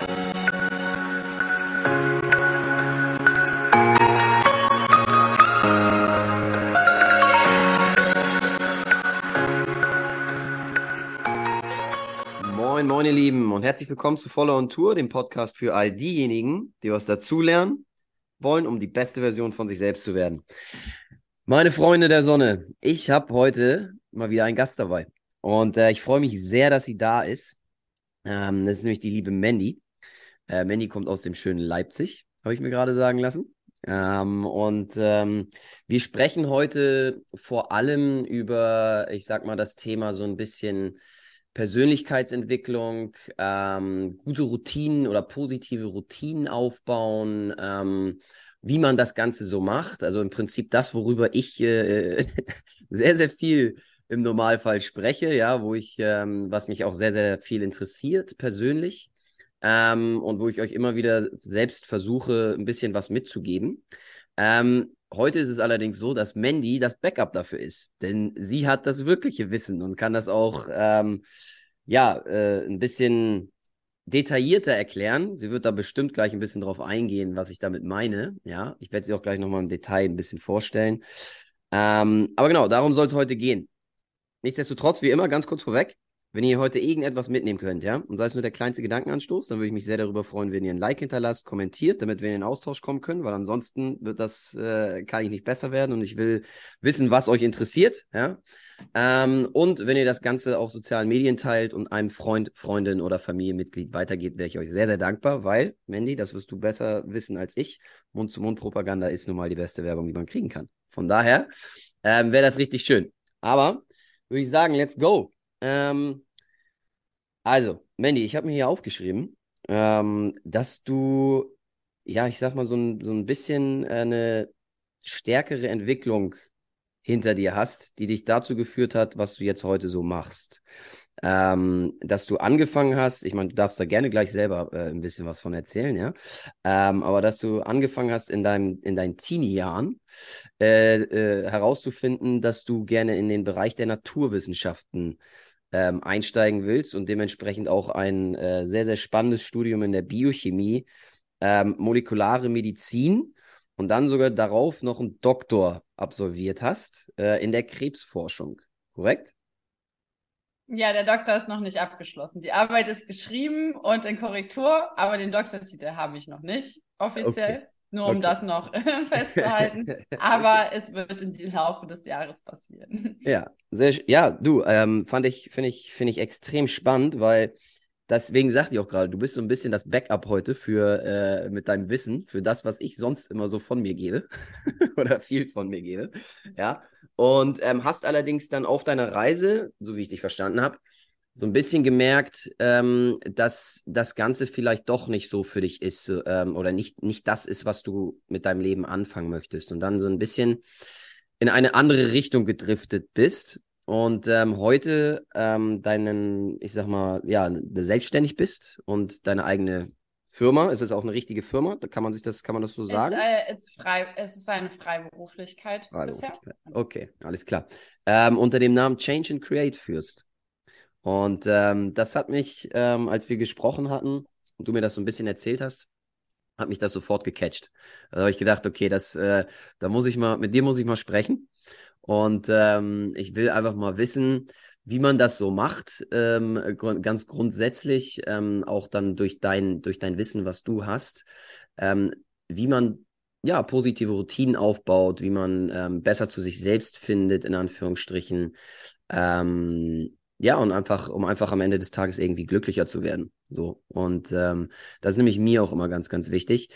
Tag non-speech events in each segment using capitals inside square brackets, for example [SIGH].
Moin, moin, ihr Lieben, und herzlich willkommen zu Voller on Tour, dem Podcast für all diejenigen, die was dazulernen wollen, um die beste Version von sich selbst zu werden. Meine Freunde der Sonne, ich habe heute mal wieder einen Gast dabei. Und äh, ich freue mich sehr, dass sie da ist. Ähm, das ist nämlich die liebe Mandy. Äh, Mandy kommt aus dem schönen Leipzig, habe ich mir gerade sagen lassen. Ähm, und ähm, wir sprechen heute vor allem über, ich sag mal, das Thema so ein bisschen Persönlichkeitsentwicklung, ähm, gute Routinen oder positive Routinen aufbauen, ähm, wie man das Ganze so macht. Also im Prinzip das, worüber ich äh, [LAUGHS] sehr, sehr viel im Normalfall spreche, ja, wo ich, ähm, was mich auch sehr, sehr viel interessiert, persönlich. Ähm, und wo ich euch immer wieder selbst versuche, ein bisschen was mitzugeben. Ähm, heute ist es allerdings so, dass Mandy das Backup dafür ist, denn sie hat das wirkliche Wissen und kann das auch ähm, ja äh, ein bisschen detaillierter erklären. Sie wird da bestimmt gleich ein bisschen drauf eingehen, was ich damit meine. Ja, ich werde sie auch gleich nochmal im Detail ein bisschen vorstellen. Ähm, aber genau, darum soll es heute gehen. Nichtsdestotrotz, wie immer, ganz kurz vorweg, wenn ihr heute irgendetwas mitnehmen könnt, ja, und sei es nur der kleinste Gedankenanstoß, dann würde ich mich sehr darüber freuen, wenn ihr ein Like hinterlasst, kommentiert, damit wir in den Austausch kommen können, weil ansonsten wird das, äh, kann ich nicht besser werden und ich will wissen, was euch interessiert, ja. Ähm, und wenn ihr das Ganze auf sozialen Medien teilt und einem Freund, Freundin oder Familienmitglied weitergebt, wäre ich euch sehr, sehr dankbar, weil, Mandy, das wirst du besser wissen als ich, Mund-zu-Mund-Propaganda ist nun mal die beste Werbung, die man kriegen kann. Von daher ähm, wäre das richtig schön. Aber würde ich sagen, let's go. Ähm, also, Mandy, ich habe mir hier aufgeschrieben, ähm, dass du, ja, ich sag mal, so ein, so ein bisschen eine stärkere Entwicklung hinter dir hast, die dich dazu geführt hat, was du jetzt heute so machst. Ähm, dass du angefangen hast, ich meine, du darfst da gerne gleich selber äh, ein bisschen was von erzählen, ja. Ähm, aber dass du angefangen hast in deinem, in deinen Teenie-Jahren äh, äh, herauszufinden, dass du gerne in den Bereich der Naturwissenschaften ähm, einsteigen willst und dementsprechend auch ein äh, sehr, sehr spannendes Studium in der Biochemie, ähm, molekulare Medizin und dann sogar darauf noch einen Doktor absolviert hast äh, in der Krebsforschung, korrekt? Ja, der Doktor ist noch nicht abgeschlossen. Die Arbeit ist geschrieben und in Korrektur, aber den Doktortitel habe ich noch nicht offiziell. Okay. Nur um okay. das noch [LAUGHS] festzuhalten. [LAUGHS] Aber okay. es wird im Laufe des Jahres passieren. [LAUGHS] Ja, sehr, ja, du, ähm, fand ich, finde ich, finde ich extrem spannend, weil deswegen sagte ich auch gerade, du bist so ein bisschen das Backup heute für äh, mit deinem Wissen, für das, was ich sonst immer so von mir gebe oder viel von mir gebe. Ja. Und ähm, hast allerdings dann auf deiner Reise, so wie ich dich verstanden habe, so ein bisschen gemerkt, ähm, dass das Ganze vielleicht doch nicht so für dich ist ähm, oder nicht, nicht das ist, was du mit deinem Leben anfangen möchtest. Und dann so ein bisschen in eine andere Richtung gedriftet bist und ähm, heute ähm, deinen, ich sag mal, ja, selbstständig bist und deine eigene Firma, ist es auch eine richtige Firma? Da kann man sich das, kann man das so sagen? Es, äh, frei, es ist eine Freiberuflichkeit, Freiberuflichkeit. bisher. Okay, alles klar. Ähm, unter dem Namen Change and Create führst. Und ähm, das hat mich, ähm, als wir gesprochen hatten und du mir das so ein bisschen erzählt hast, hat mich das sofort gecatcht. Da habe ich gedacht, okay, das, äh, da muss ich mal, mit dir muss ich mal sprechen. Und ähm, ich will einfach mal wissen, wie man das so macht, ähm, ganz grundsätzlich, ähm, auch dann durch dein, durch dein Wissen, was du hast, ähm, wie man ja positive Routinen aufbaut, wie man ähm, besser zu sich selbst findet, in Anführungsstrichen. Ähm, ja, und einfach, um einfach am Ende des Tages irgendwie glücklicher zu werden. So. Und ähm, das ist nämlich mir auch immer ganz, ganz wichtig.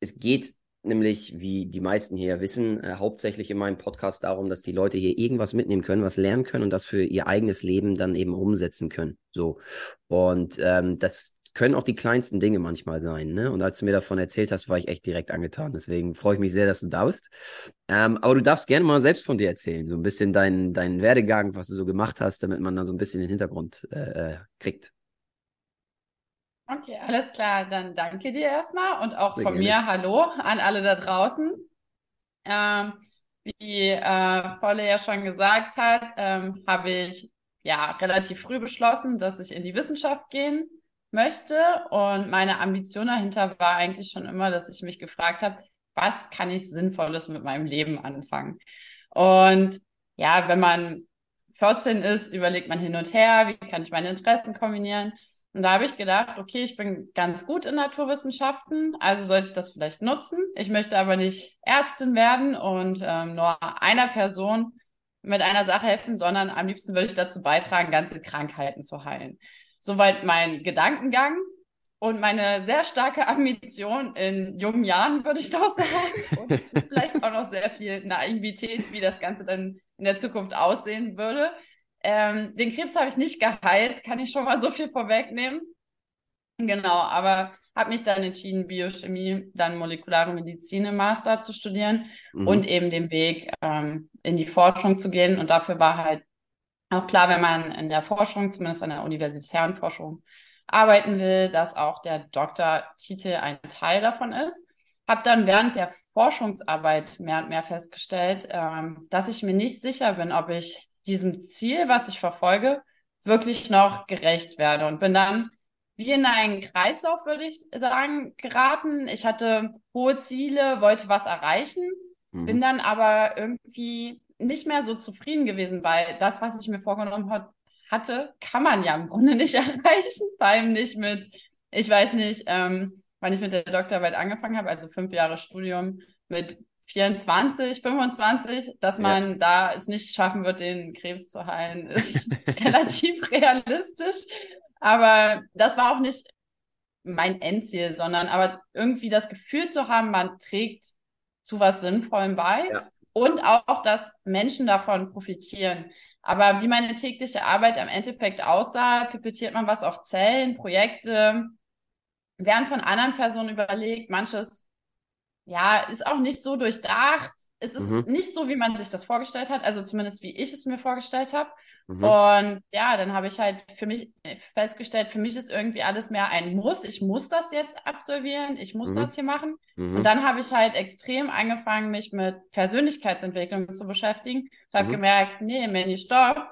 Es geht nämlich, wie die meisten hier wissen, äh, hauptsächlich in meinem Podcast darum, dass die Leute hier irgendwas mitnehmen können, was lernen können und das für ihr eigenes Leben dann eben umsetzen können. So. Und ähm, das können auch die kleinsten Dinge manchmal sein. Ne? Und als du mir davon erzählt hast, war ich echt direkt angetan. Deswegen freue ich mich sehr, dass du da bist. Ähm, aber du darfst gerne mal selbst von dir erzählen, so ein bisschen deinen dein Werdegang, was du so gemacht hast, damit man dann so ein bisschen den Hintergrund äh, äh kriegt. Okay, alles klar. Dann danke dir erstmal und auch Sehr von gerne. mir Hallo an alle da draußen. Ähm, wie äh, Volle ja schon gesagt hat, ähm, habe ich ja relativ früh beschlossen, dass ich in die Wissenschaft gehen möchte. Und meine Ambition dahinter war eigentlich schon immer, dass ich mich gefragt habe, was kann ich Sinnvolles mit meinem Leben anfangen? Und ja, wenn man 14 ist, überlegt man hin und her, wie kann ich meine Interessen kombinieren. Und da habe ich gedacht, okay, ich bin ganz gut in Naturwissenschaften, also sollte ich das vielleicht nutzen. Ich möchte aber nicht Ärztin werden und ähm, nur einer Person mit einer Sache helfen, sondern am liebsten würde ich dazu beitragen, ganze Krankheiten zu heilen. Soweit mein Gedankengang und meine sehr starke Ambition in jungen Jahren, würde ich doch sagen. Und [LAUGHS] vielleicht auch noch sehr viel Naivität, wie das Ganze dann in der Zukunft aussehen würde. Ähm, den Krebs habe ich nicht geheilt, kann ich schon mal so viel vorwegnehmen. Genau, aber habe mich dann entschieden, Biochemie, dann molekulare Medizin im Master zu studieren mhm. und eben den Weg ähm, in die Forschung zu gehen. Und dafür war halt auch klar, wenn man in der Forschung, zumindest an der universitären Forschung, arbeiten will, dass auch der Doktortitel ein Teil davon ist. Habe dann während der Forschungsarbeit mehr und mehr festgestellt, ähm, dass ich mir nicht sicher bin, ob ich diesem Ziel, was ich verfolge, wirklich noch gerecht werde und bin dann wie in einen Kreislauf, würde ich sagen, geraten. Ich hatte hohe Ziele, wollte was erreichen, mhm. bin dann aber irgendwie nicht mehr so zufrieden gewesen, weil das, was ich mir vorgenommen hat, hatte, kann man ja im Grunde [LAUGHS] nicht erreichen, vor allem nicht mit, ich weiß nicht, ähm, wann ich mit der Doktorarbeit angefangen habe, also fünf Jahre Studium mit 24, 25, dass man ja. da es nicht schaffen wird, den Krebs zu heilen, [LAUGHS] ist relativ realistisch. Aber das war auch nicht mein Endziel, sondern aber irgendwie das Gefühl zu haben, man trägt zu was Sinnvollem bei ja. Und auch, dass Menschen davon profitieren. Aber wie meine tägliche Arbeit im Endeffekt aussah, pipettiert man was auf Zellen, Projekte, werden von anderen Personen überlegt, manches ja, ist auch nicht so durchdacht. Es ist mhm. nicht so, wie man sich das vorgestellt hat, also zumindest wie ich es mir vorgestellt habe. Mhm. Und ja, dann habe ich halt für mich festgestellt, für mich ist irgendwie alles mehr ein Muss. Ich muss das jetzt absolvieren, ich muss mhm. das hier machen. Und mhm. dann habe ich halt extrem angefangen, mich mit Persönlichkeitsentwicklung zu beschäftigen. Ich habe mhm. gemerkt, nee, Manny, stopp.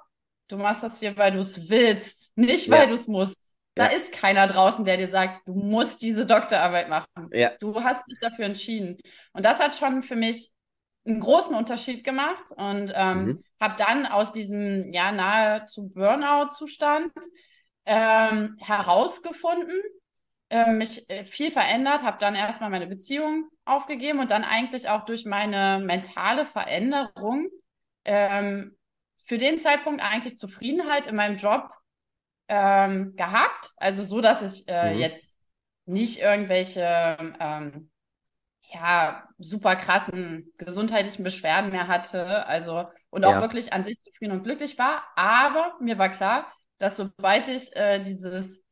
Du machst das hier, weil du es willst, nicht ja. weil du es musst. Da ja. ist keiner draußen, der dir sagt, du musst diese Doktorarbeit machen. Ja. Du hast dich dafür entschieden. Und das hat schon für mich einen großen Unterschied gemacht und ähm, mhm. habe dann aus diesem ja nahezu Burnout-Zustand ähm, herausgefunden, äh, mich viel verändert, habe dann erstmal meine Beziehung aufgegeben und dann eigentlich auch durch meine mentale Veränderung ähm, für den Zeitpunkt eigentlich Zufriedenheit in meinem Job ähm, gehabt. Also so, dass ich äh, mhm. jetzt nicht irgendwelche ähm, ja, super krassen gesundheitlichen Beschwerden mehr hatte. Also und auch ja. wirklich an sich zufrieden und glücklich war. Aber mir war klar, dass sobald ich äh, dieses,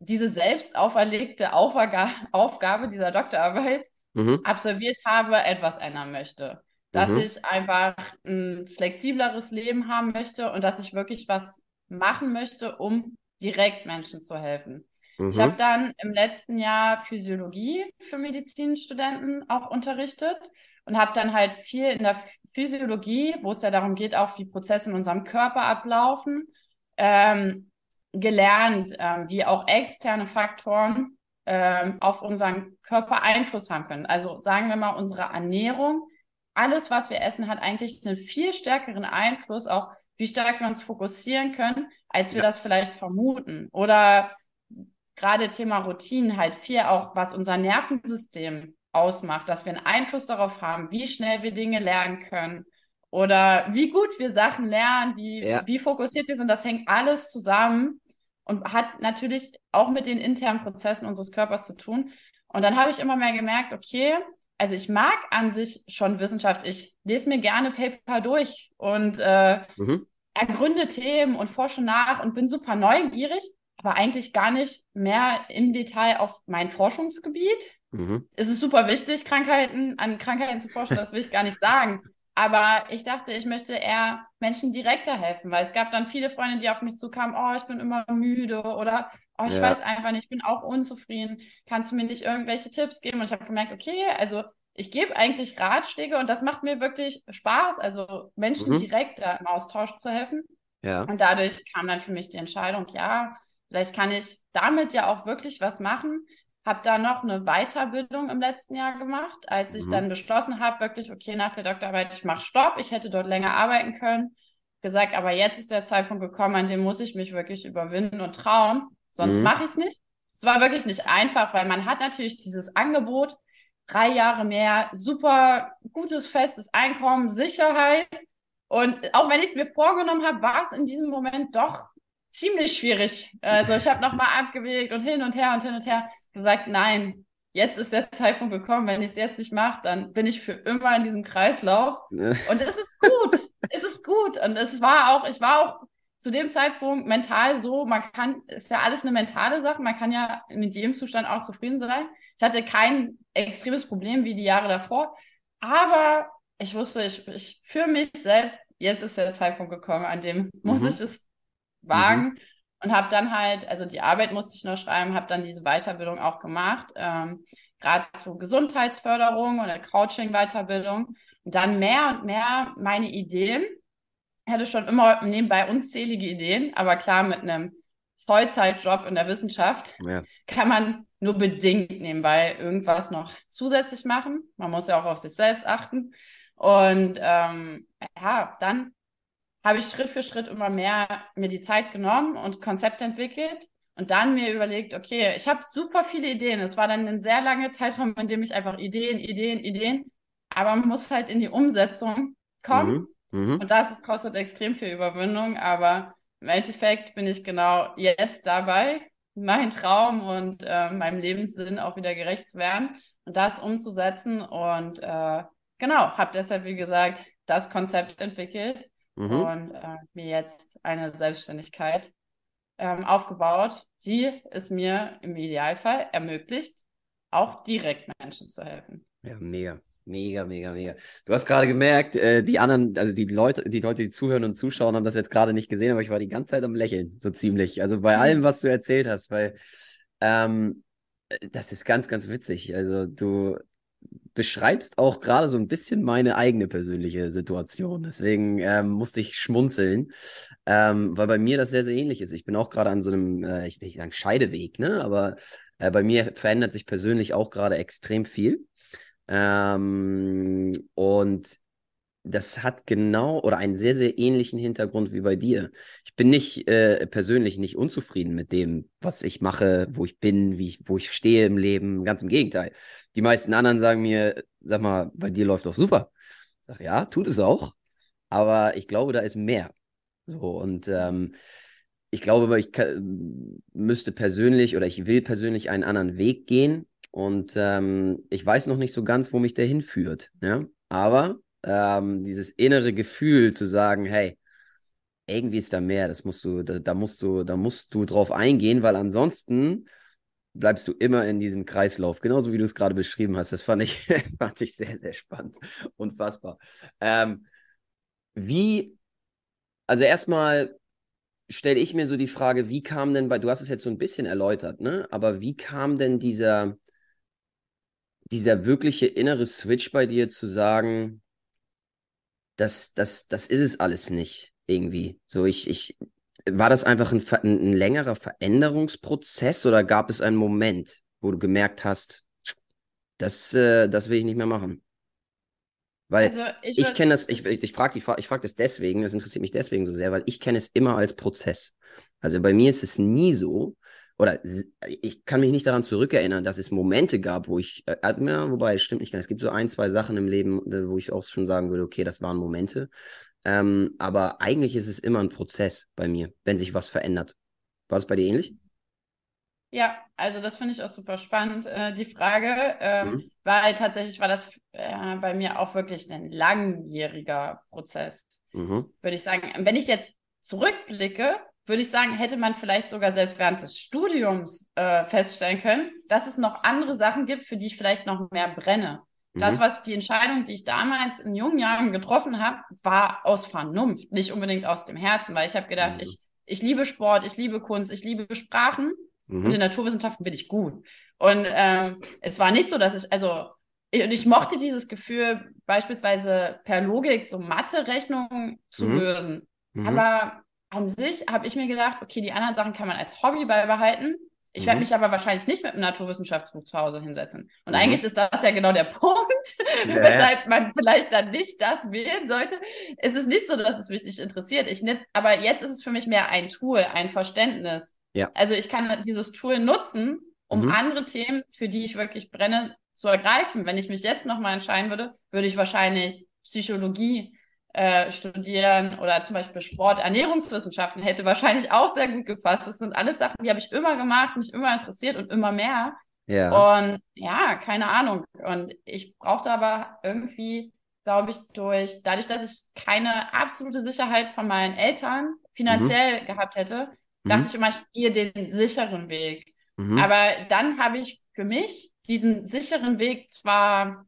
diese selbst auferlegte Aufga [LAUGHS] Aufgabe dieser Doktorarbeit mhm. absolviert habe, etwas ändern möchte. Dass mhm. ich einfach ein flexibleres Leben haben möchte und dass ich wirklich was machen möchte, um direkt Menschen zu helfen. Mhm. Ich habe dann im letzten Jahr Physiologie für Medizinstudenten auch unterrichtet und habe dann halt viel in der Physiologie, wo es ja darum geht, auch wie Prozesse in unserem Körper ablaufen, ähm, gelernt, ähm, wie auch externe Faktoren ähm, auf unseren Körper Einfluss haben können. Also sagen wir mal, unsere Ernährung, alles, was wir essen, hat eigentlich einen viel stärkeren Einfluss, auch wie stark wir uns fokussieren können, als wir ja. das vielleicht vermuten. Oder gerade Thema Routinen halt viel auch, was unser Nervensystem ausmacht, dass wir einen Einfluss darauf haben, wie schnell wir Dinge lernen können oder wie gut wir Sachen lernen, wie, ja. wie fokussiert wir sind. Das hängt alles zusammen und hat natürlich auch mit den internen Prozessen unseres Körpers zu tun. Und dann habe ich immer mehr gemerkt, okay, also ich mag an sich schon Wissenschaft. Ich lese mir gerne Paper durch und äh, mhm. Ergründe Themen und forsche nach und bin super neugierig aber eigentlich gar nicht mehr im Detail auf mein Forschungsgebiet. Mhm. Es ist super wichtig, Krankheiten, an Krankheiten zu forschen, das will ich gar nicht sagen. Aber ich dachte, ich möchte eher Menschen direkter helfen, weil es gab dann viele Freunde, die auf mich zukamen, oh, ich bin immer müde oder oh, ich ja. weiß einfach nicht, ich bin auch unzufrieden. Kannst du mir nicht irgendwelche Tipps geben? Und ich habe gemerkt, okay, also ich gebe eigentlich Ratschläge und das macht mir wirklich Spaß, also Menschen mhm. direkt im Austausch zu helfen. Ja. Und dadurch kam dann für mich die Entscheidung, ja, vielleicht kann ich damit ja auch wirklich was machen. Habe da noch eine Weiterbildung im letzten Jahr gemacht, als ich mhm. dann beschlossen habe, wirklich, okay, nach der Doktorarbeit, ich mache Stopp, ich hätte dort länger arbeiten können. Gesagt, aber jetzt ist der Zeitpunkt gekommen, an dem muss ich mich wirklich überwinden und trauen, sonst mhm. mache ich es nicht. Es war wirklich nicht einfach, weil man hat natürlich dieses Angebot, drei Jahre mehr, super gutes, festes Einkommen, Sicherheit. Und auch wenn ich es mir vorgenommen habe, war es in diesem Moment doch ziemlich schwierig. Also ich habe nochmal abgewegt und hin und her und hin und her gesagt, nein, jetzt ist der Zeitpunkt gekommen. Wenn ich es jetzt nicht mache, dann bin ich für immer in diesem Kreislauf. Und es ist gut. es ist gut. Und es war auch, ich war auch zu dem Zeitpunkt mental so, man kann, ist ja alles eine mentale Sache, man kann ja mit jedem Zustand auch zufrieden sein. Ich hatte kein extremes Problem wie die Jahre davor, aber ich wusste, ich, ich für mich selbst, jetzt ist der Zeitpunkt gekommen, an dem muss mhm. ich es wagen. Mhm. Und habe dann halt, also die Arbeit musste ich noch schreiben, habe dann diese Weiterbildung auch gemacht, ähm, gerade zu Gesundheitsförderung oder Coaching-Weiterbildung. Und dann mehr und mehr meine Ideen. Ich hatte schon immer nebenbei unzählige Ideen, aber klar, mit einem Vollzeitjob in der Wissenschaft ja. kann man nur bedingt nebenbei irgendwas noch zusätzlich machen. Man muss ja auch auf sich selbst achten. Und ähm, ja, dann habe ich Schritt für Schritt immer mehr mir die Zeit genommen und Konzepte entwickelt und dann mir überlegt, okay, ich habe super viele Ideen. Es war dann ein sehr langer Zeitraum, in dem ich einfach Ideen, Ideen, Ideen, aber man muss halt in die Umsetzung kommen. Mhm, mh. Und das kostet extrem viel Überwindung, aber im Endeffekt bin ich genau jetzt dabei, mein Traum und äh, meinem Lebenssinn auch wieder gerecht zu werden und das umzusetzen. Und äh, genau, habe deshalb, wie gesagt, das Konzept entwickelt mhm. und äh, mir jetzt eine Selbstständigkeit ähm, aufgebaut, die es mir im Idealfall ermöglicht, auch direkt Menschen zu helfen. Ja, mega. Mega, mega, mega. Du hast gerade gemerkt, äh, die anderen, also die Leute, die Leute, die zuhören und zuschauen, haben das jetzt gerade nicht gesehen, aber ich war die ganze Zeit am Lächeln, so ziemlich. Also bei mhm. allem, was du erzählt hast, weil ähm, das ist ganz, ganz witzig. Also du beschreibst auch gerade so ein bisschen meine eigene persönliche Situation. Deswegen ähm, musste ich schmunzeln, ähm, weil bei mir das sehr, sehr ähnlich ist. Ich bin auch gerade an so einem, äh, ich will nicht sagen Scheideweg, ne? Aber äh, bei mir verändert sich persönlich auch gerade extrem viel. Ähm, und das hat genau oder einen sehr, sehr ähnlichen Hintergrund wie bei dir. Ich bin nicht äh, persönlich nicht unzufrieden mit dem, was ich mache, wo ich bin, wie ich, wo ich stehe im Leben. Ganz im Gegenteil. Die meisten anderen sagen mir, sag mal, bei dir läuft doch super. Ich sage, ja, tut es auch. Aber ich glaube, da ist mehr. So, und ähm, ich glaube, ich müsste persönlich oder ich will persönlich einen anderen Weg gehen, und ähm, ich weiß noch nicht so ganz, wo mich der hinführt. Ja? Aber ähm, dieses innere Gefühl zu sagen, hey, irgendwie ist da mehr, das musst du, da, da, musst du, da musst du drauf eingehen, weil ansonsten bleibst du immer in diesem Kreislauf, genauso wie du es gerade beschrieben hast. Das fand ich, [LAUGHS] fand ich sehr, sehr spannend. Unfassbar. Ähm, wie, also erstmal stelle ich mir so die Frage, wie kam denn bei, du hast es jetzt so ein bisschen erläutert, ne? Aber wie kam denn dieser, dieser wirkliche innere Switch bei dir zu sagen, das, das, das ist es alles nicht irgendwie. So, ich, ich, war das einfach ein, ein, längerer Veränderungsprozess oder gab es einen Moment, wo du gemerkt hast, das, äh, das will ich nicht mehr machen? Weil also ich, ich kenne das, ich, ich frage ich frag, ich frag das deswegen, das interessiert mich deswegen so sehr, weil ich kenne es immer als Prozess. Also bei mir ist es nie so, oder ich kann mich nicht daran zurückerinnern, dass es Momente gab, wo ich, äh, ja, wobei, es stimmt nicht ganz, es gibt so ein, zwei Sachen im Leben, äh, wo ich auch schon sagen würde, okay, das waren Momente. Ähm, aber eigentlich ist es immer ein Prozess bei mir, wenn sich was verändert. War das bei dir ähnlich? Ja, also das finde ich auch super spannend, äh, die Frage, ähm, mhm. weil tatsächlich war das äh, bei mir auch wirklich ein langjähriger Prozess, mhm. würde ich sagen. Wenn ich jetzt zurückblicke, würde ich sagen, hätte man vielleicht sogar selbst während des Studiums äh, feststellen können, dass es noch andere Sachen gibt, für die ich vielleicht noch mehr brenne. Mhm. Das, was die Entscheidung, die ich damals in jungen Jahren getroffen habe, war aus Vernunft, nicht unbedingt aus dem Herzen, weil ich habe gedacht, mhm. ich, ich liebe Sport, ich liebe Kunst, ich liebe Sprachen mhm. und in Naturwissenschaften bin ich gut. Und ähm, es war nicht so, dass ich, also ich, und ich mochte dieses Gefühl, beispielsweise per Logik so Mathe-Rechnungen zu mhm. lösen. Mhm. Aber an sich habe ich mir gedacht, okay, die anderen Sachen kann man als Hobby beibehalten. Ich mhm. werde mich aber wahrscheinlich nicht mit einem Naturwissenschaftsbuch zu Hause hinsetzen. Und mhm. eigentlich ist das ja genau der Punkt, [LAUGHS] nee. weshalb man vielleicht dann nicht das wählen sollte. Es ist nicht so, dass es mich nicht interessiert. Ich nicht, aber jetzt ist es für mich mehr ein Tool, ein Verständnis. Ja. Also ich kann dieses Tool nutzen, um mhm. andere Themen, für die ich wirklich brenne, zu ergreifen. Wenn ich mich jetzt nochmal entscheiden würde, würde ich wahrscheinlich Psychologie äh, studieren oder zum Beispiel Sport, Ernährungswissenschaften hätte wahrscheinlich auch sehr gut gepasst. Das sind alles Sachen, die habe ich immer gemacht, mich immer interessiert und immer mehr. Ja. Und ja, keine Ahnung. Und ich brauchte aber irgendwie, glaube ich, durch, dadurch, dass ich keine absolute Sicherheit von meinen Eltern finanziell mhm. gehabt hätte, dachte mhm. ich immer, ich gehe den sicheren Weg. Mhm. Aber dann habe ich für mich diesen sicheren Weg zwar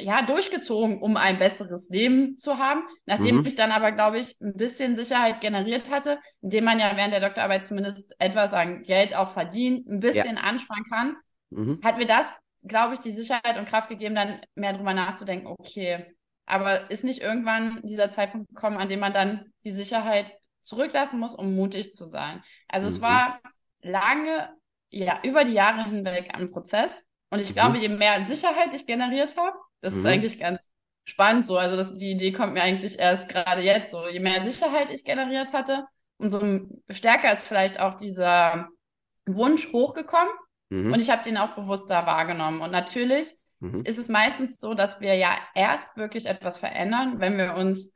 ja, durchgezogen, um ein besseres Leben zu haben. Nachdem mhm. ich dann aber, glaube ich, ein bisschen Sicherheit generiert hatte, indem man ja während der Doktorarbeit zumindest etwas an Geld auch verdient, ein bisschen ja. ansparen kann, mhm. hat mir das, glaube ich, die Sicherheit und Kraft gegeben, dann mehr drüber nachzudenken, okay, aber ist nicht irgendwann dieser Zeitpunkt gekommen, an dem man dann die Sicherheit zurücklassen muss, um mutig zu sein? Also mhm. es war lange, ja, über die Jahre hinweg ein Prozess. Und ich mhm. glaube, je mehr Sicherheit ich generiert habe, das mhm. ist eigentlich ganz spannend so. Also das, die Idee kommt mir eigentlich erst gerade jetzt so. Je mehr Sicherheit ich generiert hatte, umso stärker ist vielleicht auch dieser Wunsch hochgekommen. Mhm. Und ich habe den auch bewusster wahrgenommen. Und natürlich mhm. ist es meistens so, dass wir ja erst wirklich etwas verändern, wenn wir uns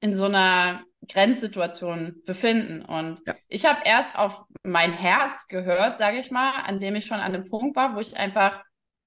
in so einer Grenzsituation befinden. Und ja. ich habe erst auf mein Herz gehört, sage ich mal, an dem ich schon an dem Punkt war, wo ich einfach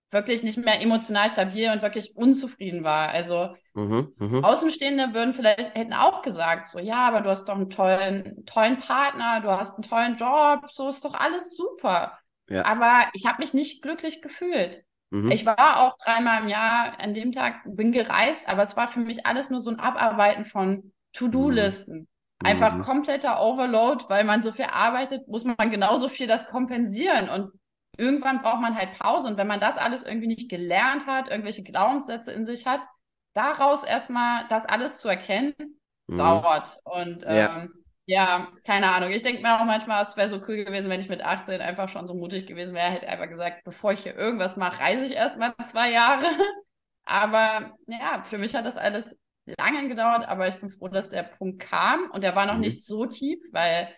wirklich nicht mehr emotional stabil und wirklich unzufrieden war. Also mhm, mh. Außenstehende würden vielleicht, hätten auch gesagt, so, ja, aber du hast doch einen tollen, tollen Partner, du hast einen tollen Job, so ist doch alles super. Ja. Aber ich habe mich nicht glücklich gefühlt. Mhm. Ich war auch dreimal im Jahr an dem Tag, bin gereist, aber es war für mich alles nur so ein Abarbeiten von To-Do-Listen. Mhm. Einfach mhm. kompletter Overload, weil man so viel arbeitet, muss man genauso viel das kompensieren. Und irgendwann braucht man halt Pause. Und wenn man das alles irgendwie nicht gelernt hat, irgendwelche Glaubenssätze in sich hat, daraus erstmal das alles zu erkennen, mhm. dauert. Und ja. Ähm, ja. keine Ahnung. Ich denke mir auch manchmal, es wäre so cool gewesen, wenn ich mit 18 einfach schon so mutig gewesen wäre, hätte einfach gesagt, bevor ich hier irgendwas mache, reise ich erstmal zwei Jahre. [LAUGHS] Aber ja, für mich hat das alles lange gedauert, aber ich bin froh, dass der Punkt kam und der war noch mhm. nicht so tief, weil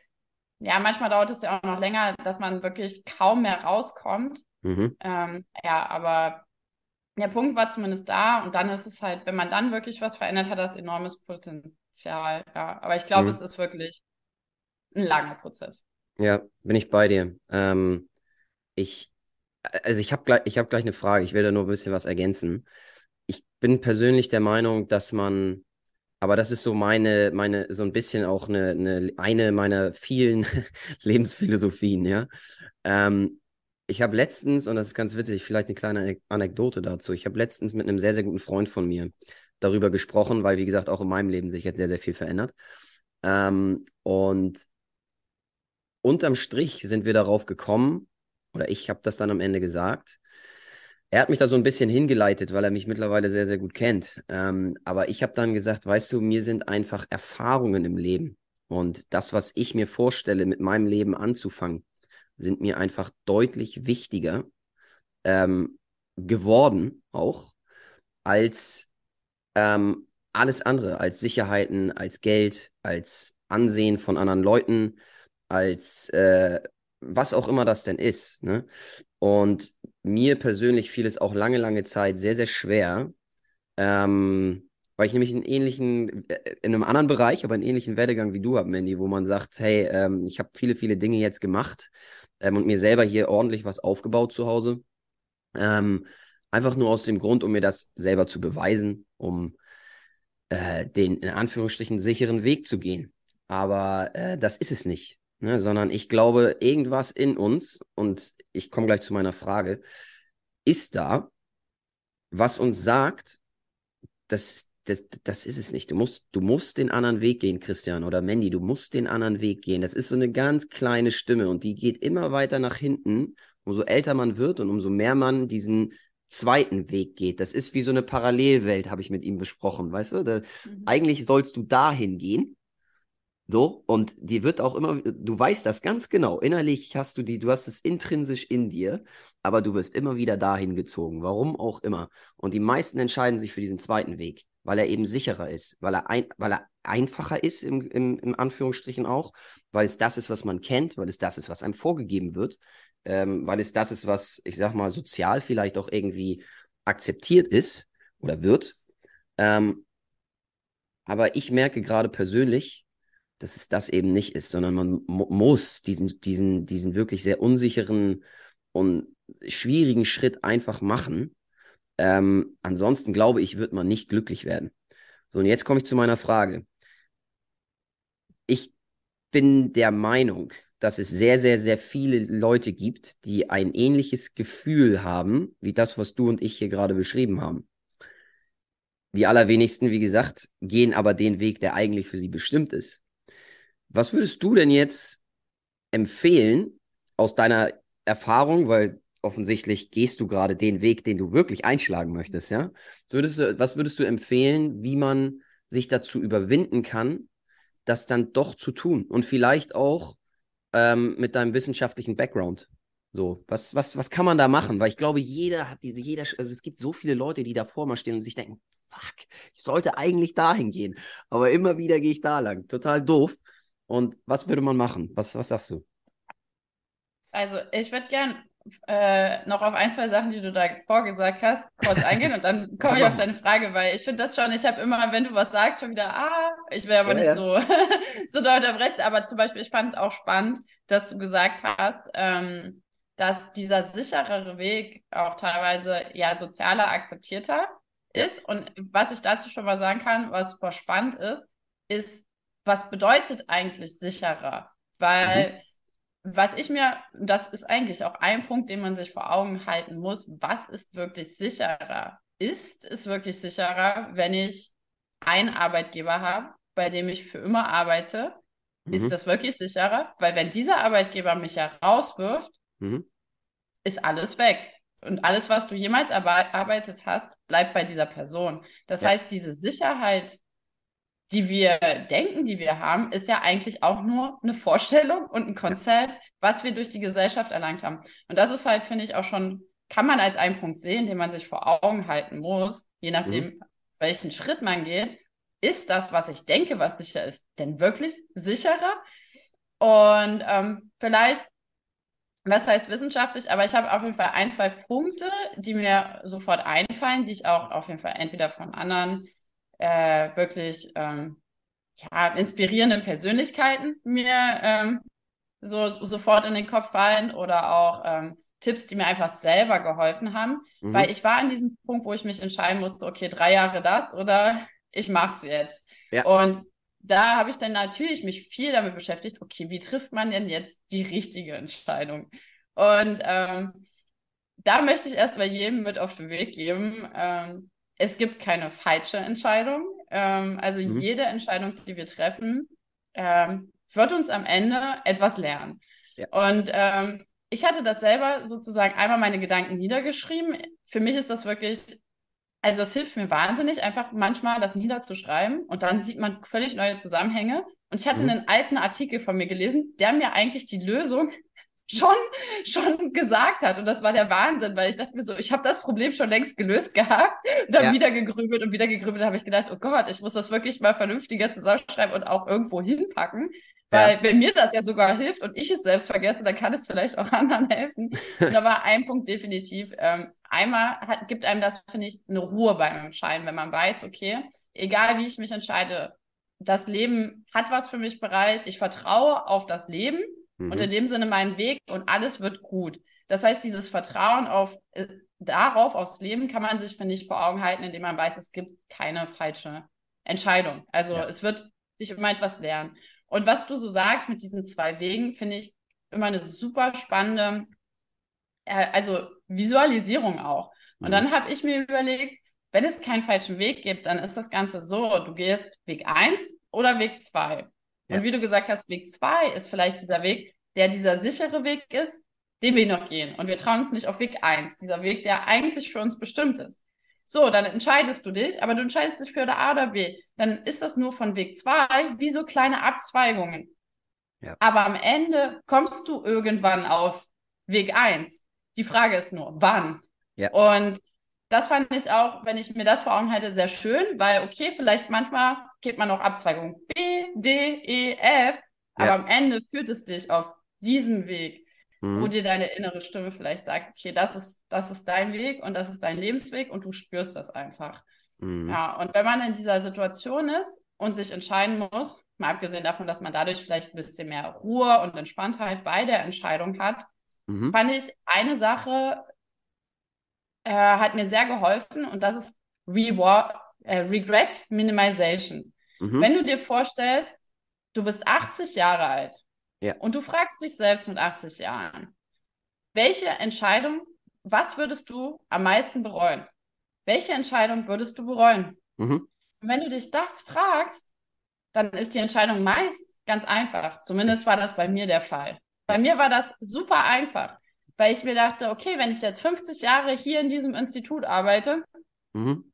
ja, manchmal dauert es ja auch noch länger, dass man wirklich kaum mehr rauskommt. Mhm. Ähm, ja, aber der Punkt war zumindest da und dann ist es halt, wenn man dann wirklich was verändert, hat das enormes Potenzial. Ja, aber ich glaube, mhm. es ist wirklich ein langer Prozess. Ja, bin ich bei dir. Ähm, ich, also ich habe gleich, ich habe gleich eine Frage. Ich will da nur ein bisschen was ergänzen. Bin persönlich der Meinung, dass man aber das ist so meine, meine, so ein bisschen auch eine, eine, eine meiner vielen [LAUGHS] Lebensphilosophien, ja. Ähm, ich habe letztens, und das ist ganz witzig, vielleicht eine kleine Anekdote dazu. Ich habe letztens mit einem sehr, sehr guten Freund von mir darüber gesprochen, weil, wie gesagt, auch in meinem Leben sich jetzt sehr, sehr viel verändert. Ähm, und unterm Strich sind wir darauf gekommen, oder ich habe das dann am Ende gesagt, er hat mich da so ein bisschen hingeleitet, weil er mich mittlerweile sehr, sehr gut kennt. Ähm, aber ich habe dann gesagt, weißt du, mir sind einfach Erfahrungen im Leben und das, was ich mir vorstelle, mit meinem Leben anzufangen, sind mir einfach deutlich wichtiger ähm, geworden, auch als ähm, alles andere, als Sicherheiten, als Geld, als Ansehen von anderen Leuten, als äh, was auch immer das denn ist. Ne? Und mir persönlich fiel es auch lange, lange Zeit sehr, sehr schwer, ähm, weil ich nämlich einen ähnlichen, äh, in einem anderen Bereich, aber einen ähnlichen Werdegang wie du habe, Mandy, wo man sagt, hey, ähm, ich habe viele, viele Dinge jetzt gemacht ähm, und mir selber hier ordentlich was aufgebaut zu Hause. Ähm, einfach nur aus dem Grund, um mir das selber zu beweisen, um äh, den in Anführungsstrichen sicheren Weg zu gehen. Aber äh, das ist es nicht ne, sondern ich glaube, irgendwas in uns, und ich komme gleich zu meiner Frage, ist da, was uns sagt, das, das, das ist es nicht. Du musst, du musst den anderen Weg gehen, Christian oder Mandy, du musst den anderen Weg gehen. Das ist so eine ganz kleine Stimme und die geht immer weiter nach hinten. Umso älter man wird und umso mehr man diesen zweiten Weg geht. Das ist wie so eine Parallelwelt, habe ich mit ihm besprochen, weißt du? Da, mhm. Eigentlich sollst du dahin gehen So, und die wird auch immer, du weißt das ganz genau. Innerlich hast du die, du hast es intrinsisch in dir, aber du wirst immer wieder dahin gezogen. Warum auch immer. Und die meisten entscheiden sich für diesen zweiten Weg, weil er eben sicherer ist, weil er, ein, weil er einfacher ist, im, im, im Anführungsstrichen auch, weil es das ist, was man kennt, weil es das ist, was einem vorgegeben wird, ähm, weil es das ist, was, ich sag mal, sozial vielleicht auch irgendwie akzeptiert ist oder wird. Ähm, aber ich merke gerade persönlich, dass es das eben nicht ist, sondern man muss diesen, diesen, diesen wirklich sehr unsicheren und schwierigen Schritt einfach machen. Ähm, ansonsten glaube ich, wird man nicht glücklich werden. So, und jetzt komme ich zu meiner Frage. Ich bin der Meinung, dass es sehr, sehr, sehr viele Leute gibt, die ein ähnliches Gefühl haben, wie das, was du und ich hier gerade beschrieben haben. Die allerwenigsten, wie gesagt, gehen aber den Weg, der eigentlich für sie bestimmt ist. Was würdest du denn jetzt empfehlen aus deiner Erfahrung, weil offensichtlich gehst du gerade den Weg, den du wirklich einschlagen möchtest, ja? Was würdest du, was würdest du empfehlen, wie man sich dazu überwinden kann, das dann doch zu tun und vielleicht auch ähm, mit deinem wissenschaftlichen Background? So, was, was, was kann man da machen? Weil ich glaube, jeder hat diese, jeder, also es gibt so viele Leute, die da vor mir stehen und sich denken, fuck, ich sollte eigentlich dahin gehen. Aber immer wieder gehe ich da lang. Total doof. Und was würde man machen? Was, was sagst du? Also, ich würde gern äh, noch auf ein, zwei Sachen, die du da vorgesagt hast, kurz eingehen und dann [LAUGHS] komme ich auf deine Frage, weil ich finde das schon, ich habe immer, wenn du was sagst, schon wieder, ah, ich will aber ja, nicht ja. so, [LAUGHS] so doll unterbrechen, aber zum Beispiel, ich fand auch spannend, dass du gesagt hast, ähm, dass dieser sicherere Weg auch teilweise ja sozialer akzeptierter ist. Und was ich dazu schon mal sagen kann, was super spannend ist, ist, was bedeutet eigentlich sicherer? Weil mhm. was ich mir, das ist eigentlich auch ein Punkt, den man sich vor Augen halten muss, was ist wirklich sicherer? Ist es wirklich sicherer, wenn ich einen Arbeitgeber habe, bei dem ich für immer arbeite? Mhm. Ist das wirklich sicherer? Weil wenn dieser Arbeitgeber mich herauswirft, mhm. ist alles weg. Und alles, was du jemals erarbeitet hast, bleibt bei dieser Person. Das ja. heißt, diese Sicherheit, die wir denken, die wir haben, ist ja eigentlich auch nur eine Vorstellung und ein Konzept, was wir durch die Gesellschaft erlangt haben. Und das ist halt, finde ich, auch schon, kann man als einen Punkt sehen, den man sich vor Augen halten muss, je nachdem, mhm. welchen Schritt man geht. Ist das, was ich denke, was sicher ist, denn wirklich sicherer? Und ähm, vielleicht, was heißt wissenschaftlich, aber ich habe auf jeden Fall ein, zwei Punkte, die mir sofort einfallen, die ich auch auf jeden Fall entweder von anderen äh, wirklich ähm, ja, inspirierenden Persönlichkeiten mir ähm, so, sofort in den Kopf fallen oder auch ähm, Tipps, die mir einfach selber geholfen haben. Mhm. Weil ich war an diesem Punkt, wo ich mich entscheiden musste, okay, drei Jahre das oder ich mach's jetzt. Ja. Und da habe ich dann natürlich mich viel damit beschäftigt, okay, wie trifft man denn jetzt die richtige Entscheidung? Und ähm, da möchte ich erst mal jedem mit auf den Weg geben, ähm, es gibt keine falsche Entscheidung. Ähm, also mhm. jede Entscheidung, die wir treffen, ähm, wird uns am Ende etwas lernen. Ja. Und ähm, ich hatte das selber sozusagen einmal meine Gedanken niedergeschrieben. Für mich ist das wirklich, also es hilft mir wahnsinnig, einfach manchmal das niederzuschreiben und dann sieht man völlig neue Zusammenhänge. Und ich hatte mhm. einen alten Artikel von mir gelesen, der mir eigentlich die Lösung schon, [LAUGHS] schon gesagt hat. Und das war der Wahnsinn, weil ich dachte mir so, ich habe das Problem schon längst gelöst gehabt und dann ja. wieder gegrübelt und wieder gegrübelt. Da habe ich gedacht, oh Gott, ich muss das wirklich mal vernünftiger zusammenschreiben und auch irgendwo hinpacken. Weil ja. wenn mir das ja sogar hilft und ich es selbst vergesse, dann kann es vielleicht auch [LAUGHS] anderen helfen. Und da war ein Punkt definitiv. Ähm, einmal hat, gibt einem das, finde ich, eine Ruhe beim Entscheiden, wenn man weiß, okay, egal wie ich mich entscheide, das Leben hat was für mich bereit. Ich vertraue auf das Leben mhm. und in dem Sinne meinen Weg und alles wird gut. Das heißt, dieses Vertrauen auf, äh, darauf, aufs Leben, kann man sich, finde ich, vor Augen halten, indem man weiß, es gibt keine falsche Entscheidung. Also ja. es wird sich immer etwas lernen. Und was du so sagst mit diesen zwei Wegen, finde ich immer eine super spannende, äh, also Visualisierung auch. Und mhm. dann habe ich mir überlegt, wenn es keinen falschen Weg gibt, dann ist das Ganze so, du gehst Weg 1 oder Weg 2. Ja. Und wie du gesagt hast, Weg 2 ist vielleicht dieser Weg, der dieser sichere Weg ist, den wir noch gehen. Und wir trauen uns nicht auf Weg 1, dieser Weg, der eigentlich für uns bestimmt ist. So, dann entscheidest du dich, aber du entscheidest dich für der A oder B. Dann ist das nur von Weg zwei wie so kleine Abzweigungen. Ja. Aber am Ende kommst du irgendwann auf Weg eins. Die Frage ist nur, wann? Ja. Und das fand ich auch, wenn ich mir das vor Augen halte, sehr schön, weil okay, vielleicht manchmal geht man noch Abzweigung B, D, E, F, aber ja. am Ende führt es dich auf diesem Weg, mhm. wo dir deine innere Stimme vielleicht sagt, okay, das ist, das ist dein Weg und das ist dein Lebensweg und du spürst das einfach. Mhm. Ja, und wenn man in dieser Situation ist und sich entscheiden muss, mal abgesehen davon, dass man dadurch vielleicht ein bisschen mehr Ruhe und Entspanntheit bei der Entscheidung hat, mhm. fand ich eine Sache äh, hat mir sehr geholfen und das ist Reward, äh, Regret Minimization. Mhm. Wenn du dir vorstellst, du bist 80 Jahre alt ja. und du fragst dich selbst mit 80 Jahren, welche Entscheidung, was würdest du am meisten bereuen? Welche Entscheidung würdest du bereuen? Mhm. Und wenn du dich das fragst, dann ist die Entscheidung meist ganz einfach. Zumindest war das bei mir der Fall. Bei mir war das super einfach weil ich mir dachte, okay, wenn ich jetzt 50 Jahre hier in diesem Institut arbeite, mhm.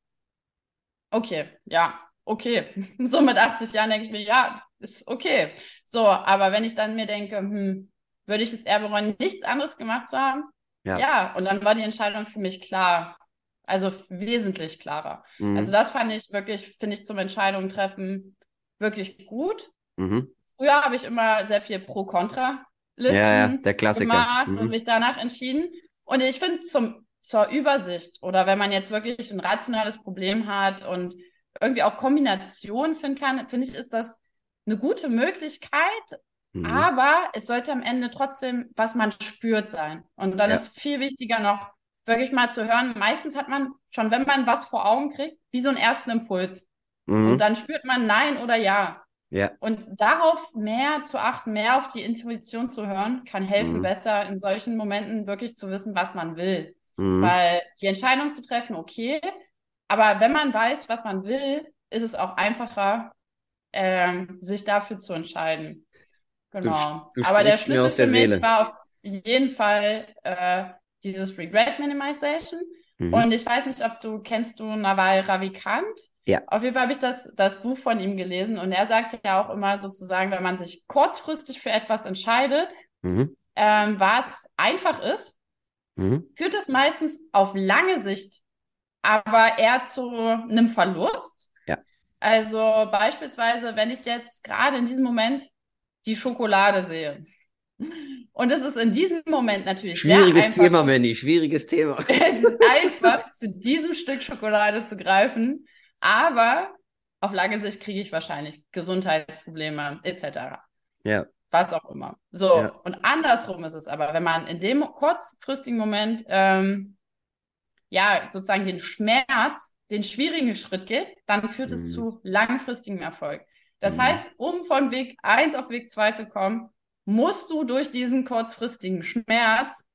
Okay, ja, okay. [LAUGHS] So mit 80 Jahren denke ich mir, ja, ist okay. So, aber wenn ich dann mir denke, hm, würde ich es eher bereuen, nichts anderes gemacht zu haben? Ja. ja, und dann war die Entscheidung für mich klar. Also wesentlich klarer. Mhm. Also das fand ich wirklich, finde ich zum Entscheidungen treffen wirklich gut. Mhm. Früher habe ich immer sehr viel Pro-Kontra Listen ja, ja, der Klassiker. gemacht mhm. und mich danach entschieden. Und ich finde zum zur Übersicht oder wenn man jetzt wirklich ein rationales Problem hat und irgendwie auch Kombinationen finden kann, finde ich, ist das eine gute Möglichkeit. Mhm. Aber es sollte am Ende trotzdem, was man spürt sein. Und dann ja. ist viel wichtiger noch, wirklich mal zu hören. Meistens hat man schon, wenn man was vor Augen kriegt, wie so einen ersten Impuls. Mhm. Und dann spürt man Nein oder Ja. Ja. Und darauf mehr zu achten, mehr auf die Intuition zu hören, kann helfen, mhm. besser in solchen Momenten wirklich zu wissen, was man will. Mhm. Weil die Entscheidung zu treffen, okay, aber wenn man weiß, was man will, ist es auch einfacher, ähm, sich dafür zu entscheiden. Genau. Du, du aber der Schlüssel für mich Seele. war auf jeden Fall äh, dieses Regret Minimization. Mhm. Und ich weiß nicht, ob du kennst du Naval Ravikant. Ja. Auf jeden Fall habe ich das, das Buch von ihm gelesen und er sagt ja auch immer sozusagen, wenn man sich kurzfristig für etwas entscheidet, mhm. ähm, was einfach ist, mhm. führt es meistens auf lange Sicht aber eher zu einem Verlust. Ja. Also beispielsweise, wenn ich jetzt gerade in diesem Moment die Schokolade sehe. Und es ist in diesem Moment natürlich schwieriges Thema, Manny, schwieriges Thema. einfach zu diesem Stück Schokolade zu greifen aber auf lange Sicht kriege ich wahrscheinlich Gesundheitsprobleme etc. Ja. Was auch immer. So, ja. und andersrum ist es aber, wenn man in dem kurzfristigen Moment ähm, ja sozusagen den Schmerz, den schwierigen Schritt geht, dann führt mhm. es zu langfristigem Erfolg. Das mhm. heißt, um von Weg 1 auf Weg 2 zu kommen, musst du durch diesen kurzfristigen Schmerz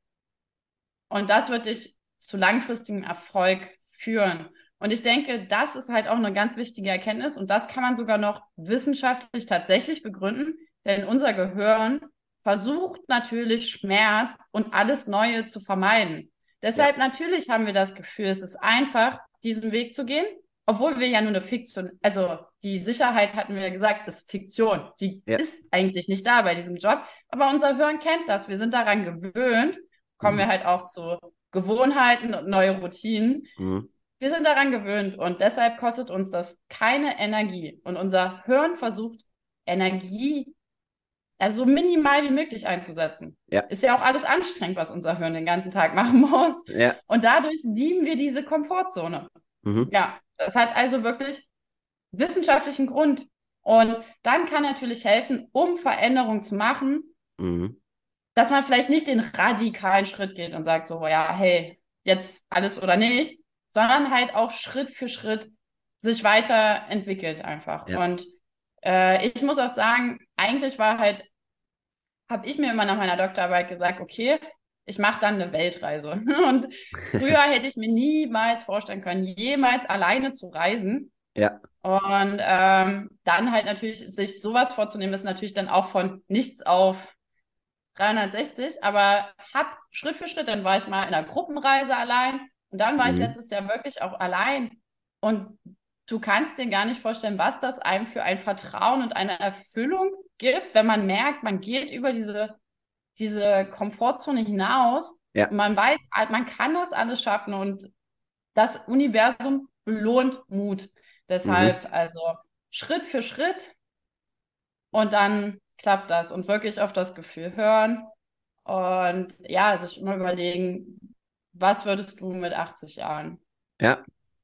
und das wird dich zu langfristigem Erfolg führen. Und ich denke, das ist halt auch eine ganz wichtige Erkenntnis und das kann man sogar noch wissenschaftlich tatsächlich begründen, denn unser Gehirn versucht natürlich Schmerz und alles Neue zu vermeiden. Deshalb ja. natürlich haben wir das Gefühl, es ist einfach, diesen Weg zu gehen, obwohl wir ja nur eine Fiktion, also die Sicherheit hatten wir ja gesagt, ist Fiktion. Die ja. ist eigentlich nicht da bei diesem Job, aber unser Hirn kennt das. Wir sind daran gewöhnt, kommen mhm. wir halt auch zu Gewohnheiten und neue Routinen. Mhm. Wir sind daran gewöhnt und deshalb kostet uns das keine Energie. Und unser Hirn versucht, Energie also so minimal wie möglich einzusetzen. Ja. Ist ja auch alles anstrengend, was unser Hirn den ganzen Tag [LAUGHS] machen muss. Ja. Und dadurch lieben wir diese Komfortzone. Mhm. Ja, das hat also wirklich wissenschaftlichen Grund. Und dann kann natürlich helfen, um Veränderungen zu machen, mhm. dass man vielleicht nicht den radikalen Schritt geht und sagt so, ja, hey, jetzt alles oder nichts, sondern halt auch Schritt für Schritt sich weiterentwickelt einfach. Ja. Und äh, ich muss auch sagen, eigentlich war halt, habe ich mir immer nach meiner Doktorarbeit gesagt, okay, ich mache dann eine Weltreise. [LAUGHS] Und früher hätte ich mir niemals vorstellen können, jemals alleine zu reisen. Ja. Und ähm, dann halt natürlich sich sowas vorzunehmen, ist natürlich dann auch von nichts auf 360, aber hab Schritt für Schritt, dann war ich mal in einer Gruppenreise allein, Und dann war mhm. ich letztes Jahr wirklich auch allein. Und du kannst dir gar nicht vorstellen, was das einem für ein Vertrauen und eine Erfüllung gibt, wenn man merkt, man geht über diese, diese Komfortzone hinaus. Ja. Und man weiß, man kann das alles schaffen und das Universum belohnt Mut. Deshalb, mhm. also Schritt für Schritt und dann klappt das und wirklich auf das Gefühl hören und ja, sich immer überlegen, was würdest du mit 80 Jahren? Ja,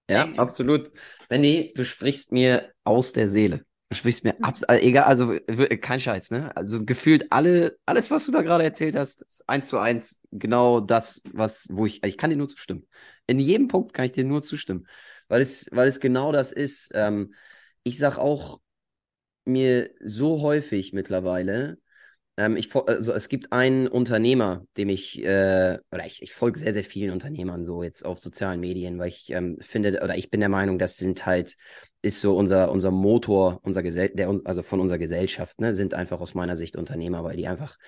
ja, absolut. Benny, du sprichst mir aus der Seele. Du sprichst mir ab, äh, egal, also kein Scheiß, ne? Also gefühlt alle, alles, was du da gerade erzählt hast, ist eins zu eins genau das, was, wo ich, ich kann dir nur zustimmen. In jedem Punkt kann ich dir nur zustimmen, weil es, weil es genau das ist. Ähm, ich sag auch mir so häufig mittlerweile, ähm, ich, also es gibt einen Unternehmer, dem ich, äh, oder ich, ich folge sehr, sehr vielen Unternehmern so jetzt auf sozialen Medien, weil ich ähm, finde, oder ich bin der Meinung, das sind halt, ist so unser, unser Motor, unser Gesell der, also von unserer Gesellschaft, ne, sind einfach aus meiner Sicht Unternehmer, weil die einfach,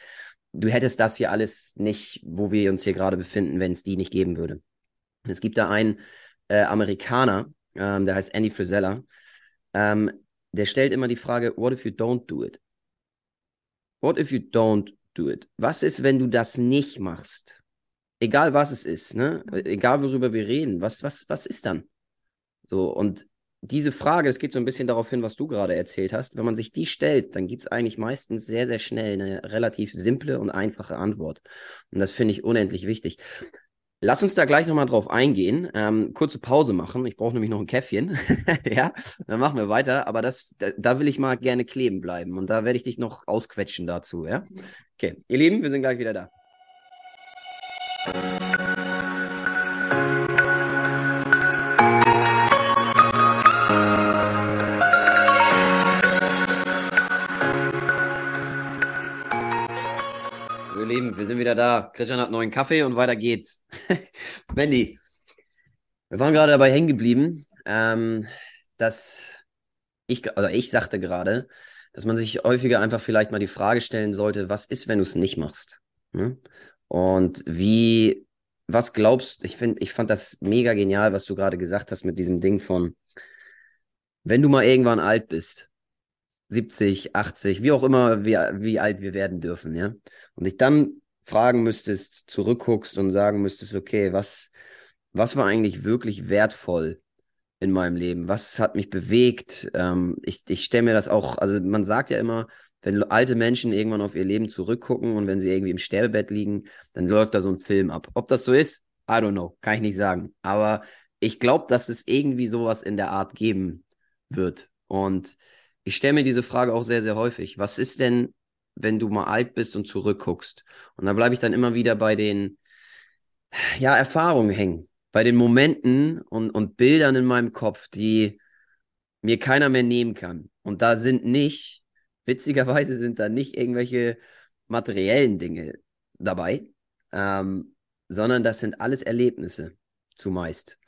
du hättest das hier alles nicht, wo wir uns hier gerade befinden, wenn es die nicht geben würde. Es gibt da einen äh, Amerikaner, ähm, der heißt Andy Frisella, ähm, der stellt immer die Frage, what if you don't do it? What if you don't do it? Was ist, wenn du das nicht machst? Egal was es ist, ne? Egal worüber wir reden, was, was, was ist dann? So, und diese Frage, es geht so ein bisschen darauf hin, was du gerade erzählt hast. Wenn man sich die stellt, dann gibt es eigentlich meistens sehr, sehr schnell eine relativ simple und einfache Antwort. Und das finde ich unendlich wichtig. Lass uns da gleich nochmal drauf eingehen. Ähm, kurze Pause machen. Ich brauche nämlich noch ein Käffchen. [LAUGHS] ja, dann machen wir weiter. Aber das, da, da, will ich mal gerne kleben bleiben. Und da werde ich dich noch ausquetschen dazu. Ja? Okay, ihr Lieben, wir sind gleich wieder da. Lieben, wir sind wieder da. Christian hat neuen Kaffee und weiter geht's. [LAUGHS] Wendy, wir waren gerade dabei hängen geblieben, ähm, dass ich, oder ich sagte gerade, dass man sich häufiger einfach vielleicht mal die Frage stellen sollte, was ist, wenn du es nicht machst? Hm? Und wie, was glaubst du, ich ich fand das mega genial, was du gerade gesagt hast mit diesem Ding von, wenn du mal irgendwann alt bist, 70, 80, wie auch immer, wie, wie alt wir werden dürfen, ja. Und dich dann fragen müsstest, zurückguckst und sagen müsstest, okay, was, was war eigentlich wirklich wertvoll in meinem Leben? Was hat mich bewegt? Ähm, ich ich stelle mir das auch, also man sagt ja immer, wenn alte Menschen irgendwann auf ihr Leben zurückgucken und wenn sie irgendwie im Sterbebett liegen, dann läuft da so ein Film ab. Ob das so ist, I don't know, kann ich nicht sagen. Aber ich glaube, dass es irgendwie sowas in der Art geben wird. Und ich stelle mir diese Frage auch sehr, sehr häufig. Was ist denn, wenn du mal alt bist und zurückguckst? Und da bleibe ich dann immer wieder bei den ja, Erfahrungen hängen, bei den Momenten und, und Bildern in meinem Kopf, die mir keiner mehr nehmen kann. Und da sind nicht, witzigerweise sind da nicht irgendwelche materiellen Dinge dabei, ähm, sondern das sind alles Erlebnisse zumeist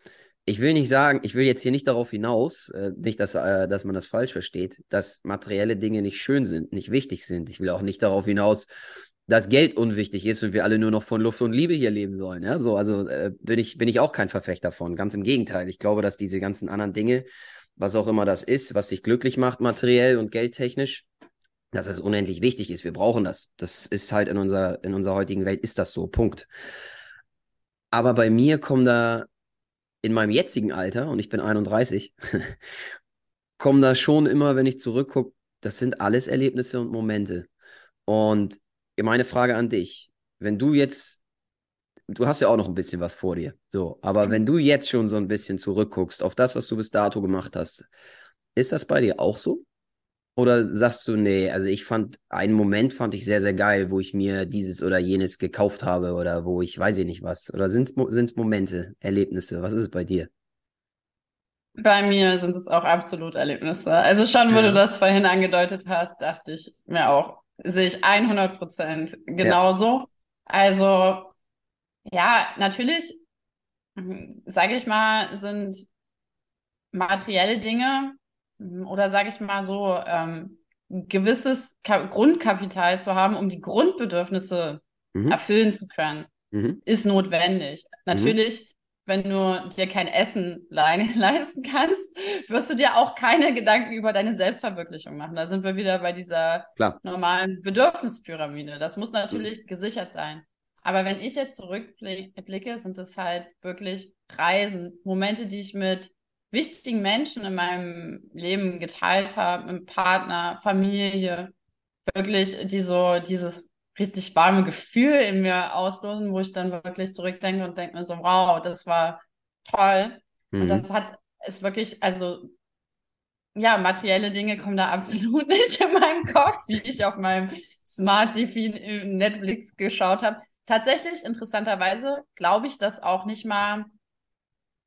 ich will nicht sagen, ich will jetzt hier nicht darauf hinaus, äh, nicht, dass, äh, dass man das falsch versteht, dass materielle Dinge nicht schön sind, nicht wichtig sind. Ich will auch nicht darauf hinaus, dass Geld unwichtig ist und wir alle nur noch von Luft und Liebe hier leben sollen. Ja? So, also äh, bin, ich, bin ich auch kein Verfechter von. Ganz im Gegenteil. Ich glaube, dass diese ganzen anderen Dinge, was auch immer das ist, was dich glücklich macht, materiell und geldtechnisch, dass es unendlich wichtig ist. Wir brauchen das. Das ist halt in unserer, in unserer heutigen Welt ist das so. Punkt. Aber bei mir kommen da in meinem jetzigen Alter, und ich bin 31, [LAUGHS] kommen da schon immer, wenn ich zurückgucke, das sind alles Erlebnisse und Momente. Und meine Frage an dich, wenn du jetzt, du hast ja auch noch ein bisschen was vor dir, so, aber wenn du jetzt schon so ein bisschen zurückguckst auf das, was du bis dato gemacht hast, ist das bei dir auch so? Oder sagst du, nee, also ich fand, einen Moment fand ich sehr, sehr geil, wo ich mir dieses oder jenes gekauft habe oder wo ich weiß ich nicht was. Oder sind es Momente, Erlebnisse? Was ist es bei dir? Bei mir sind es auch absolut Erlebnisse. Also schon, wo ja. du das vorhin angedeutet hast, dachte ich mir auch, sehe ich 100 Prozent genauso. Ja. Also ja, natürlich, hm, sage ich mal, sind materielle Dinge oder sage ich mal so, ähm, gewisses Ka Grundkapital zu haben, um die Grundbedürfnisse mhm. erfüllen zu können, mhm. ist notwendig. Mhm. Natürlich, wenn du dir kein Essen le [LAUGHS] leisten kannst, wirst du dir auch keine Gedanken über deine Selbstverwirklichung machen. Da sind wir wieder bei dieser Klar. normalen Bedürfnispyramide. Das muss natürlich mhm. gesichert sein. Aber wenn ich jetzt zurückblicke, sind es halt wirklich Reisen, Momente, die ich mit wichtigen Menschen in meinem Leben geteilt habe, mit Partner, Familie, wirklich die so dieses richtig warme Gefühl in mir auslösen, wo ich dann wirklich zurückdenke und denke mir so, wow, das war toll. Mhm. Und das hat, ist wirklich, also, ja, materielle Dinge kommen da [LAUGHS] absolut nicht in meinem Kopf, wie ich auf meinem Smart TV Netflix geschaut habe. Tatsächlich, interessanterweise, glaube ich, dass auch nicht mal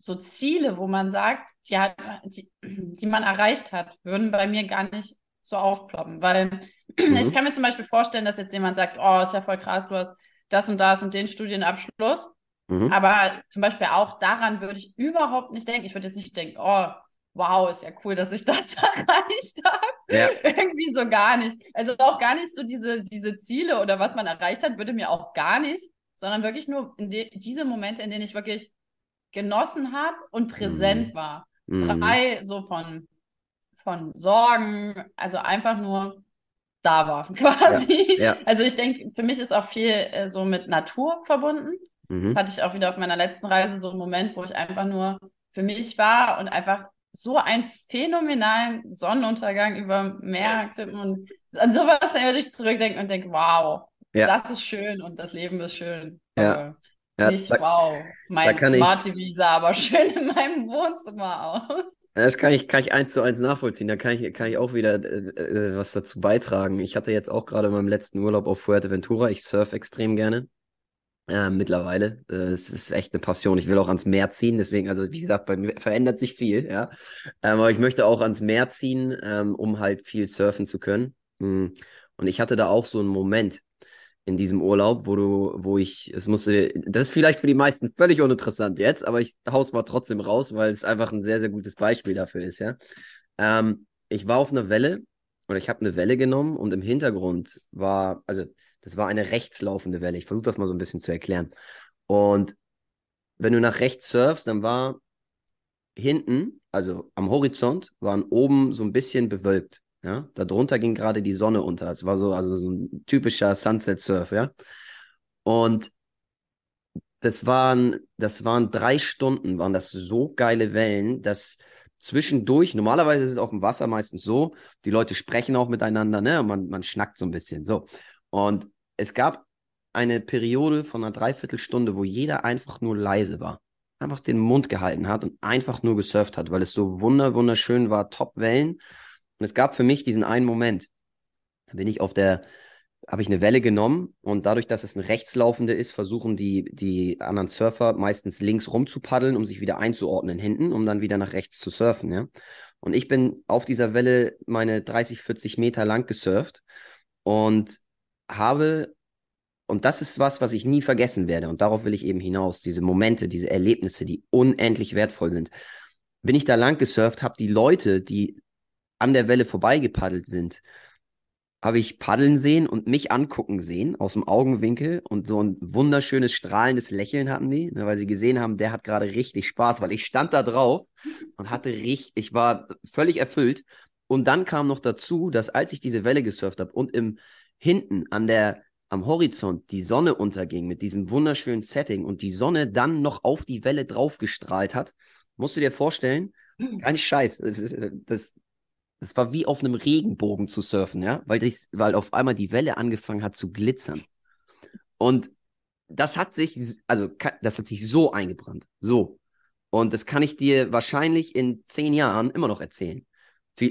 so Ziele, wo man sagt, die, hat, die, [CLEARS THROAT] die man erreicht hat, würden bei mir gar nicht so aufploppen. Weil [CLEARS THROAT] mhm. ich kann mir zum Beispiel vorstellen, dass jetzt jemand sagt, oh, ist ja voll krass, du hast das und das und den Studienabschluss. Mhm. Aber zum Beispiel auch daran würde ich überhaupt nicht denken. Ich würde jetzt nicht denken, oh, wow, ist ja cool, dass ich [LAUGHS] das erreicht habe. Ja. Irgendwie so gar nicht. Also auch gar nicht so diese, diese Ziele oder was man erreicht hat, würde mir auch gar nicht, sondern wirklich nur in diese Momente, in denen ich wirklich genossen habe und präsent mhm. war. Mhm. Frei so von, von Sorgen, also einfach nur da war [LAUGHS] quasi. Ja, ja. Also ich denke, für mich ist auch viel äh, so mit Natur verbunden. Mhm. Das hatte ich auch wieder auf meiner letzten Reise so einen Moment, wo ich einfach nur für mich war und einfach so einen phänomenalen Sonnenuntergang über Meerklippen und an sowas dann würde ich zurückdenken und denke, wow, ja. das ist schön und das Leben ist schön. Ja. Ja, Nicht, da, wow, mein Smart TV sah aber [LAUGHS] schön in meinem Wohnzimmer aus. Das kann ich, kann ich eins zu eins nachvollziehen. Da kann ich, kann ich auch wieder äh, äh, was dazu beitragen. Ich hatte jetzt auch gerade in meinem letzten Urlaub auf Fuerteventura. Ich surfe extrem gerne. Äh, mittlerweile. Äh, es ist echt eine Passion. Ich will auch ans Meer ziehen. Deswegen, also wie gesagt, bei mir verändert sich viel, ja. Ähm, aber ich möchte auch ans Meer ziehen, ähm, um halt viel surfen zu können. Mm. Und ich hatte da auch so einen Moment in diesem Urlaub, wo du, wo ich, es musste, das ist vielleicht für die meisten völlig uninteressant jetzt, aber ich hau's mal trotzdem raus, weil es einfach ein sehr, sehr gutes Beispiel dafür ist, ja. Ähm, ich war auf einer Welle oder ich habe eine Welle genommen und im Hintergrund war, also das war eine rechtslaufende Welle. Ich versuche das mal so ein bisschen zu erklären. Und wenn du nach rechts surfst, dann war hinten, also am Horizont, waren oben so ein bisschen bewölkt. Ja, darunter ging gerade die Sonne unter. Es war so, also so ein typischer Sunset Surf, ja. Und das waren, das waren drei Stunden, waren das so geile Wellen, dass zwischendurch, normalerweise ist es auf dem Wasser meistens so, die Leute sprechen auch miteinander, ne? Man, man schnackt so ein bisschen. So. Und es gab eine Periode von einer Dreiviertelstunde, wo jeder einfach nur leise war. Einfach den Mund gehalten hat und einfach nur gesurft hat, weil es so wunder, wunderschön war, top Wellen. Und es gab für mich diesen einen Moment, da bin ich auf der, habe ich eine Welle genommen und dadurch, dass es eine rechtslaufende ist, versuchen die, die anderen Surfer meistens links rum zu paddeln, um sich wieder einzuordnen hinten, um dann wieder nach rechts zu surfen, ja. Und ich bin auf dieser Welle meine 30, 40 Meter lang gesurft und habe, und das ist was, was ich nie vergessen werde, und darauf will ich eben hinaus, diese Momente, diese Erlebnisse, die unendlich wertvoll sind. Bin ich da lang gesurft, habe die Leute, die an der Welle vorbeigepaddelt sind, habe ich paddeln sehen und mich angucken sehen aus dem Augenwinkel und so ein wunderschönes strahlendes Lächeln hatten die, ne, weil sie gesehen haben, der hat gerade richtig Spaß, weil ich stand da drauf und hatte richtig, ich war völlig erfüllt. Und dann kam noch dazu, dass als ich diese Welle gesurft habe und im hinten an der am Horizont die Sonne unterging mit diesem wunderschönen Setting und die Sonne dann noch auf die Welle draufgestrahlt hat, musst du dir vorstellen, hm. kein Scheiß, das, ist, das, das war wie auf einem Regenbogen zu surfen, ja, weil, das, weil auf einmal die Welle angefangen hat zu glitzern. Und das hat sich, also das hat sich so eingebrannt. So. Und das kann ich dir wahrscheinlich in zehn Jahren immer noch erzählen.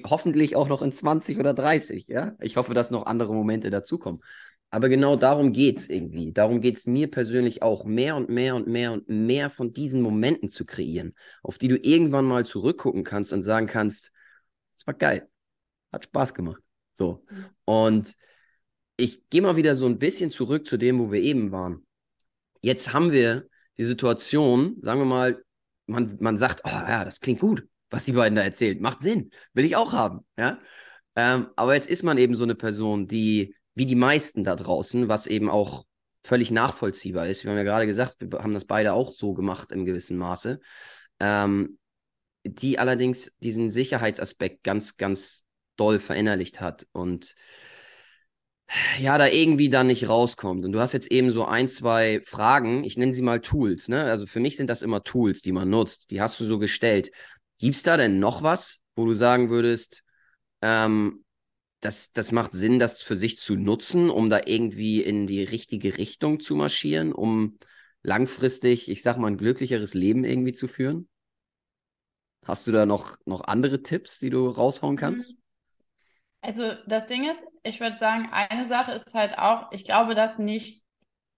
Hoffentlich auch noch in 20 oder 30, ja. Ich hoffe, dass noch andere Momente dazukommen. Aber genau darum geht es irgendwie. Darum geht es mir persönlich auch, mehr und mehr und mehr und mehr von diesen Momenten zu kreieren, auf die du irgendwann mal zurückgucken kannst und sagen kannst, es war geil. Hat Spaß gemacht. So. Und ich gehe mal wieder so ein bisschen zurück zu dem, wo wir eben waren. Jetzt haben wir die Situation, sagen wir mal, man, man sagt, oh ja, das klingt gut, was die beiden da erzählen. Macht Sinn. Will ich auch haben. Ja. Ähm, aber jetzt ist man eben so eine Person, die, wie die meisten da draußen, was eben auch völlig nachvollziehbar ist. Wir haben ja gerade gesagt, wir haben das beide auch so gemacht im gewissen Maße. Ähm, die allerdings diesen Sicherheitsaspekt ganz, ganz doll verinnerlicht hat und ja, da irgendwie dann nicht rauskommt. Und du hast jetzt eben so ein, zwei Fragen, ich nenne sie mal Tools, ne? Also für mich sind das immer Tools, die man nutzt. Die hast du so gestellt. Gibt es da denn noch was, wo du sagen würdest, ähm, das, das macht Sinn, das für sich zu nutzen, um da irgendwie in die richtige Richtung zu marschieren, um langfristig, ich sag mal, ein glücklicheres Leben irgendwie zu führen? Hast du da noch, noch andere Tipps, die du raushauen kannst? Mhm. Also das Ding ist, ich würde sagen, eine Sache ist halt auch, ich glaube, dass nicht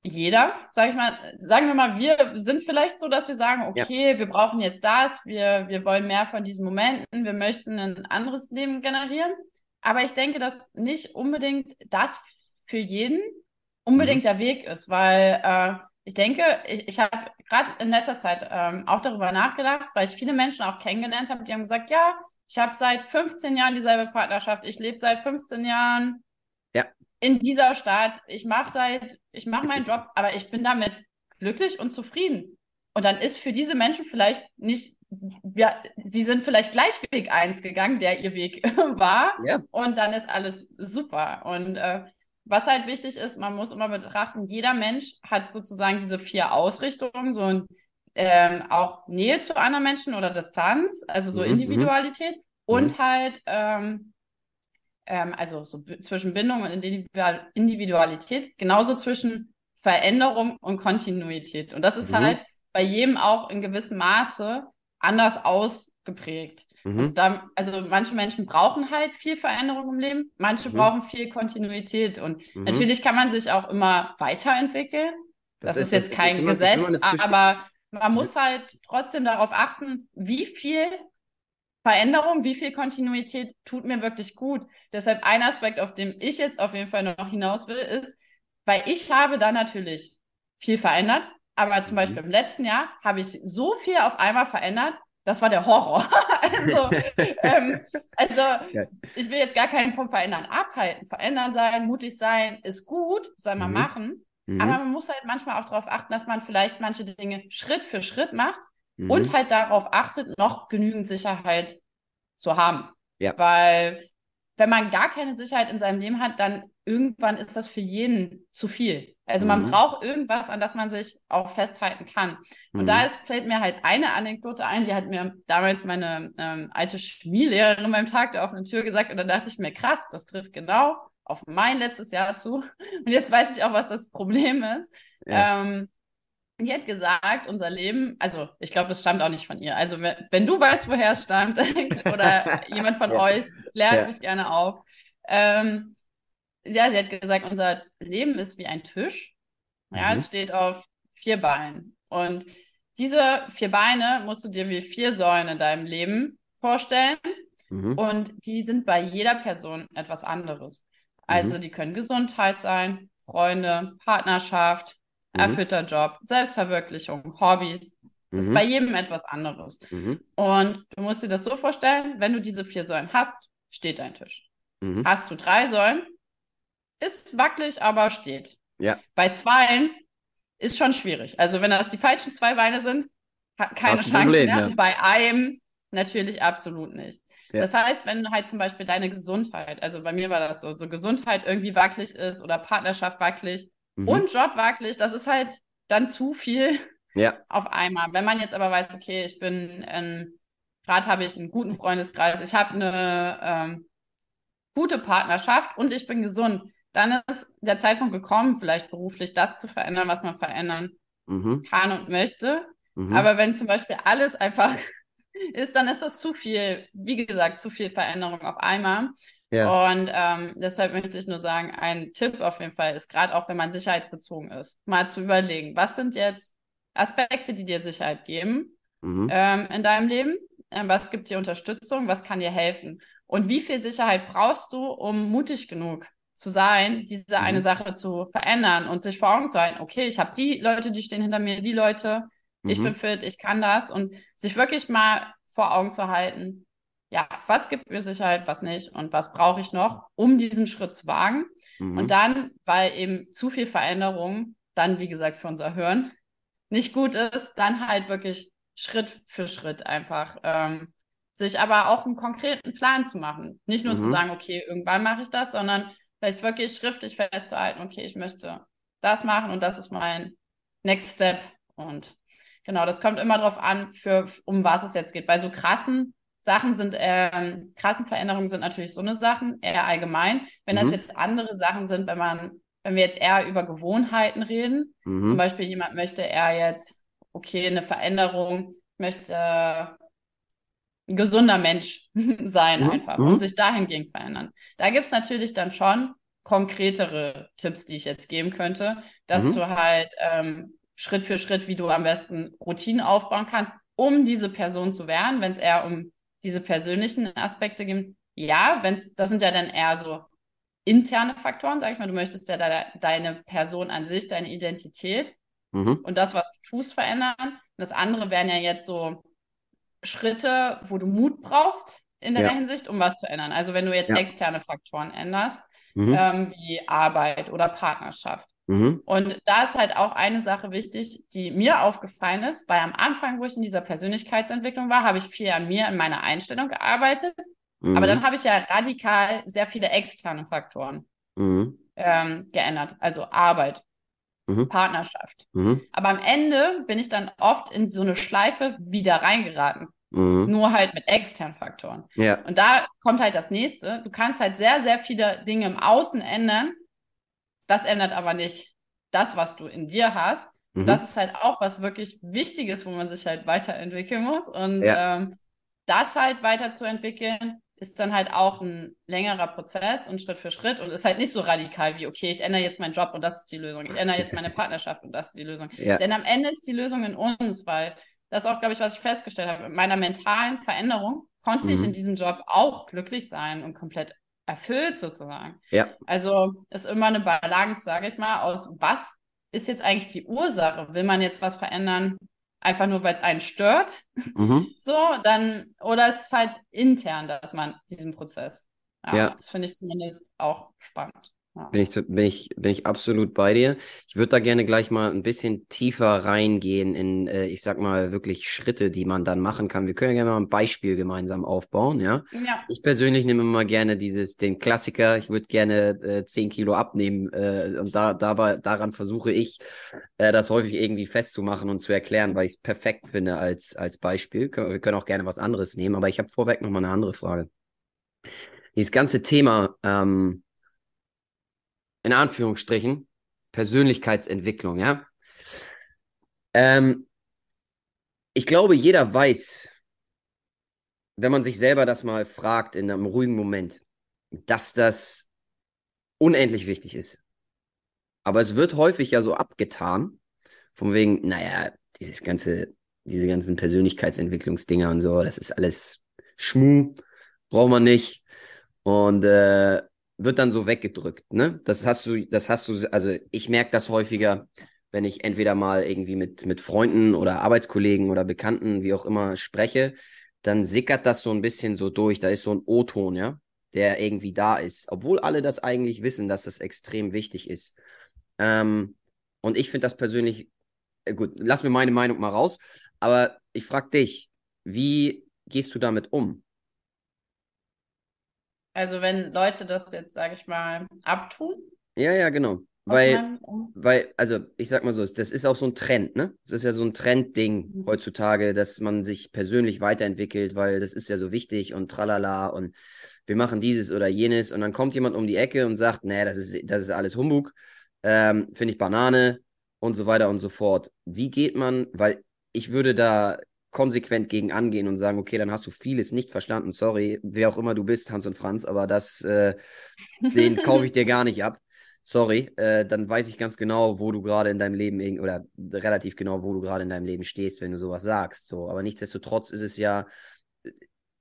jeder, sage ich mal, sagen wir mal, wir sind vielleicht so, dass wir sagen, okay, ja. wir brauchen jetzt das, wir, wir wollen mehr von diesen Momenten, wir möchten ein anderes Leben generieren. Aber ich denke, dass nicht unbedingt das für jeden unbedingt mhm. der Weg ist, weil äh, ich denke, ich, ich habe gerade in letzter Zeit ähm, auch darüber nachgedacht, weil ich viele Menschen auch kennengelernt habe, die haben gesagt, ja, ich habe seit 15 Jahren dieselbe Partnerschaft, ich lebe seit 15 Jahren ja. in dieser Stadt, ich mache seit, ich mache meinen Job, aber ich bin damit glücklich und zufrieden. Und dann ist für diese Menschen vielleicht nicht ja, sie sind vielleicht gleich Weg eins gegangen, der ihr Weg [LAUGHS] war. Ja. Und dann ist alles super. Und äh, was halt wichtig ist, man muss immer betrachten, jeder Mensch hat sozusagen diese vier Ausrichtungen, so ein, ähm, auch Nähe zu anderen Menschen oder Distanz, also so mhm, Individualität mhm. und mhm. halt, ähm, ähm, also so zwischen Bindung und Individualität, genauso zwischen Veränderung und Kontinuität. Und das ist mhm. halt bei jedem auch in gewissem Maße anders ausgeprägt. Mhm. Da, also manche Menschen brauchen halt viel Veränderung im Leben, manche mhm. brauchen viel Kontinuität. Und mhm. natürlich kann man sich auch immer weiterentwickeln. Das, das ist, jetzt das kein Gesetz, aber man muss halt trotzdem darauf achten, wie viel Veränderung, wie viel Kontinuität tut mir wirklich gut. Deshalb ein Aspekt, auf dem ich jetzt auf jeden Fall noch hinaus will, ist, weil ich habe da natürlich viel verändert, aber zum mhm. Beispiel im letzten Jahr habe ich so viel auf einmal verändert, das war der Horror. [LAUGHS] also, [LAUGHS] ähm, also ja. ich will jetzt gar keinen vom Verändern abhalten. Verändern sein, mutig sein, ist gut, soll man mhm. machen. Mhm. Aber man muss halt manchmal auch darauf achten, dass man vielleicht manche Dinge Schritt für Schritt macht mhm. und halt darauf achtet, noch genügend Sicherheit zu haben. Ja. Weil wenn man gar keine Sicherheit in seinem Leben hat, dann irgendwann ist das für jeden zu viel. Also man mhm. braucht irgendwas, an das man sich auch festhalten kann. Und mhm. da ist, fällt mir halt eine Anekdote ein, die hat mir damals meine ähm, alte Chemielehrerin beim Tag der offenen Tür gesagt. Und da dachte ich mir, krass, das trifft genau auf mein letztes Jahr zu. Und jetzt weiß ich auch, was das Problem ist. Ja. Ähm, die hat gesagt, unser Leben, also ich glaube, das stammt auch nicht von ihr. Also wenn, wenn du weißt, woher es stammt [LAUGHS] oder jemand von ja. euch, klärt ja. mich gerne auf. Ähm, ja, sie hat gesagt, unser Leben ist wie ein Tisch. Ja, mhm. es steht auf vier Beinen. Und diese vier Beine musst du dir wie vier Säulen in deinem Leben vorstellen. Mhm. Und die sind bei jeder Person etwas anderes. Also mhm. die können Gesundheit sein, Freunde, Partnerschaft, mhm. erfüllter Job, Selbstverwirklichung, Hobbys. Das ist mhm. bei jedem etwas anderes. Und du musst dir das so vorstellen, wenn du diese vier Säulen hast, steht dein Tisch. Hast du drei Säulen, ist wackelig, aber steht. Ja. Bei zweien ist schon schwierig. Also wenn das die falschen zwei Beine sind, keine Chance Problem, mehr. Ja. Bei einem natürlich absolut nicht. Ja. Das heißt, wenn halt zum Beispiel deine Gesundheit, also bei mir war das so, so Gesundheit irgendwie wackelig ist oder Partnerschaft wackelig, mhm. und Job wackelig, das ist halt dann zu viel ja. auf einmal. Wenn man jetzt aber weiß, okay, ich bin, gerade habe ich einen guten Freundeskreis, ich habe eine ähm, gute Partnerschaft und ich bin gesund, dann ist der Zeitpunkt gekommen, vielleicht beruflich das zu verändern, was man verändern mhm. kann und möchte. Mhm. Aber wenn zum Beispiel alles einfach [LAUGHS] ist, dann ist das zu viel, wie gesagt, zu viel Veränderung auf einmal. Ja. Und ähm, deshalb möchte ich nur sagen, ein Tipp auf jeden Fall ist, gerade auch wenn man sicherheitsbezogen ist, mal zu überlegen, was sind jetzt Aspekte, die dir Sicherheit geben mhm. ähm, in deinem Leben? Ähm, was gibt dir Unterstützung? Was kann dir helfen? Und wie viel Sicherheit brauchst du, um mutig genug zu sein, diese mhm. eine Sache zu verändern und sich vor Augen zu halten, okay, ich habe die Leute, die stehen hinter mir, die Leute, mhm. ich bin fit, ich kann das und sich wirklich mal vor Augen zu halten, ja, was gibt mir Sicherheit, was nicht und was brauche ich noch, um diesen Schritt zu wagen. Mhm. Und dann, weil eben zu viel Veränderung dann wie gesagt für unser Hirn nicht gut ist, dann halt wirklich Schritt für Schritt einfach ähm, sich aber auch einen konkreten Plan zu machen. Nicht nur mhm. zu sagen, okay, irgendwann mache ich das, sondern vielleicht wirklich schriftlich festzuhalten, okay, ich möchte das machen und das ist mein Next Step. Und genau, das kommt immer darauf an, für, um was es jetzt geht. Bei so krassen Sachen sind, ähm, krassen Veränderungen sind natürlich so eine Sachen, eher allgemein. Wenn mhm. das jetzt andere Sachen sind, wenn man, wenn wir jetzt eher über Gewohnheiten reden, mhm. zum Beispiel jemand möchte eher jetzt, okay, eine Veränderung, möchte gesunder Mensch [LAUGHS] sein mhm. einfach und mhm. sich dahingehend verändern. Da gibt es natürlich dann schon konkretere Tipps, die ich jetzt geben könnte, dass mhm. du halt ähm, Schritt für Schritt, wie du am besten Routinen aufbauen kannst, um diese Person zu werden, wenn es eher um diese persönlichen Aspekte gibt, ja, wenn's, das sind ja dann eher so interne Faktoren, sag ich mal, du möchtest ja de deine Person an sich, deine Identität mhm. und das, was du tust, verändern. Und das andere wären ja jetzt so Schritte, wo du Mut brauchst in der ja. Hinsicht, um was zu ändern. Also wenn du jetzt ja. externe Faktoren änderst, mhm. ähm, wie Arbeit oder Partnerschaft. Mhm. Und da ist halt auch eine Sache wichtig, die mir aufgefallen ist, weil am Anfang, wo ich in dieser Persönlichkeitsentwicklung war, habe ich viel an mir, in meiner Einstellung gearbeitet. Mhm. Aber dann habe ich ja radikal sehr viele externe Faktoren mhm. ähm, geändert. Also Arbeit, mhm. Partnerschaft. Mhm. Aber am Ende bin ich dann oft in so eine Schleife wieder reingeraten. Mhm. Nur halt mit externen Faktoren. Ja. Und da kommt halt das nächste. Du kannst halt sehr, sehr viele Dinge im Außen ändern, das ändert aber nicht das, was du in dir hast. Mhm. Das ist halt auch was wirklich Wichtiges, wo man sich halt weiterentwickeln muss. Und ja. ähm, das halt weiterzuentwickeln, ist dann halt auch ein längerer Prozess und Schritt für Schritt und ist halt nicht so radikal wie, okay, ich ändere jetzt meinen Job und das ist die Lösung. Ich ändere jetzt meine [LAUGHS] Partnerschaft und das ist die Lösung. Ja. Denn am Ende ist die Lösung in uns, weil das ist auch, glaube ich, was ich festgestellt habe. Mit meiner mentalen Veränderung konnte mhm. ich in diesem Job auch glücklich sein und komplett erfüllt sozusagen. Ja. Also ist immer eine Balance, sage ich mal, aus was ist jetzt eigentlich die Ursache? Will man jetzt was verändern, einfach nur, weil es einen stört? Mhm. So, dann, oder ist es halt intern, dass man diesen Prozess. Ja, ja. das finde ich zumindest auch spannend. Ja. Bin, ich, bin, ich, bin ich absolut bei dir. Ich würde da gerne gleich mal ein bisschen tiefer reingehen in, äh, ich sag mal, wirklich Schritte, die man dann machen kann. Wir können ja gerne mal ein Beispiel gemeinsam aufbauen, ja. ja. Ich persönlich nehme immer gerne dieses, den Klassiker, ich würde gerne äh, 10 Kilo abnehmen äh, und da, dabei, daran versuche ich, äh, das häufig irgendwie festzumachen und zu erklären, weil ich es perfekt finde als, als Beispiel. Wir können auch gerne was anderes nehmen, aber ich habe vorweg noch mal eine andere Frage. Dieses ganze Thema, ähm, in Anführungsstrichen, Persönlichkeitsentwicklung, ja. Ähm, ich glaube, jeder weiß, wenn man sich selber das mal fragt in einem ruhigen Moment, dass das unendlich wichtig ist. Aber es wird häufig ja so abgetan, von wegen, naja, dieses ganze, diese ganzen Persönlichkeitsentwicklungsdinger und so, das ist alles Schmu, braucht man nicht. Und äh, wird dann so weggedrückt, ne? Das hast du, das hast du, also ich merke das häufiger, wenn ich entweder mal irgendwie mit, mit Freunden oder Arbeitskollegen oder Bekannten, wie auch immer, spreche, dann sickert das so ein bisschen so durch. Da ist so ein O-Ton, ja, der irgendwie da ist. Obwohl alle das eigentlich wissen, dass das extrem wichtig ist. Ähm, und ich finde das persönlich, äh, gut, lass mir meine Meinung mal raus, aber ich frage dich, wie gehst du damit um? Also wenn Leute das jetzt, sage ich mal, abtun. Ja, ja, genau. Weil, weil, also ich sag mal so, das ist auch so ein Trend, ne? Das ist ja so ein Trendding mhm. heutzutage, dass man sich persönlich weiterentwickelt, weil das ist ja so wichtig und tralala und wir machen dieses oder jenes und dann kommt jemand um die Ecke und sagt, nee, das ist, das ist alles Humbug, ähm, finde ich Banane und so weiter und so fort. Wie geht man, weil ich würde da konsequent gegen angehen und sagen, okay, dann hast du vieles nicht verstanden, sorry, wer auch immer du bist, Hans und Franz, aber das, äh, den [LAUGHS] kaufe ich dir gar nicht ab. Sorry, äh, dann weiß ich ganz genau, wo du gerade in deinem Leben oder relativ genau, wo du gerade in deinem Leben stehst, wenn du sowas sagst. So, aber nichtsdestotrotz ist es ja,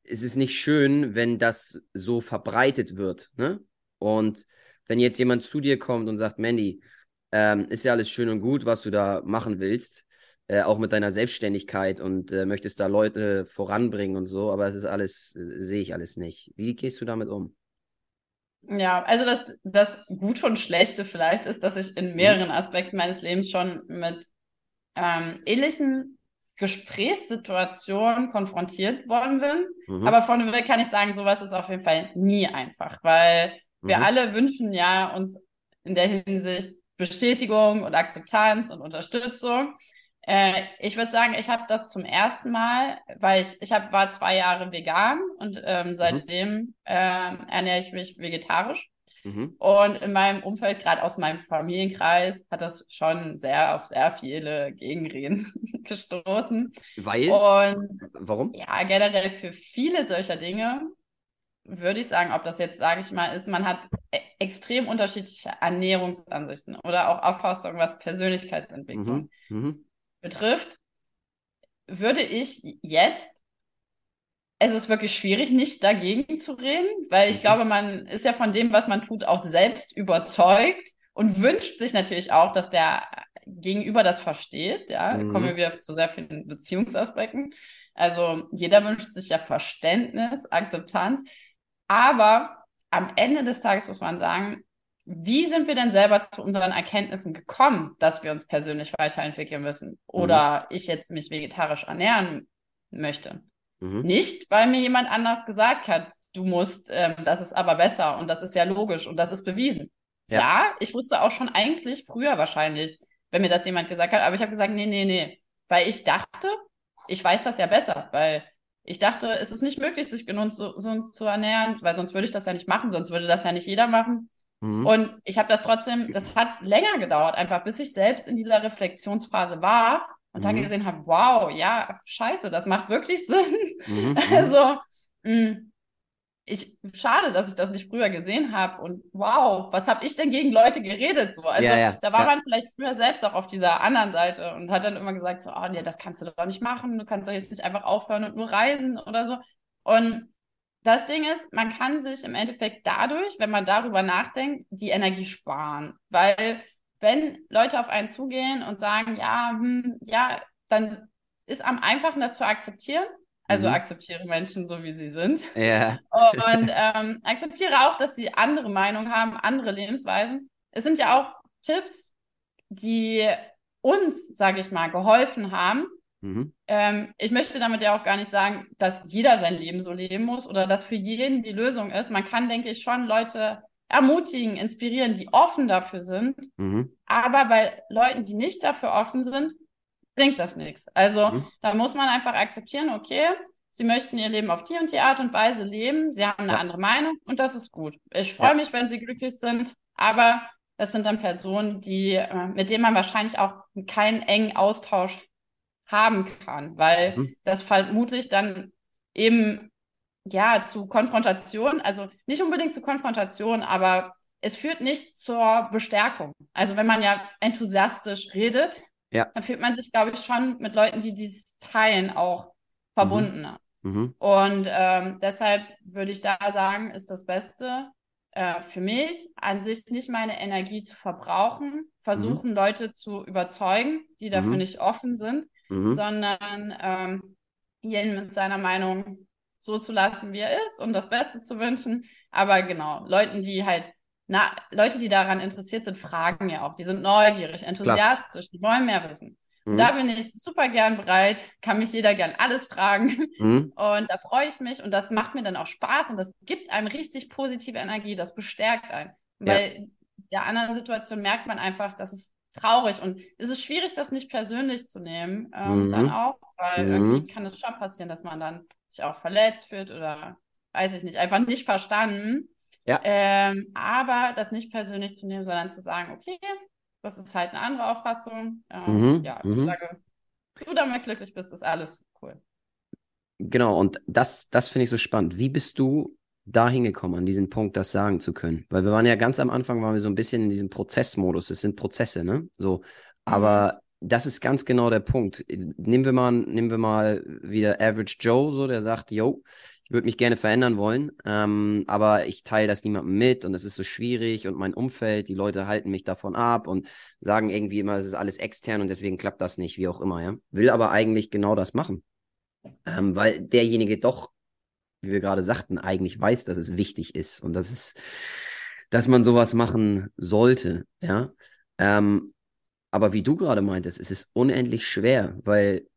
es ist nicht schön, wenn das so verbreitet wird. Ne? Und wenn jetzt jemand zu dir kommt und sagt, Mandy, ähm, ist ja alles schön und gut, was du da machen willst, äh, auch mit deiner Selbstständigkeit und äh, möchtest da Leute voranbringen und so, aber es ist alles, äh, sehe ich alles nicht. Wie gehst du damit um? Ja, also das, das Gute und Schlechte vielleicht ist, dass ich in mhm. mehreren Aspekten meines Lebens schon mit ähm, ähnlichen Gesprächssituationen konfrontiert worden bin. Mhm. Aber vorneweg kann ich sagen, sowas ist auf jeden Fall nie einfach, weil wir mhm. alle wünschen ja uns in der Hinsicht Bestätigung und Akzeptanz und Unterstützung. Äh, ich würde sagen, ich habe das zum ersten Mal, weil ich, ich hab, war zwei Jahre vegan und ähm, mhm. seitdem mhm. ähm, ernähre ich mich vegetarisch. Mhm. Und in meinem Umfeld, gerade aus meinem Familienkreis, hat das schon sehr auf sehr viele Gegenreden [LAUGHS] gestoßen. Weil? Und warum? Ja, generell für viele solcher Dinge würde ich sagen, ob das jetzt, sage ich mal, ist, man hat e extrem unterschiedliche Ernährungsansichten oder auch Auffassungen, was Persönlichkeitsentwicklung mhm. Mhm betrifft, würde ich jetzt, es ist wirklich schwierig, nicht dagegen zu reden, weil ich mhm. glaube, man ist ja von dem, was man tut, auch selbst überzeugt und wünscht sich natürlich auch, dass der Gegenüber das versteht. Ja, mhm. kommen wir wieder zu sehr vielen Beziehungsaspekten. Also jeder wünscht sich ja Verständnis, Akzeptanz. Aber am Ende des Tages muss man sagen, wie sind wir denn selber zu unseren Erkenntnissen gekommen, dass wir uns persönlich weiterentwickeln müssen oder mhm. ich jetzt mich vegetarisch ernähren möchte? Mhm. Nicht, weil mir jemand anders gesagt hat, du musst, ähm, das ist aber besser und das ist ja logisch und das ist bewiesen. Ja. ja, ich wusste auch schon eigentlich früher wahrscheinlich, wenn mir das jemand gesagt hat, aber ich habe gesagt, nee, nee, nee, weil ich dachte, ich weiß das ja besser, weil ich dachte, es ist nicht möglich, sich genug so, so zu ernähren, weil sonst würde ich das ja nicht machen, sonst würde das ja nicht jeder machen. Mhm. Und ich habe das trotzdem, das hat länger gedauert, einfach bis ich selbst in dieser Reflexionsphase war und dann mhm. gesehen habe, wow, ja, scheiße, das macht wirklich [LAUGHS] Sinn. Mhm. mhm. Also, mh, mm, ich, schade, dass ich das nicht früher gesehen habe und wow, was habe ich denn gegen Leute geredet so? Also, ja, ja, da war ja. man vielleicht früher selbst auch auf dieser anderen Seite und hat dann immer gesagt so, oh nee, das kannst du doch nicht machen, du kannst doch jetzt nicht einfach aufhören und nur reisen oder so. Und das Ding ist, man kann sich im Endeffekt dadurch, wenn man darüber nachdenkt, die Energie sparen. Weil wenn Leute auf einen zugehen und sagen, ja, hm, ja, dann ist am einfachen, das zu akzeptieren. Also mhm. akzeptiere Menschen so, wie sie sind. Ja. Und ähm, akzeptiere auch, dass sie andere Meinungen haben, andere Lebensweisen. Es sind ja auch Tipps, die uns, sage ich mal, geholfen haben, Mhm. Ähm, ich möchte damit ja auch gar nicht sagen, dass jeder sein Leben so leben muss oder dass für jeden die Lösung ist. Man kann, denke ich, schon Leute ermutigen, inspirieren, die offen dafür sind. Mhm. Aber bei Leuten, die nicht dafür offen sind, bringt das nichts. Also mhm. da muss man einfach akzeptieren, okay, sie möchten ihr Leben auf die und die Art und Weise leben, sie haben eine ja. andere Meinung und das ist gut. Ich freue ja. mich, wenn sie glücklich sind, aber das sind dann Personen, die, äh, mit denen man wahrscheinlich auch keinen engen Austausch haben kann, weil mhm. das vermutlich dann eben ja zu Konfrontation, also nicht unbedingt zu Konfrontation, aber es führt nicht zur Bestärkung. Also wenn man ja enthusiastisch redet, ja. dann fühlt man sich, glaube ich, schon mit Leuten, die dies teilen, auch verbundener. Mhm. Mhm. Und ähm, deshalb würde ich da sagen, ist das Beste äh, für mich, an sich nicht meine Energie zu verbrauchen, versuchen mhm. Leute zu überzeugen, die dafür mhm. nicht offen sind mhm. sondern ähm, jeden mit seiner Meinung so zu lassen, wie er ist und das Beste zu wünschen. Aber genau, Leuten, die halt, na, Leute, die daran interessiert sind, fragen ja auch. Die sind neugierig, enthusiastisch, Klar. die wollen mehr wissen. Mhm. Da bin ich super gern bereit, kann mich jeder gern alles fragen. Mhm. [LAUGHS] Und da freue ich mich und das macht mir dann auch Spaß und das gibt einem richtig positive Energie, das bestärkt einen. Weil ja. der anderen Situation merkt man einfach, dass es traurig. Und es ist schwierig, das nicht persönlich zu nehmen, ähm, mhm. dann auch, weil mhm. irgendwie kann es schon passieren, dass man dann sich auch verletzt fühlt oder weiß ich nicht, einfach nicht verstanden. Ja. Ähm, aber das nicht persönlich zu nehmen, sondern zu sagen, okay, das ist halt eine andere Auffassung. Ähm, mhm. Ja, ich mhm. sage, du damit glücklich bist, ist alles cool. Genau, und das, das finde ich so spannend. Wie bist du da hingekommen, an diesen Punkt, das sagen zu können? Weil wir waren ja ganz am Anfang, waren wir so ein bisschen in diesem Prozessmodus. Es sind Prozesse, ne? So. Aber mhm. das ist ganz genau der Punkt. Nehmen wir mal, nehmen wir mal wieder Average Joe, so, der sagt, yo, ich würde mich gerne verändern wollen, ähm, aber ich teile das niemandem mit und es ist so schwierig und mein Umfeld, die Leute halten mich davon ab und sagen irgendwie immer, es ist alles extern und deswegen klappt das nicht, wie auch immer, ja. Will aber eigentlich genau das machen. Ähm, weil derjenige doch wie wir gerade sagten, eigentlich weiß, dass es wichtig ist und dass es dass man sowas machen sollte, ja. Ähm, aber wie du gerade meintest, es ist unendlich schwer, weil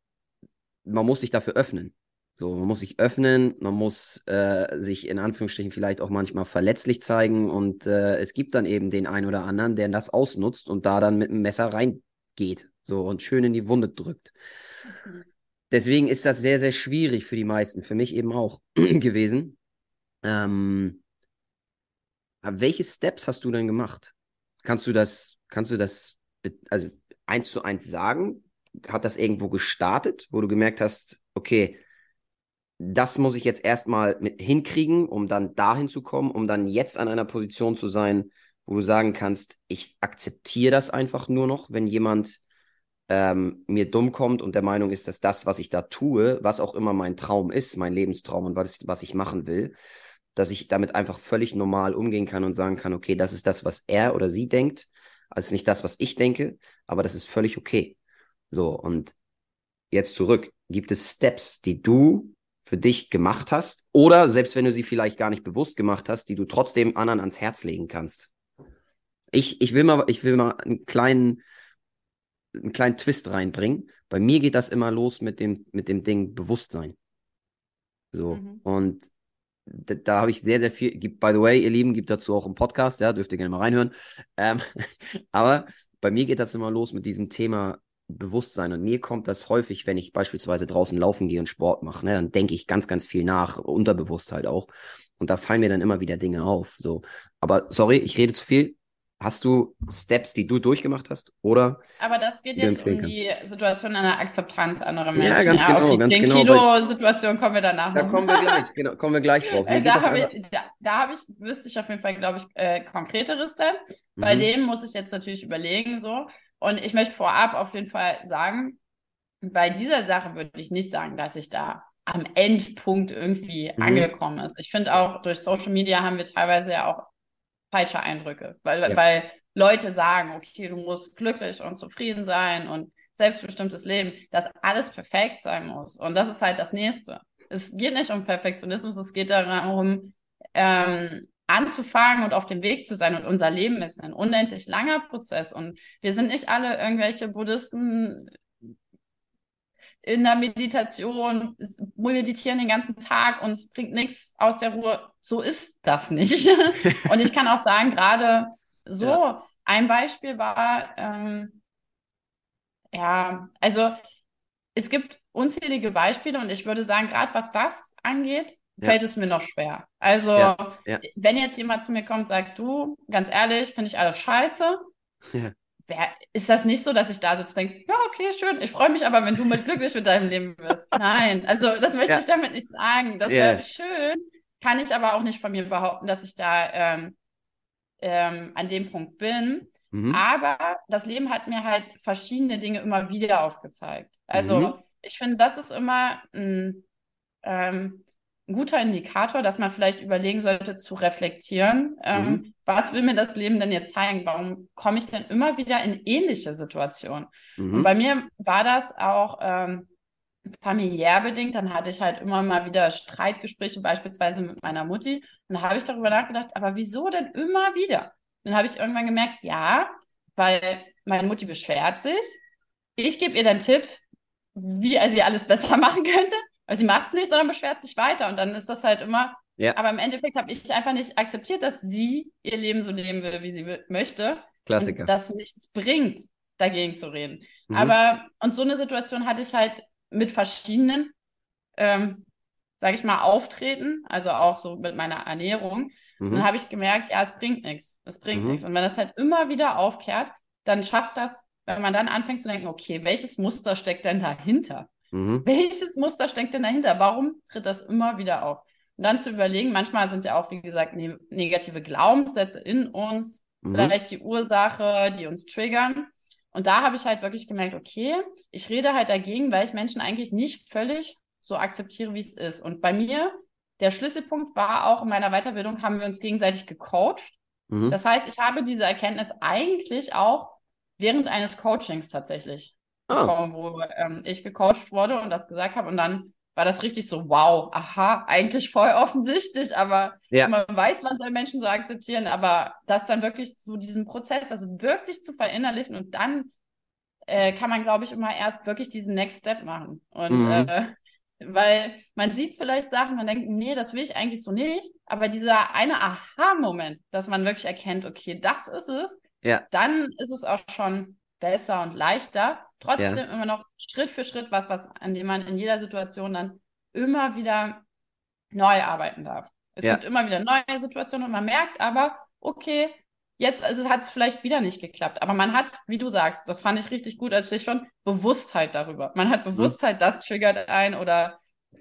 man muss sich dafür öffnen. So, man muss sich öffnen, man muss äh, sich in Anführungsstrichen vielleicht auch manchmal verletzlich zeigen und äh, es gibt dann eben den einen oder anderen, der das ausnutzt und da dann mit dem Messer reingeht, so und schön in die Wunde drückt. Mhm. Deswegen ist das sehr, sehr schwierig für die meisten, für mich eben auch [CLEARS THROAT] gewesen. Ähm, welche Steps hast du denn gemacht? Kannst du das, kannst du das, also eins zu eins sagen? Hat das irgendwo gestartet, wo du gemerkt hast, okay, das muss ich jetzt erstmal hinkriegen, um dann dahin zu kommen, um dann jetzt an einer Position zu sein, wo du sagen kannst, ich akzeptiere das einfach nur noch, wenn jemand ähm, mir dumm kommt und der Meinung ist, dass das, was ich da tue, was auch immer mein Traum ist, mein Lebenstraum und was, was ich machen will, dass ich damit einfach völlig normal umgehen kann und sagen kann, okay, das ist das, was er oder sie denkt, als nicht das, was ich denke, aber das ist völlig okay. So, und jetzt zurück. Gibt es Steps, die du für dich gemacht hast oder selbst wenn du sie vielleicht gar nicht bewusst gemacht hast, die du trotzdem anderen ans Herz legen kannst. Ich, ich will mal, ich will mal einen kleinen, einen kleinen Twist reinbringen. Bei mir geht das immer los mit dem, mit dem Ding Bewusstsein. So. Mhm. Und da, da habe ich sehr, sehr viel. by the way, ihr Lieben, gibt dazu auch einen Podcast, ja, dürft ihr gerne mal reinhören. Ähm, [LAUGHS] aber bei mir geht das immer los mit diesem Thema Bewusstsein. Und mir kommt das häufig, wenn ich beispielsweise draußen laufen gehe und Sport mache, ne, dann denke ich ganz, ganz viel nach, unterbewusst halt auch. Und da fallen mir dann immer wieder Dinge auf. So. Aber sorry, ich rede zu viel. Hast du Steps, die du durchgemacht hast? Oder? Aber das geht jetzt um kannst? die Situation einer Akzeptanz anderer Menschen. Ja, ganz ja, genau. Auf die ganz 10 genau, kommen wir danach Da noch. kommen wir gleich, genau, kommen wir gleich drauf. [LAUGHS] Da habe ich, da, da hab ich, wüsste ich auf jeden Fall, glaube ich, äh, konkretere Steps. Mhm. Bei dem muss ich jetzt natürlich überlegen, so, und ich möchte vorab auf jeden Fall sagen, bei dieser Sache würde ich nicht sagen, dass ich da am Endpunkt irgendwie mhm. angekommen ist. Ich finde auch, durch Social Media haben wir teilweise ja auch falsche Eindrücke, weil, ja. weil Leute sagen, okay, du musst glücklich und zufrieden sein und selbstbestimmtes Leben, dass alles perfekt sein muss. Und das ist halt das Nächste. Es geht nicht um Perfektionismus, es geht darum, ähm, anzufangen und auf dem Weg zu sein. Und unser Leben ist ein unendlich langer Prozess. Und wir sind nicht alle irgendwelche Buddhisten in der Meditation, meditieren den ganzen Tag und es bringt nichts aus der Ruhe. So ist das nicht. [LAUGHS] und ich kann auch sagen, gerade so, ja. ein Beispiel war, ähm, ja, also es gibt unzählige Beispiele und ich würde sagen, gerade was das angeht, fällt es mir noch schwer. Also, ja, ja. wenn jetzt jemand zu mir kommt und sagt, du, ganz ehrlich, finde ich alles scheiße, ja. Wer, ist das nicht so, dass ich da sitze und denke, ja, okay, schön, ich freue mich aber, wenn du mit glücklich mit deinem Leben bist. [LAUGHS] Nein, also das möchte ich damit nicht sagen. Das wäre schön, kann ich aber auch nicht von mir behaupten, dass ich da ähm, ähm, an dem Punkt bin. Mhm. Aber das Leben hat mir halt verschiedene Dinge immer wieder aufgezeigt. Also mhm. ich finde, das ist immer ein, ähm, ein guter Indikator, dass man vielleicht überlegen sollte zu reflektieren, ähm, mhm. was will mir das Leben denn jetzt zeigen? Warum komme ich denn immer wieder in ähnliche Situationen? Mhm. Und bei mir war das auch ähm, familiär bedingt. Dann hatte ich halt immer mal wieder Streitgespräche, beispielsweise mit meiner Mutti. Und da habe ich darüber nachgedacht, aber wieso denn immer wieder? Dann habe ich irgendwann gemerkt, ja, weil meine Mutti beschwert sich. Ich gebe ihr dann Tipps, wie sie alles besser [LAUGHS] machen könnte. Aber sie macht es nicht, sondern beschwert sich weiter. Und dann ist das halt immer. Ja. Aber im Endeffekt habe ich einfach nicht akzeptiert, dass sie ihr Leben so leben will, wie sie möchte. Klassiker. Und das nichts bringt, dagegen zu reden. Mhm. Aber, und so eine Situation hatte ich halt mit verschiedenen, ähm, sage ich mal, Auftreten, also auch so mit meiner Ernährung. Mhm. dann habe ich gemerkt, ja, es bringt nichts. Es bringt mhm. nichts. Und wenn das halt immer wieder aufkehrt, dann schafft das, wenn man dann anfängt zu denken, okay, welches Muster steckt denn dahinter? Mhm. Welches Muster steckt denn dahinter? Warum tritt das immer wieder auf? Und dann zu überlegen, manchmal sind ja auch, wie gesagt, ne negative Glaubenssätze in uns, mhm. vielleicht die Ursache, die uns triggern. Und da habe ich halt wirklich gemerkt, okay, ich rede halt dagegen, weil ich Menschen eigentlich nicht völlig so akzeptiere, wie es ist. Und bei mir, der Schlüsselpunkt war auch in meiner Weiterbildung, haben wir uns gegenseitig gecoacht. Mhm. Das heißt, ich habe diese Erkenntnis eigentlich auch während eines Coachings tatsächlich bekommen, wo ähm, ich gecoacht wurde und das gesagt habe. Und dann war das richtig so, wow, aha, eigentlich voll offensichtlich, aber ja. man weiß, man soll Menschen so akzeptieren, aber das dann wirklich so diesen Prozess, also wirklich zu verinnerlichen und dann äh, kann man, glaube ich, immer erst wirklich diesen Next Step machen. Und mhm. äh, weil man sieht vielleicht Sachen, man denkt, nee, das will ich eigentlich so nicht, aber dieser eine Aha-Moment, dass man wirklich erkennt, okay, das ist es, ja. dann ist es auch schon besser und leichter. Trotzdem ja. immer noch Schritt für Schritt was, was, an dem man in jeder Situation dann immer wieder neu arbeiten darf. Es ja. gibt immer wieder neue Situationen und man merkt aber, okay, jetzt also hat es vielleicht wieder nicht geklappt. Aber man hat, wie du sagst, das fand ich richtig gut als Stichwort, Bewusstheit darüber. Man hat mhm. Bewusstheit, mhm. das triggert ein oder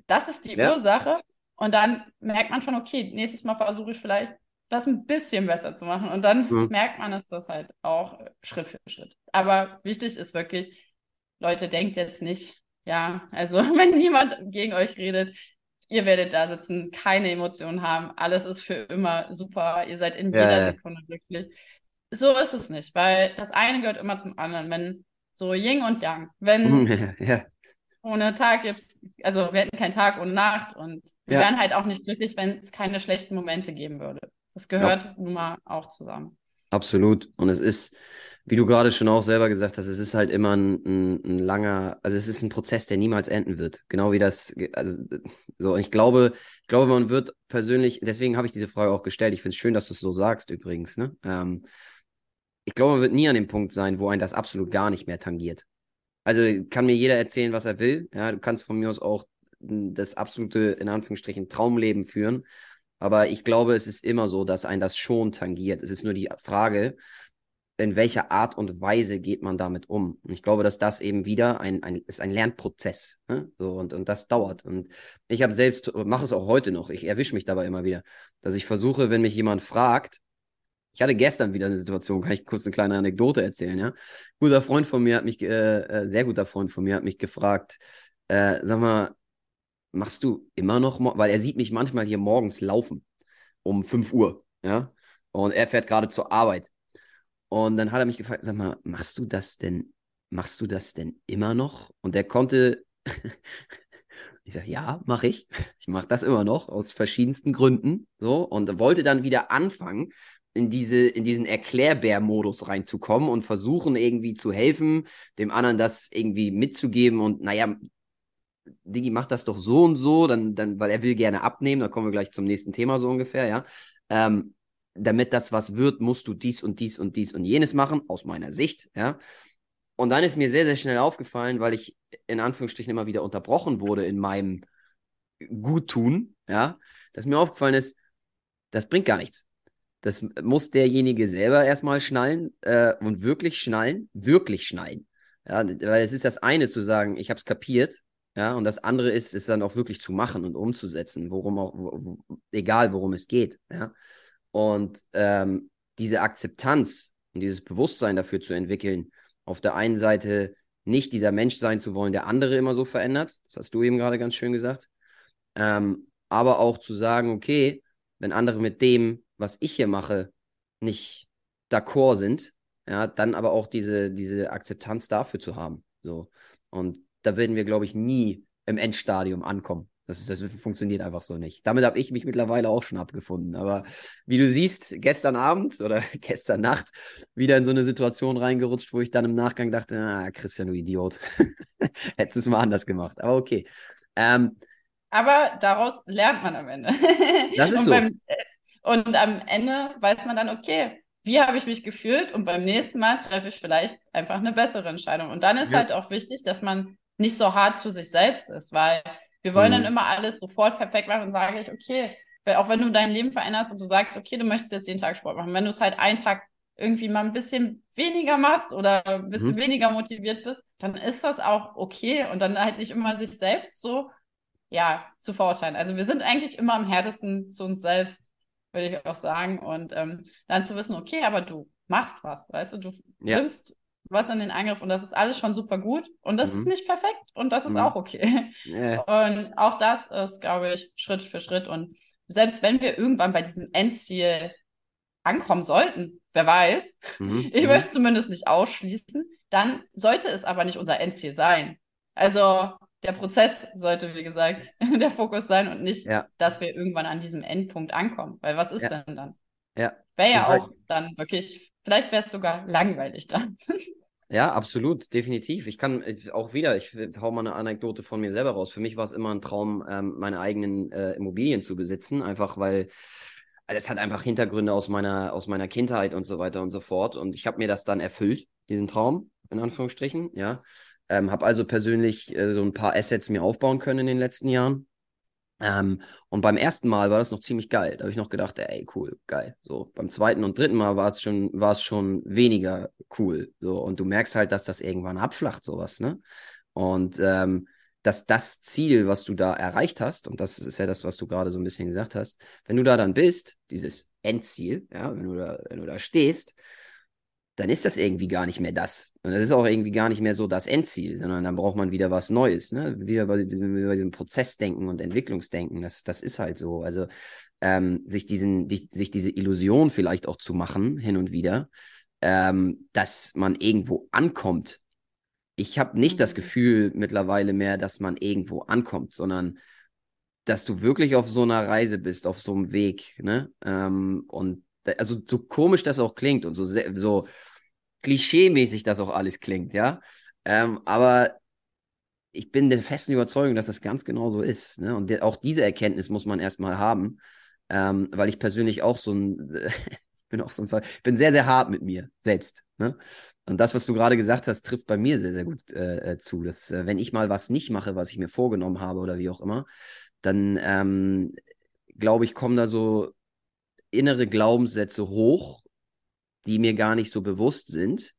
das ist die ja. Ursache. Und dann merkt man schon, okay, nächstes Mal versuche ich vielleicht das ein bisschen besser zu machen. Und dann mhm. merkt man es das halt auch Schritt für Schritt. Aber wichtig ist wirklich, Leute, denkt jetzt nicht, ja, also [LAUGHS] wenn niemand gegen euch redet, ihr werdet da sitzen, keine Emotionen haben, alles ist für immer super, ihr seid in ja, jeder ja. Sekunde glücklich. So ist es nicht, weil das eine gehört immer zum anderen. Wenn so Yin und Yang, wenn [LAUGHS] ja. ohne Tag gibt es, also wir hätten keinen Tag und Nacht und wir wären halt auch nicht glücklich, wenn es keine schlechten Momente geben würde. Das gehört nun mal auch zusammen. Absolut. Und es ist, wie du gerade schon auch selber gesagt hast, es ist halt immer ein, ein, ein, langer, also es ist ein Prozess, der niemals enden wird. Genau wie das, also so, und ich glaube, ich glaube, man wird persönlich, deswegen habe ich diese Frage auch gestellt. Ich finde es schön, dass du es so sagst, übrigens, ne? Ähm, ich glaube, man wird nie an dem Punkt sein, wo ein das absolut gar nicht mehr tangiert. Also kann mir jeder erzählen, was er will. Ja, du kannst von mir aus auch das absolute, in Anführungsstrichen, Traumleben führen. Aber ich glaube, es ist immer so, dass ein das schon tangiert. Es ist nur die Frage, in welcher Art und Weise geht man damit um? Und ich glaube, dass das eben wieder ein, ein ist ein Lernprozess. Ne? So, und, und das dauert. Und ich habe selbst, mache es auch heute noch, ich erwische mich dabei immer wieder, dass ich versuche, wenn mich jemand fragt, ich hatte gestern wieder eine Situation, kann ich kurz eine kleine Anekdote erzählen, ja. Guter Freund von mir hat mich, äh, äh, sehr guter Freund von mir hat mich gefragt, äh, sag mal, machst du immer noch, weil er sieht mich manchmal hier morgens laufen um 5 Uhr, ja. Und er fährt gerade zur Arbeit. Und dann hat er mich gefragt, sag mal, machst du das denn, machst du das denn immer noch? Und er konnte, [LAUGHS] ich sage, ja, mache ich. Ich mache das immer noch aus verschiedensten Gründen. So, und wollte dann wieder anfangen, in, diese, in diesen Erklärbär-Modus reinzukommen und versuchen irgendwie zu helfen, dem anderen das irgendwie mitzugeben und naja, Digi macht das doch so und so, dann, dann, weil er will gerne abnehmen, da kommen wir gleich zum nächsten Thema so ungefähr, ja. Ähm, damit das was wird, musst du dies und dies und dies und jenes machen, aus meiner Sicht, ja. Und dann ist mir sehr, sehr schnell aufgefallen, weil ich in Anführungsstrichen immer wieder unterbrochen wurde in meinem Guttun, ja, dass mir aufgefallen ist, das bringt gar nichts. Das muss derjenige selber erstmal schnallen äh, und wirklich schnallen, wirklich schnallen. Ja, weil es ist das eine zu sagen, ich habe es kapiert, ja, und das andere ist, es dann auch wirklich zu machen und umzusetzen, worum auch, wo, egal worum es geht. Ja. Und ähm, diese Akzeptanz und dieses Bewusstsein dafür zu entwickeln, auf der einen Seite nicht dieser Mensch sein zu wollen, der andere immer so verändert, das hast du eben gerade ganz schön gesagt, ähm, aber auch zu sagen, okay, wenn andere mit dem, was ich hier mache, nicht d'accord sind, ja, dann aber auch diese, diese Akzeptanz dafür zu haben. So. Und da werden wir, glaube ich, nie im Endstadium ankommen. Das, ist, das funktioniert einfach so nicht. Damit habe ich mich mittlerweile auch schon abgefunden. Aber wie du siehst, gestern Abend [LAUGHS] oder gestern Nacht wieder in so eine Situation reingerutscht, wo ich dann im Nachgang dachte, ah, Christian, du Idiot. [LAUGHS] Hättest es mal anders gemacht. Aber okay. Ähm, aber daraus lernt man am Ende. [LAUGHS] das ist und so. Beim, und am Ende weiß man dann, okay, wie habe ich mich gefühlt? Und beim nächsten Mal treffe ich vielleicht einfach eine bessere Entscheidung. Und dann ist ja. halt auch wichtig, dass man nicht so hart zu sich selbst ist, weil wir wollen mhm. dann immer alles sofort perfekt machen und sage ich, okay, auch wenn du dein Leben veränderst und du sagst, okay, du möchtest jetzt jeden Tag Sport machen, wenn du es halt einen Tag irgendwie mal ein bisschen weniger machst oder ein bisschen mhm. weniger motiviert bist, dann ist das auch okay und dann halt nicht immer sich selbst so, ja, zu verurteilen. Also wir sind eigentlich immer am härtesten zu uns selbst, würde ich auch sagen. Und ähm, dann zu wissen, okay, aber du machst was, weißt du, du ja. nimmst was in den Angriff und das ist alles schon super gut und das mhm. ist nicht perfekt und das ist mhm. auch okay. Yeah. Und auch das ist, glaube ich, Schritt für Schritt und selbst wenn wir irgendwann bei diesem Endziel ankommen sollten, wer weiß, mhm. [LAUGHS] ich mhm. möchte zumindest nicht ausschließen, dann sollte es aber nicht unser Endziel sein. Also der Prozess sollte, wie gesagt, [LAUGHS] der Fokus sein und nicht, ja. dass wir irgendwann an diesem Endpunkt ankommen. Weil was ist ja. denn dann? Ja. Wäre ja auch dann wirklich, vielleicht wäre es sogar langweilig dann. [LAUGHS] Ja, absolut, definitiv. Ich kann ich, auch wieder, ich hau mal eine Anekdote von mir selber raus. Für mich war es immer ein Traum, ähm, meine eigenen äh, Immobilien zu besitzen, einfach weil es hat einfach Hintergründe aus meiner, aus meiner Kindheit und so weiter und so fort. Und ich habe mir das dann erfüllt, diesen Traum, in Anführungsstrichen, ja. Ähm, habe also persönlich äh, so ein paar Assets mir aufbauen können in den letzten Jahren. Ähm, und beim ersten Mal war das noch ziemlich geil. Da habe ich noch gedacht, ey, cool, geil. So, beim zweiten und dritten Mal war es schon, war es schon weniger cool. So, und du merkst halt, dass das irgendwann abflacht, sowas, ne? Und ähm, dass das Ziel, was du da erreicht hast, und das ist ja das, was du gerade so ein bisschen gesagt hast, wenn du da dann bist, dieses Endziel, ja, wenn du da, wenn du da stehst, dann ist das irgendwie gar nicht mehr das. Und das ist auch irgendwie gar nicht mehr so das Endziel, sondern dann braucht man wieder was Neues, ne? Wieder bei diesem, bei diesem Prozessdenken und Entwicklungsdenken. Das, das ist halt so. Also ähm, sich diesen, die, sich diese Illusion vielleicht auch zu machen, hin und wieder, ähm, dass man irgendwo ankommt ich habe nicht das mhm. Gefühl mittlerweile mehr, dass man irgendwo ankommt, sondern dass du wirklich auf so einer Reise bist, auf so einem Weg, ne? Ähm, und also so komisch das auch klingt und so, so klischee-mäßig das auch alles klingt, ja. Ähm, aber ich bin der festen Überzeugung, dass das ganz genau so ist. Ne? Und auch diese Erkenntnis muss man erstmal haben, ähm, weil ich persönlich auch so ein, [LAUGHS] ich bin auch so ein Fall, ich bin sehr, sehr hart mit mir selbst. Ne? Und das, was du gerade gesagt hast, trifft bei mir sehr, sehr gut äh, äh, zu. Dass, äh, wenn ich mal was nicht mache, was ich mir vorgenommen habe oder wie auch immer, dann ähm, glaube ich, kommen da so innere Glaubenssätze hoch, die mir gar nicht so bewusst sind,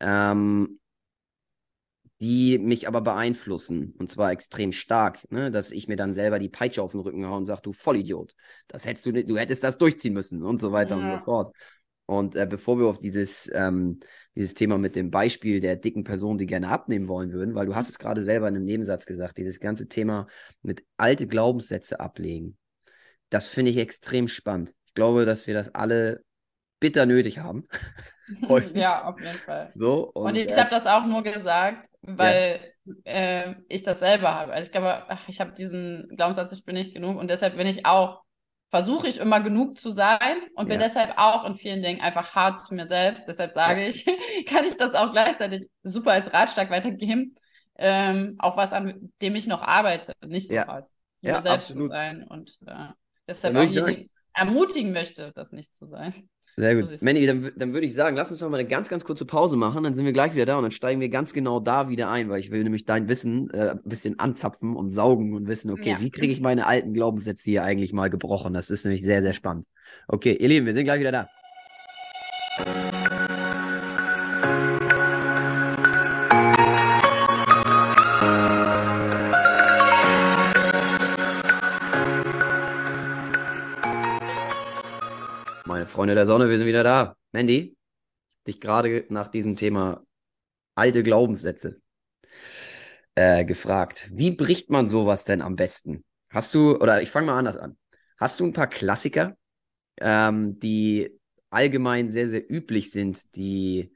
ähm, die mich aber beeinflussen. Und zwar extrem stark, ne? dass ich mir dann selber die Peitsche auf den Rücken haue und sage, du Vollidiot, das hättest du nicht, du hättest das durchziehen müssen und so weiter ja. und so fort. Und äh, bevor wir auf dieses, ähm, dieses Thema mit dem Beispiel der dicken Person, die gerne abnehmen wollen würden, weil du hast es gerade selber in einem Nebensatz gesagt, dieses ganze Thema mit alte Glaubenssätze ablegen. Das finde ich extrem spannend. Ich glaube, dass wir das alle bitter nötig haben. [LAUGHS] ja, auf jeden Fall. So, und, und ich äh, habe das auch nur gesagt, weil ja. äh, ich das selber habe. Also ich glaube, ach, ich habe diesen Glaubenssatz, ich bin nicht genug und deshalb bin ich auch versuche ich immer genug zu sein und bin ja. deshalb auch in vielen Dingen einfach hart zu mir selbst. Deshalb sage ja. ich, [LAUGHS] kann ich das auch gleichzeitig super als Ratschlag weitergeben, ähm, auch was an dem ich noch arbeite, nicht so ja. hart zu mir selbst absolut. zu sein und äh, deshalb auch jeden ermutigen möchte, das nicht zu sein. Sehr gut. So Manny, dann, dann würde ich sagen, lass uns noch mal eine ganz, ganz kurze Pause machen, dann sind wir gleich wieder da und dann steigen wir ganz genau da wieder ein, weil ich will nämlich dein Wissen äh, ein bisschen anzapfen und saugen und wissen, okay, ja. wie kriege ich meine alten Glaubenssätze hier eigentlich mal gebrochen? Das ist nämlich sehr, sehr spannend. Okay, ihr Lieben, wir sind gleich wieder da. Freunde der Sonne, wir sind wieder da. Mandy, dich gerade nach diesem Thema alte Glaubenssätze äh, gefragt. Wie bricht man sowas denn am besten? Hast du, oder ich fange mal anders an. Hast du ein paar Klassiker, ähm, die allgemein sehr, sehr üblich sind, die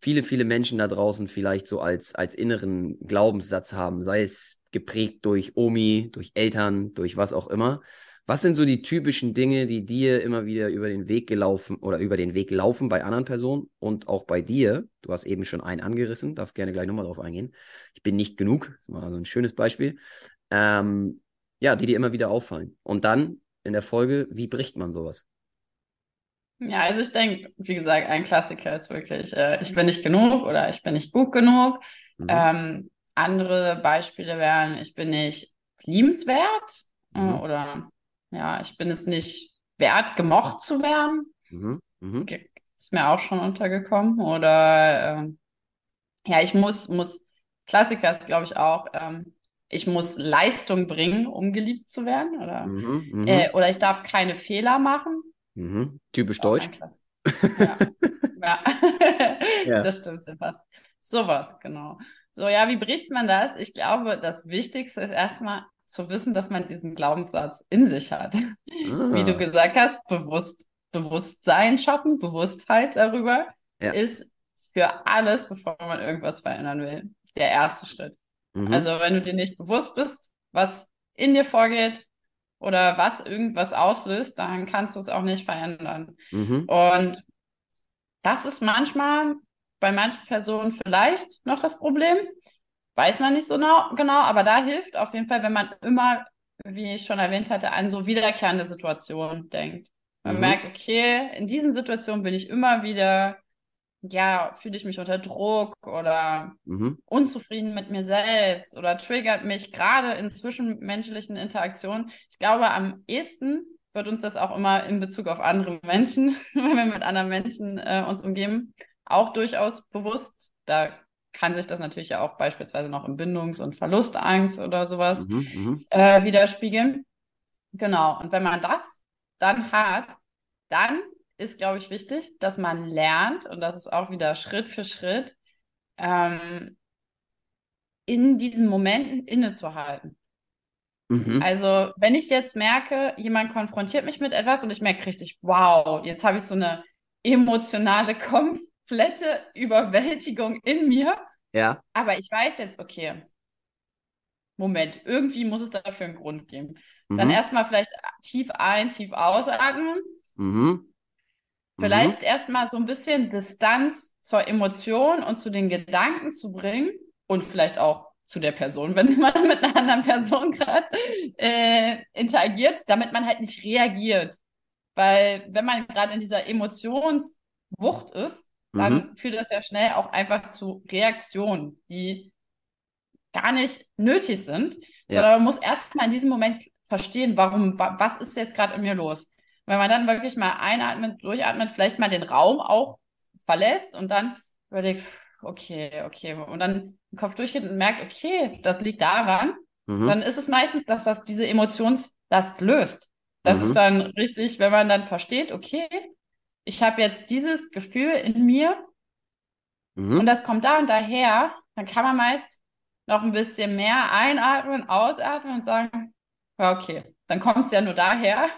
viele, viele Menschen da draußen vielleicht so als, als inneren Glaubenssatz haben, sei es geprägt durch Omi, durch Eltern, durch was auch immer, was sind so die typischen Dinge, die dir immer wieder über den Weg gelaufen oder über den Weg laufen bei anderen Personen und auch bei dir? Du hast eben schon einen angerissen, darfst gerne gleich nochmal drauf eingehen. Ich bin nicht genug, das ist mal so ein schönes Beispiel. Ähm, ja, die dir immer wieder auffallen. Und dann in der Folge, wie bricht man sowas? Ja, also ich denke, wie gesagt, ein Klassiker ist wirklich, äh, ich bin nicht genug oder ich bin nicht gut genug. Mhm. Ähm, andere Beispiele wären, ich bin nicht liebenswert äh, mhm. oder ja, ich bin es nicht wert, gemocht zu werden. Mhm. Mhm. Ist mir auch schon untergekommen. Oder ähm, ja, ich muss, muss, Klassiker ist, glaube ich, auch, ähm, ich muss Leistung bringen, um geliebt zu werden. Oder, mhm, mhm. äh, oder ich darf keine Fehler machen. Mhm. Typisch deutsch. Ja. [LAUGHS] ja. ja. das stimmt fast. Sowas, genau. So, ja, wie bricht man das? Ich glaube, das Wichtigste ist erstmal zu wissen, dass man diesen Glaubenssatz in sich hat. Ah. Wie du gesagt hast, bewusst, Bewusstsein schaffen, Bewusstheit darüber ja. ist für alles, bevor man irgendwas verändern will, der erste Schritt. Mhm. Also wenn du dir nicht bewusst bist, was in dir vorgeht oder was irgendwas auslöst, dann kannst du es auch nicht verändern. Mhm. Und das ist manchmal bei manchen Personen vielleicht noch das Problem. Weiß man nicht so genau, genau, aber da hilft auf jeden Fall, wenn man immer, wie ich schon erwähnt hatte, an so wiederkehrende Situationen denkt. Man mhm. merkt, okay, in diesen Situationen bin ich immer wieder, ja, fühle ich mich unter Druck oder mhm. unzufrieden mit mir selbst oder triggert mich gerade in zwischenmenschlichen Interaktionen. Ich glaube, am ehesten wird uns das auch immer in Bezug auf andere Menschen, [LAUGHS] wenn wir mit anderen Menschen äh, uns umgeben, auch durchaus bewusst. Da kann sich das natürlich ja auch beispielsweise noch in Bindungs- und Verlustangst oder sowas mhm, mhm, äh, widerspiegeln. Genau. Und wenn man das dann hat, dann ist, glaube ich, wichtig, dass man lernt, und das ist auch wieder Schritt für Schritt, ähm, in diesen Momenten innezuhalten. Mhm. Also, wenn ich jetzt merke, jemand konfrontiert mich mit etwas und ich merke richtig, wow, jetzt habe ich so eine emotionale [LAUGHS] komplette Überwältigung in mir. Ja. Aber ich weiß jetzt, okay, Moment, irgendwie muss es dafür einen Grund geben. Mhm. Dann erstmal vielleicht tief ein, tief ausatmen. Mhm. Vielleicht mhm. erstmal so ein bisschen Distanz zur Emotion und zu den Gedanken zu bringen und vielleicht auch zu der Person, wenn [LAUGHS] man mit einer anderen Person gerade äh, interagiert, damit man halt nicht reagiert. Weil wenn man gerade in dieser Emotionswucht ist, dann mhm. führt das ja schnell auch einfach zu Reaktionen, die gar nicht nötig sind, ja. sondern man muss erstmal in diesem Moment verstehen, warum, was ist jetzt gerade in mir los. Wenn man dann wirklich mal einatmet, durchatmet, vielleicht mal den Raum auch verlässt und dann überlegt, okay, okay, und dann den Kopf durchgeht und merkt, okay, das liegt daran, mhm. dann ist es meistens, dass das diese Emotionslast löst. Das mhm. ist dann richtig, wenn man dann versteht, okay, ich habe jetzt dieses Gefühl in mir mhm. und das kommt da und daher, dann kann man meist noch ein bisschen mehr einatmen, ausatmen und sagen, ja, okay, dann kommt es ja nur daher.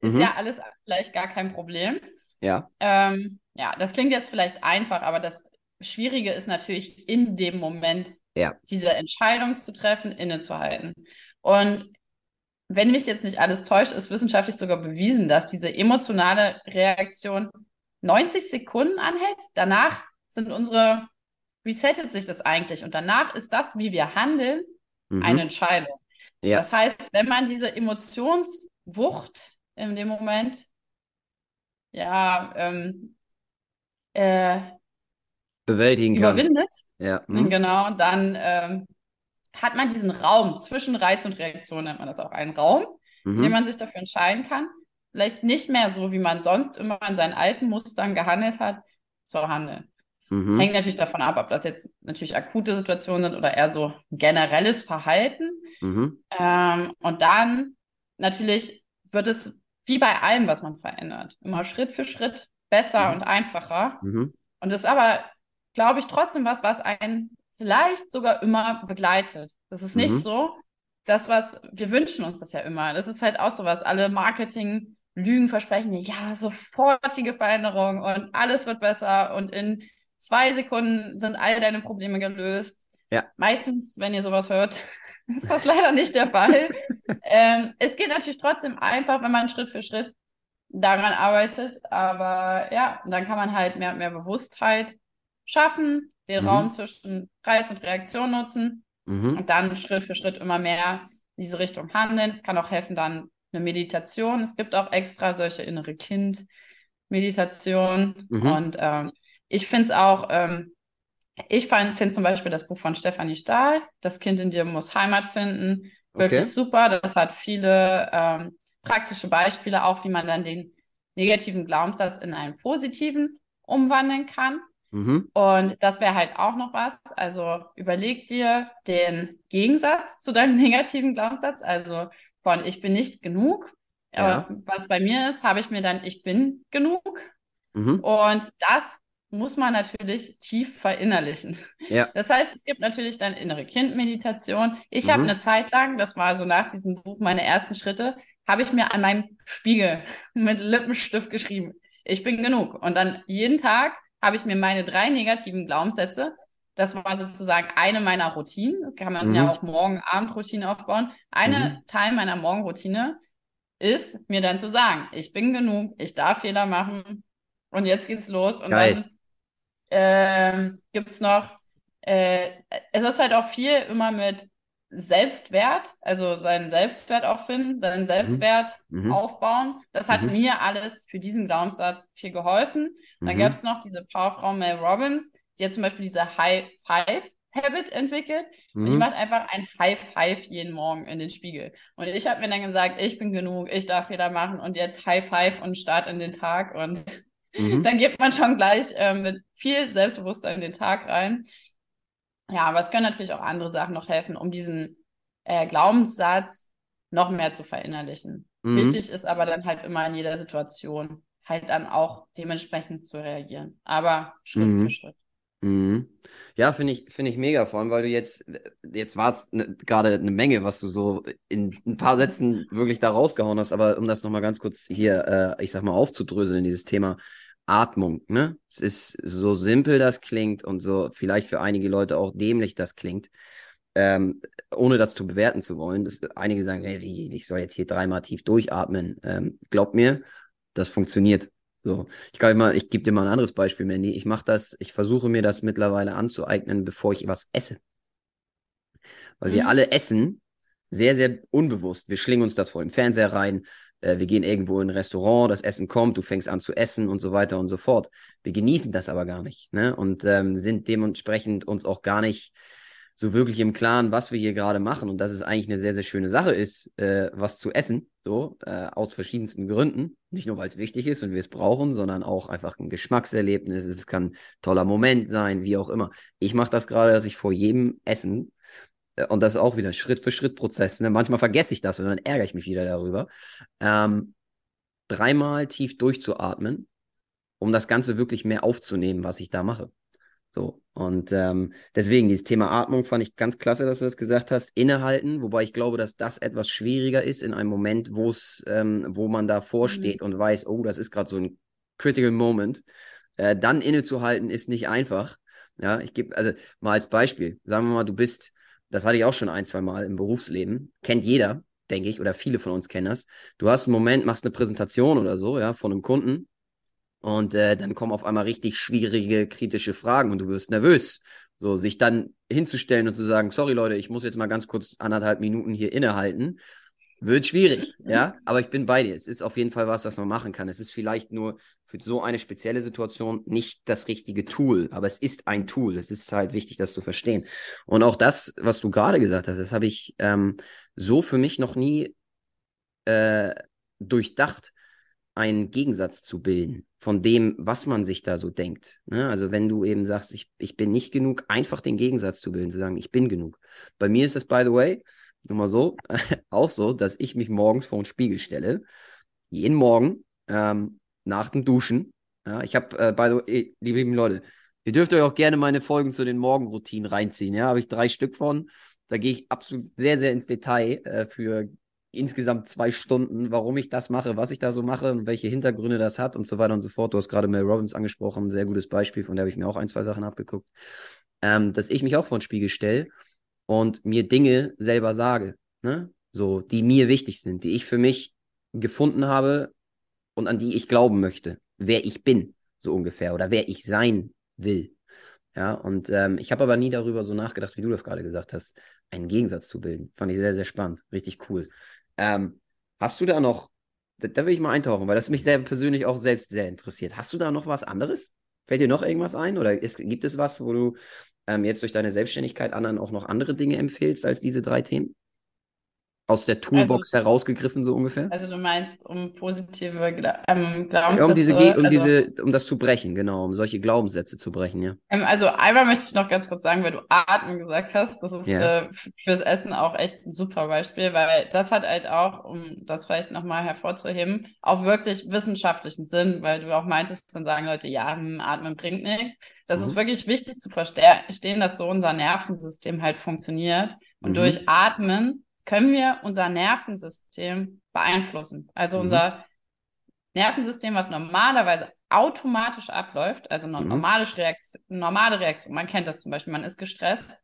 Ist mhm. ja alles vielleicht gar kein Problem. Ja. Ähm, ja, das klingt jetzt vielleicht einfach, aber das Schwierige ist natürlich in dem Moment, ja. diese Entscheidung zu treffen, innezuhalten. Und wenn mich jetzt nicht alles täuscht, ist wissenschaftlich sogar bewiesen, dass diese emotionale Reaktion 90 Sekunden anhält. Danach sind unsere, resettet sich das eigentlich. Und danach ist das, wie wir handeln, mhm. eine Entscheidung. Ja. Das heißt, wenn man diese Emotionswucht in dem Moment, ja, ähm, äh, bewältigen kann. Überwindet. Ja. Mhm. Genau, dann ähm, hat man diesen Raum zwischen Reiz und Reaktion, nennt man das auch einen Raum, mhm. in dem man sich dafür entscheiden kann, vielleicht nicht mehr so, wie man sonst immer in seinen alten Mustern gehandelt hat, zu handeln. Mhm. hängt natürlich davon ab, ob das jetzt natürlich akute Situationen sind oder eher so generelles Verhalten. Mhm. Ähm, und dann natürlich wird es wie bei allem, was man verändert, immer Schritt für Schritt besser mhm. und einfacher. Mhm. Und das ist aber, glaube ich, trotzdem was, was einen vielleicht sogar immer begleitet. Das ist nicht mhm. so, das, was wir wünschen uns das ja immer. Das ist halt auch so was. Alle Marketing, Lügen versprechen, ja, sofortige Veränderung und alles wird besser und in zwei Sekunden sind all deine Probleme gelöst. Ja. Meistens, wenn ihr sowas hört, [LAUGHS] ist das leider nicht der Fall. [LAUGHS] ähm, es geht natürlich trotzdem einfach, wenn man Schritt für Schritt daran arbeitet. Aber ja, dann kann man halt mehr und mehr Bewusstheit schaffen, den mhm. Raum zwischen Reiz und Reaktion nutzen mhm. und dann Schritt für Schritt immer mehr in diese Richtung handeln. Es kann auch helfen, dann eine Meditation. Es gibt auch extra solche innere Kind-Meditation. Mhm. Und ähm, ich finde es auch, ähm, ich finde zum Beispiel das Buch von Stefanie Stahl, Das Kind in dir muss Heimat finden, wirklich okay. super. Das hat viele ähm, praktische Beispiele, auch wie man dann den negativen Glaubenssatz in einen positiven umwandeln kann. Mhm. Und das wäre halt auch noch was. Also überleg dir den Gegensatz zu deinem [LAUGHS] negativen Glaubenssatz, also von ich bin nicht genug. Ja. was bei mir ist, habe ich mir dann ich bin genug. Mhm. Und das muss man natürlich tief verinnerlichen. Ja. Das heißt, es gibt natürlich dann innere Kindmeditation. Ich mhm. habe eine Zeit lang, das war so nach diesem Buch meine ersten Schritte, habe ich mir an meinem Spiegel [LAUGHS] mit Lippenstift geschrieben, ich bin genug. Und dann jeden Tag habe ich mir meine drei negativen Glaubenssätze das war sozusagen eine meiner Routinen. Kann man mhm. ja auch Morgen-Abend-Routine aufbauen. Eine mhm. Teil meiner Morgenroutine ist, mir dann zu sagen, ich bin genug, ich darf Fehler machen und jetzt geht's los. Und Geil. dann äh, gibt es noch, äh, es ist halt auch viel immer mit Selbstwert, also seinen Selbstwert auch finden, seinen mhm. Selbstwert mhm. aufbauen. Das hat mhm. mir alles für diesen Glaubenssatz viel geholfen. Mhm. Dann gab es noch diese Powerfrau Mel Robbins, die hat zum Beispiel diese High Five Habit entwickelt. Mhm. Und die mhm. macht einfach ein High Five jeden Morgen in den Spiegel. Und ich habe mir dann gesagt, ich bin genug, ich darf Fehler machen und jetzt High Five und Start in den Tag. Und mhm. [LAUGHS] dann geht man schon gleich äh, mit viel Selbstbewusstsein in den Tag rein. Ja, aber es können natürlich auch andere Sachen noch helfen, um diesen äh, Glaubenssatz noch mehr zu verinnerlichen. Mhm. Wichtig ist aber dann halt immer in jeder Situation halt dann auch dementsprechend zu reagieren. Aber Schritt mhm. für Schritt. Mhm. Ja, finde ich, finde ich mega, vor allem, weil du jetzt, jetzt war es ne, gerade eine Menge, was du so in ein paar Sätzen wirklich da rausgehauen hast, aber um das nochmal ganz kurz hier, äh, ich sag mal, aufzudröseln, dieses Thema Atmung, ne? Es ist so simpel das klingt und so vielleicht für einige Leute auch dämlich das klingt, ähm, ohne das zu bewerten zu wollen. Das, einige sagen, hey, ich soll jetzt hier dreimal tief durchatmen. Ähm, glaub mir, das funktioniert. So, ich glaube immer, ich gebe dir mal ein anderes Beispiel, Mandy. Ich mache das, ich versuche mir das mittlerweile anzueignen, bevor ich was esse. Weil mhm. wir alle essen sehr, sehr unbewusst. Wir schlingen uns das vor den Fernseher rein. Äh, wir gehen irgendwo in ein Restaurant, das Essen kommt, du fängst an zu essen und so weiter und so fort. Wir genießen das aber gar nicht ne? und ähm, sind dementsprechend uns auch gar nicht so wirklich im Klaren, was wir hier gerade machen und dass es eigentlich eine sehr, sehr schöne Sache ist, äh, was zu essen, so äh, aus verschiedensten Gründen. Nicht nur, weil es wichtig ist und wir es brauchen, sondern auch einfach ein Geschmackserlebnis. Es kann ein toller Moment sein, wie auch immer. Ich mache das gerade, dass ich vor jedem Essen, und das ist auch wieder Schritt für Schritt Prozess, ne? manchmal vergesse ich das und dann ärgere ich mich wieder darüber, ähm, dreimal tief durchzuatmen, um das Ganze wirklich mehr aufzunehmen, was ich da mache. So, und ähm, deswegen, dieses Thema Atmung fand ich ganz klasse, dass du das gesagt hast. Innehalten, wobei ich glaube, dass das etwas schwieriger ist in einem Moment, wo es, ähm, wo man davor mhm. steht und weiß, oh, das ist gerade so ein critical moment. Äh, dann innezuhalten ist nicht einfach. Ja, ich gebe, also mal als Beispiel, sagen wir mal, du bist, das hatte ich auch schon ein, zwei Mal im Berufsleben, kennt jeder, denke ich, oder viele von uns kennen das. Du hast einen Moment, machst eine Präsentation oder so, ja, von einem Kunden und äh, dann kommen auf einmal richtig schwierige, kritische Fragen und du wirst nervös. So, sich dann hinzustellen und zu sagen, sorry Leute, ich muss jetzt mal ganz kurz anderthalb Minuten hier innehalten, wird schwierig, [LAUGHS] ja. Aber ich bin bei dir. Es ist auf jeden Fall was, was man machen kann. Es ist vielleicht nur für so eine spezielle Situation nicht das richtige Tool, aber es ist ein Tool. Es ist halt wichtig, das zu verstehen. Und auch das, was du gerade gesagt hast, das habe ich ähm, so für mich noch nie äh, durchdacht, einen Gegensatz zu bilden von dem, was man sich da so denkt. Ne? Also wenn du eben sagst, ich, ich bin nicht genug, einfach den Gegensatz zu bilden, zu sagen, ich bin genug. Bei mir ist es, by the way, nur mal so, [LAUGHS] auch so, dass ich mich morgens vor den Spiegel stelle, jeden Morgen ähm, nach dem Duschen. Ja, ich habe, äh, by the way, liebe, liebe Leute, ihr dürft euch auch gerne meine Folgen zu den Morgenroutinen reinziehen. Ja, habe ich drei Stück von. Da gehe ich absolut sehr, sehr ins Detail äh, für insgesamt zwei Stunden, warum ich das mache, was ich da so mache und welche Hintergründe das hat und so weiter und so fort. Du hast gerade Mel Robbins angesprochen, sehr gutes Beispiel, von der habe ich mir auch ein, zwei Sachen abgeguckt. Ähm, dass ich mich auch vor den Spiegel stelle und mir Dinge selber sage, ne? so, die mir wichtig sind, die ich für mich gefunden habe und an die ich glauben möchte, wer ich bin, so ungefähr, oder wer ich sein will. Ja, und ähm, ich habe aber nie darüber so nachgedacht, wie du das gerade gesagt hast, einen Gegensatz zu bilden. Fand ich sehr, sehr spannend. Richtig cool. Ähm, hast du da noch, da, da, will ich mal eintauchen, weil das mich sehr persönlich auch selbst sehr interessiert. Hast du da noch was anderes? Fällt dir noch irgendwas ein? Oder ist, gibt es was, wo du ähm, jetzt durch deine Selbstständigkeit anderen auch noch andere Dinge empfehlst als diese drei Themen? Aus der Toolbox also, herausgegriffen, so ungefähr? Also du meinst, um positive Gla ähm, Glaubenssätze... Ja, um, diese, um, also, diese, um das zu brechen, genau, um solche Glaubenssätze zu brechen, ja. Ähm, also einmal möchte ich noch ganz kurz sagen, weil du Atmen gesagt hast, das ist ja. äh, fürs Essen auch echt ein super Beispiel, weil das hat halt auch, um das vielleicht nochmal hervorzuheben, auch wirklich wissenschaftlichen Sinn, weil du auch meintest, dann sagen Leute, ja, hm, Atmen bringt nichts. Das mhm. ist wirklich wichtig zu verstehen, dass so unser Nervensystem halt funktioniert. Und mhm. durch Atmen können wir unser Nervensystem beeinflussen. Also mhm. unser Nervensystem, was normalerweise automatisch abläuft, also eine mhm. normale, Reaktion, normale Reaktion, man kennt das zum Beispiel, man ist gestresst,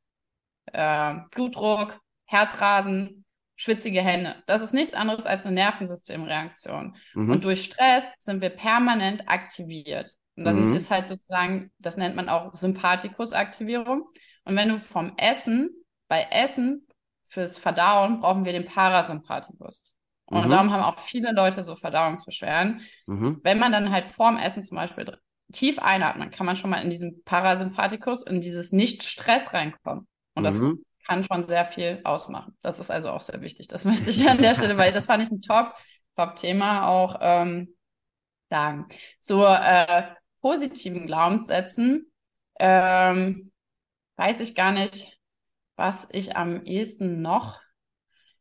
äh, Blutdruck, Herzrasen, schwitzige Hände. Das ist nichts anderes als eine Nervensystemreaktion. Mhm. Und durch Stress sind wir permanent aktiviert. Und dann mhm. ist halt sozusagen, das nennt man auch Sympathikusaktivierung. Und wenn du vom Essen, bei Essen fürs Verdauen brauchen wir den Parasympathikus. Und mhm. darum haben auch viele Leute so Verdauungsbeschwerden. Mhm. Wenn man dann halt vorm Essen zum Beispiel tief einatmet, kann man schon mal in diesen Parasympathikus, in dieses Nicht-Stress reinkommen. Und das mhm. kann schon sehr viel ausmachen. Das ist also auch sehr wichtig. Das [LAUGHS] möchte ich an der Stelle, weil das fand ich ein Top, Top-Thema auch ähm, sagen. Zu äh, positiven Glaubenssätzen ähm, weiß ich gar nicht, was ich am ehesten noch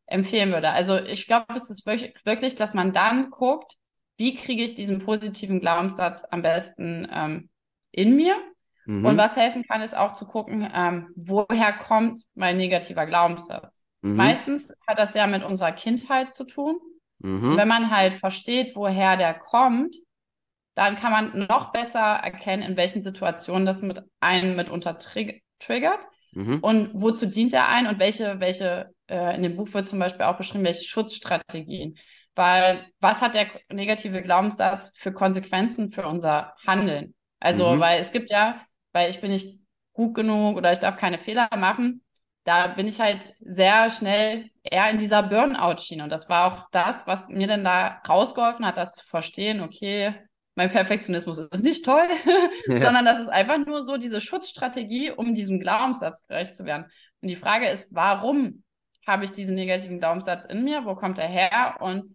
empfehlen würde. Also ich glaube, es ist wirklich, dass man dann guckt, wie kriege ich diesen positiven Glaubenssatz am besten ähm, in mir. Mhm. Und was helfen kann, ist auch zu gucken, ähm, woher kommt mein negativer Glaubenssatz. Mhm. Meistens hat das ja mit unserer Kindheit zu tun. Mhm. wenn man halt versteht, woher der kommt, dann kann man noch besser erkennen, in welchen Situationen das mit einem mitunter trig triggert mhm. und wozu dient er ein und welche, welche äh, in dem Buch wird zum Beispiel auch beschrieben, welche Schutzstrategien. Weil was hat der negative Glaubenssatz für Konsequenzen für unser Handeln? Also, mhm. weil es gibt ja, weil ich bin nicht gut genug oder ich darf keine Fehler machen, da bin ich halt sehr schnell eher in dieser Burnout-Schiene. Und das war auch das, was mir dann da rausgeholfen hat, das zu verstehen, okay, mein Perfektionismus ist nicht toll, [LAUGHS] ja. sondern das ist einfach nur so diese Schutzstrategie, um diesem Glaubenssatz gerecht zu werden. Und die Frage ist, warum habe ich diesen negativen Glaubenssatz in mir? Wo kommt er her? Und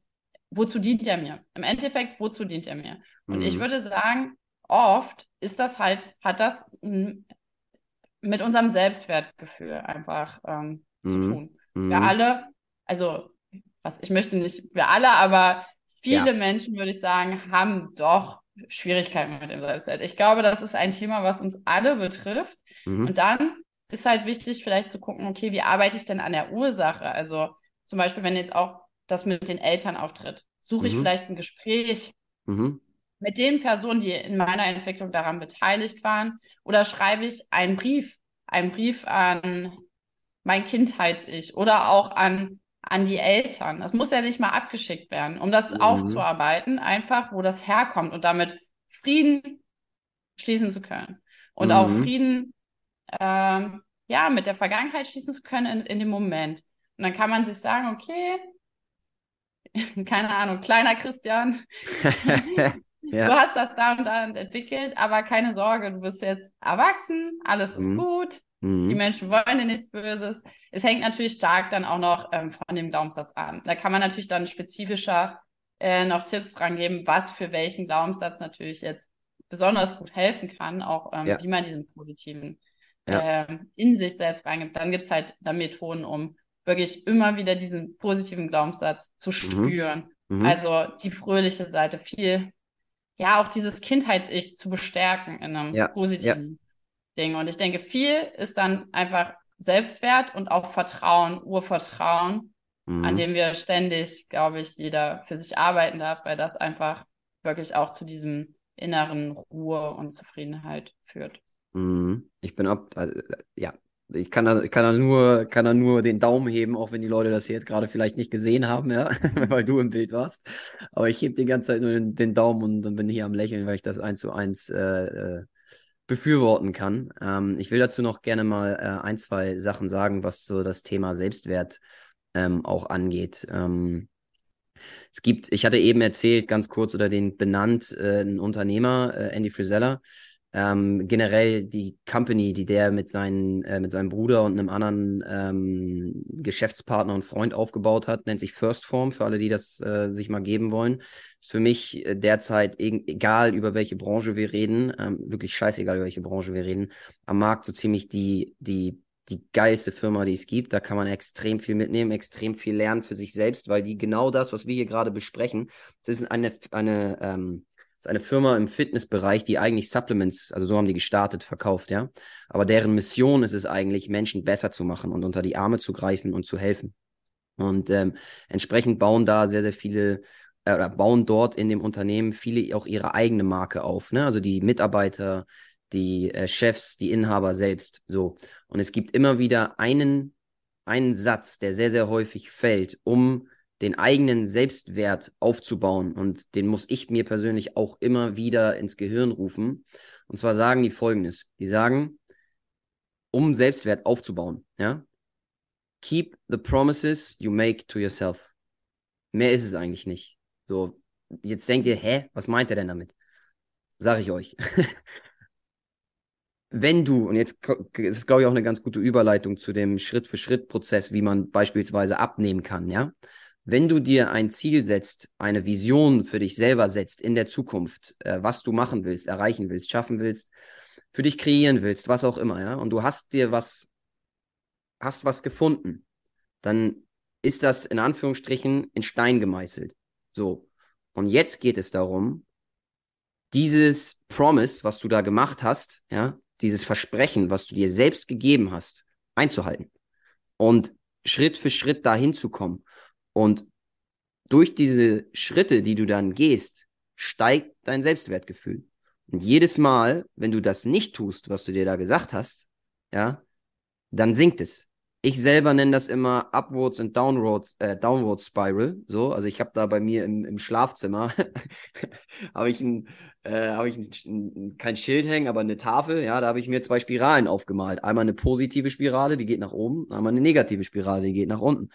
wozu dient er mir? Im Endeffekt, wozu dient er mir? Und mhm. ich würde sagen, oft ist das halt, hat das mit unserem Selbstwertgefühl einfach ähm, mhm. zu tun. Mhm. Wir alle, also was ich möchte nicht wir alle, aber viele ja. Menschen, würde ich sagen, haben doch Schwierigkeiten mit dem Selbstwert. Ich glaube, das ist ein Thema, was uns alle betrifft. Mhm. Und dann ist halt wichtig, vielleicht zu gucken, okay, wie arbeite ich denn an der Ursache? Also zum Beispiel, wenn jetzt auch das mit den Eltern auftritt, suche ich mhm. vielleicht ein Gespräch mhm. mit den Personen, die in meiner Entwicklung daran beteiligt waren, oder schreibe ich einen Brief, einen Brief an mein Kindheits-Ich oder auch an, an die Eltern. Das muss ja nicht mal abgeschickt werden, um das mhm. aufzuarbeiten, einfach, wo das herkommt und damit Frieden schließen zu können. Und auch mhm. Frieden ähm, ja, mit der Vergangenheit schließen zu können in, in dem Moment. Und dann kann man sich sagen, okay, [LAUGHS] keine Ahnung, kleiner Christian, [LAUGHS] ja. du hast das da und da entwickelt, aber keine Sorge, du bist jetzt erwachsen, alles ist mhm. gut, mhm. die Menschen wollen dir nichts Böses. Es hängt natürlich stark dann auch noch ähm, von dem Glaubenssatz an. Da kann man natürlich dann spezifischer äh, noch Tipps dran geben, was für welchen Glaubenssatz natürlich jetzt besonders gut helfen kann, auch ähm, ja. wie man diesen positiven ja. äh, in sich selbst reingibt, dann gibt es halt dann Methoden, um wirklich immer wieder diesen positiven Glaubenssatz zu mhm. spüren. Mhm. Also die fröhliche Seite, viel, ja, auch dieses Kindheits-Ich zu bestärken in einem ja. positiven ja. Ding. Und ich denke, viel ist dann einfach Selbstwert und auch Vertrauen, Urvertrauen, mhm. an dem wir ständig, glaube ich, jeder für sich arbeiten darf, weil das einfach wirklich auch zu diesem inneren Ruhe und Zufriedenheit führt. Mhm. Ich bin ab, also, ja, ich kann da, kann da nur, kann da nur den Daumen heben, auch wenn die Leute das hier jetzt gerade vielleicht nicht gesehen haben, ja, [LAUGHS] weil du im Bild warst. Aber ich hebe die ganze Zeit nur den, den, Daumen und dann bin hier am Lächeln, weil ich das eins zu eins äh, äh, befürworten kann. Ähm, ich will dazu noch gerne mal äh, ein, zwei Sachen sagen, was so das Thema Selbstwert ähm, auch angeht. Ähm, es gibt, ich hatte eben erzählt, ganz kurz oder den benannt, äh, ein Unternehmer, äh, Andy Frisella, ähm, generell die Company, die der mit, seinen, äh, mit seinem Bruder und einem anderen ähm, Geschäftspartner und Freund aufgebaut hat, nennt sich First Form, für alle, die das äh, sich mal geben wollen. Ist für mich äh, derzeit egal, über welche Branche wir reden, ähm, wirklich scheißegal, über welche Branche wir reden, am Markt so ziemlich die, die, die geilste Firma, die es gibt. Da kann man extrem viel mitnehmen, extrem viel lernen für sich selbst, weil die genau das, was wir hier gerade besprechen, das ist eine, eine ähm, ist eine Firma im Fitnessbereich, die eigentlich Supplements, also so haben die gestartet, verkauft, ja. Aber deren Mission ist es eigentlich, Menschen besser zu machen und unter die Arme zu greifen und zu helfen. Und ähm, entsprechend bauen da sehr, sehr viele oder bauen dort in dem Unternehmen viele auch ihre eigene Marke auf. Ne? Also die Mitarbeiter, die äh, Chefs, die Inhaber selbst. So. Und es gibt immer wieder einen, einen Satz, der sehr, sehr häufig fällt, um den eigenen Selbstwert aufzubauen. Und den muss ich mir persönlich auch immer wieder ins Gehirn rufen. Und zwar sagen die folgendes: Die sagen, um Selbstwert aufzubauen, ja, keep the promises you make to yourself. Mehr ist es eigentlich nicht. So, jetzt denkt ihr, hä, was meint er denn damit? Sag ich euch. [LAUGHS] Wenn du, und jetzt ist glaube ich, auch eine ganz gute Überleitung zu dem Schritt-für-Schritt-Prozess, wie man beispielsweise abnehmen kann, ja. Wenn du dir ein Ziel setzt, eine Vision für dich selber setzt in der Zukunft, äh, was du machen willst, erreichen willst, schaffen willst, für dich kreieren willst, was auch immer, ja, und du hast dir was, hast was gefunden, dann ist das in Anführungsstrichen in Stein gemeißelt. So. Und jetzt geht es darum, dieses Promise, was du da gemacht hast, ja, dieses Versprechen, was du dir selbst gegeben hast, einzuhalten und Schritt für Schritt dahin zu kommen. Und durch diese Schritte, die du dann gehst, steigt dein Selbstwertgefühl. Und jedes Mal, wenn du das nicht tust, was du dir da gesagt hast, ja, dann sinkt es. Ich selber nenne das immer Upwards and Downwards, äh, Downward Spiral. So, also ich habe da bei mir im, im Schlafzimmer [LAUGHS] habe ich, ein, äh, hab ich ein, ein, kein Schild hängen, aber eine Tafel. Ja, da habe ich mir zwei Spiralen aufgemalt. Einmal eine positive Spirale, die geht nach oben, einmal eine negative Spirale, die geht nach unten.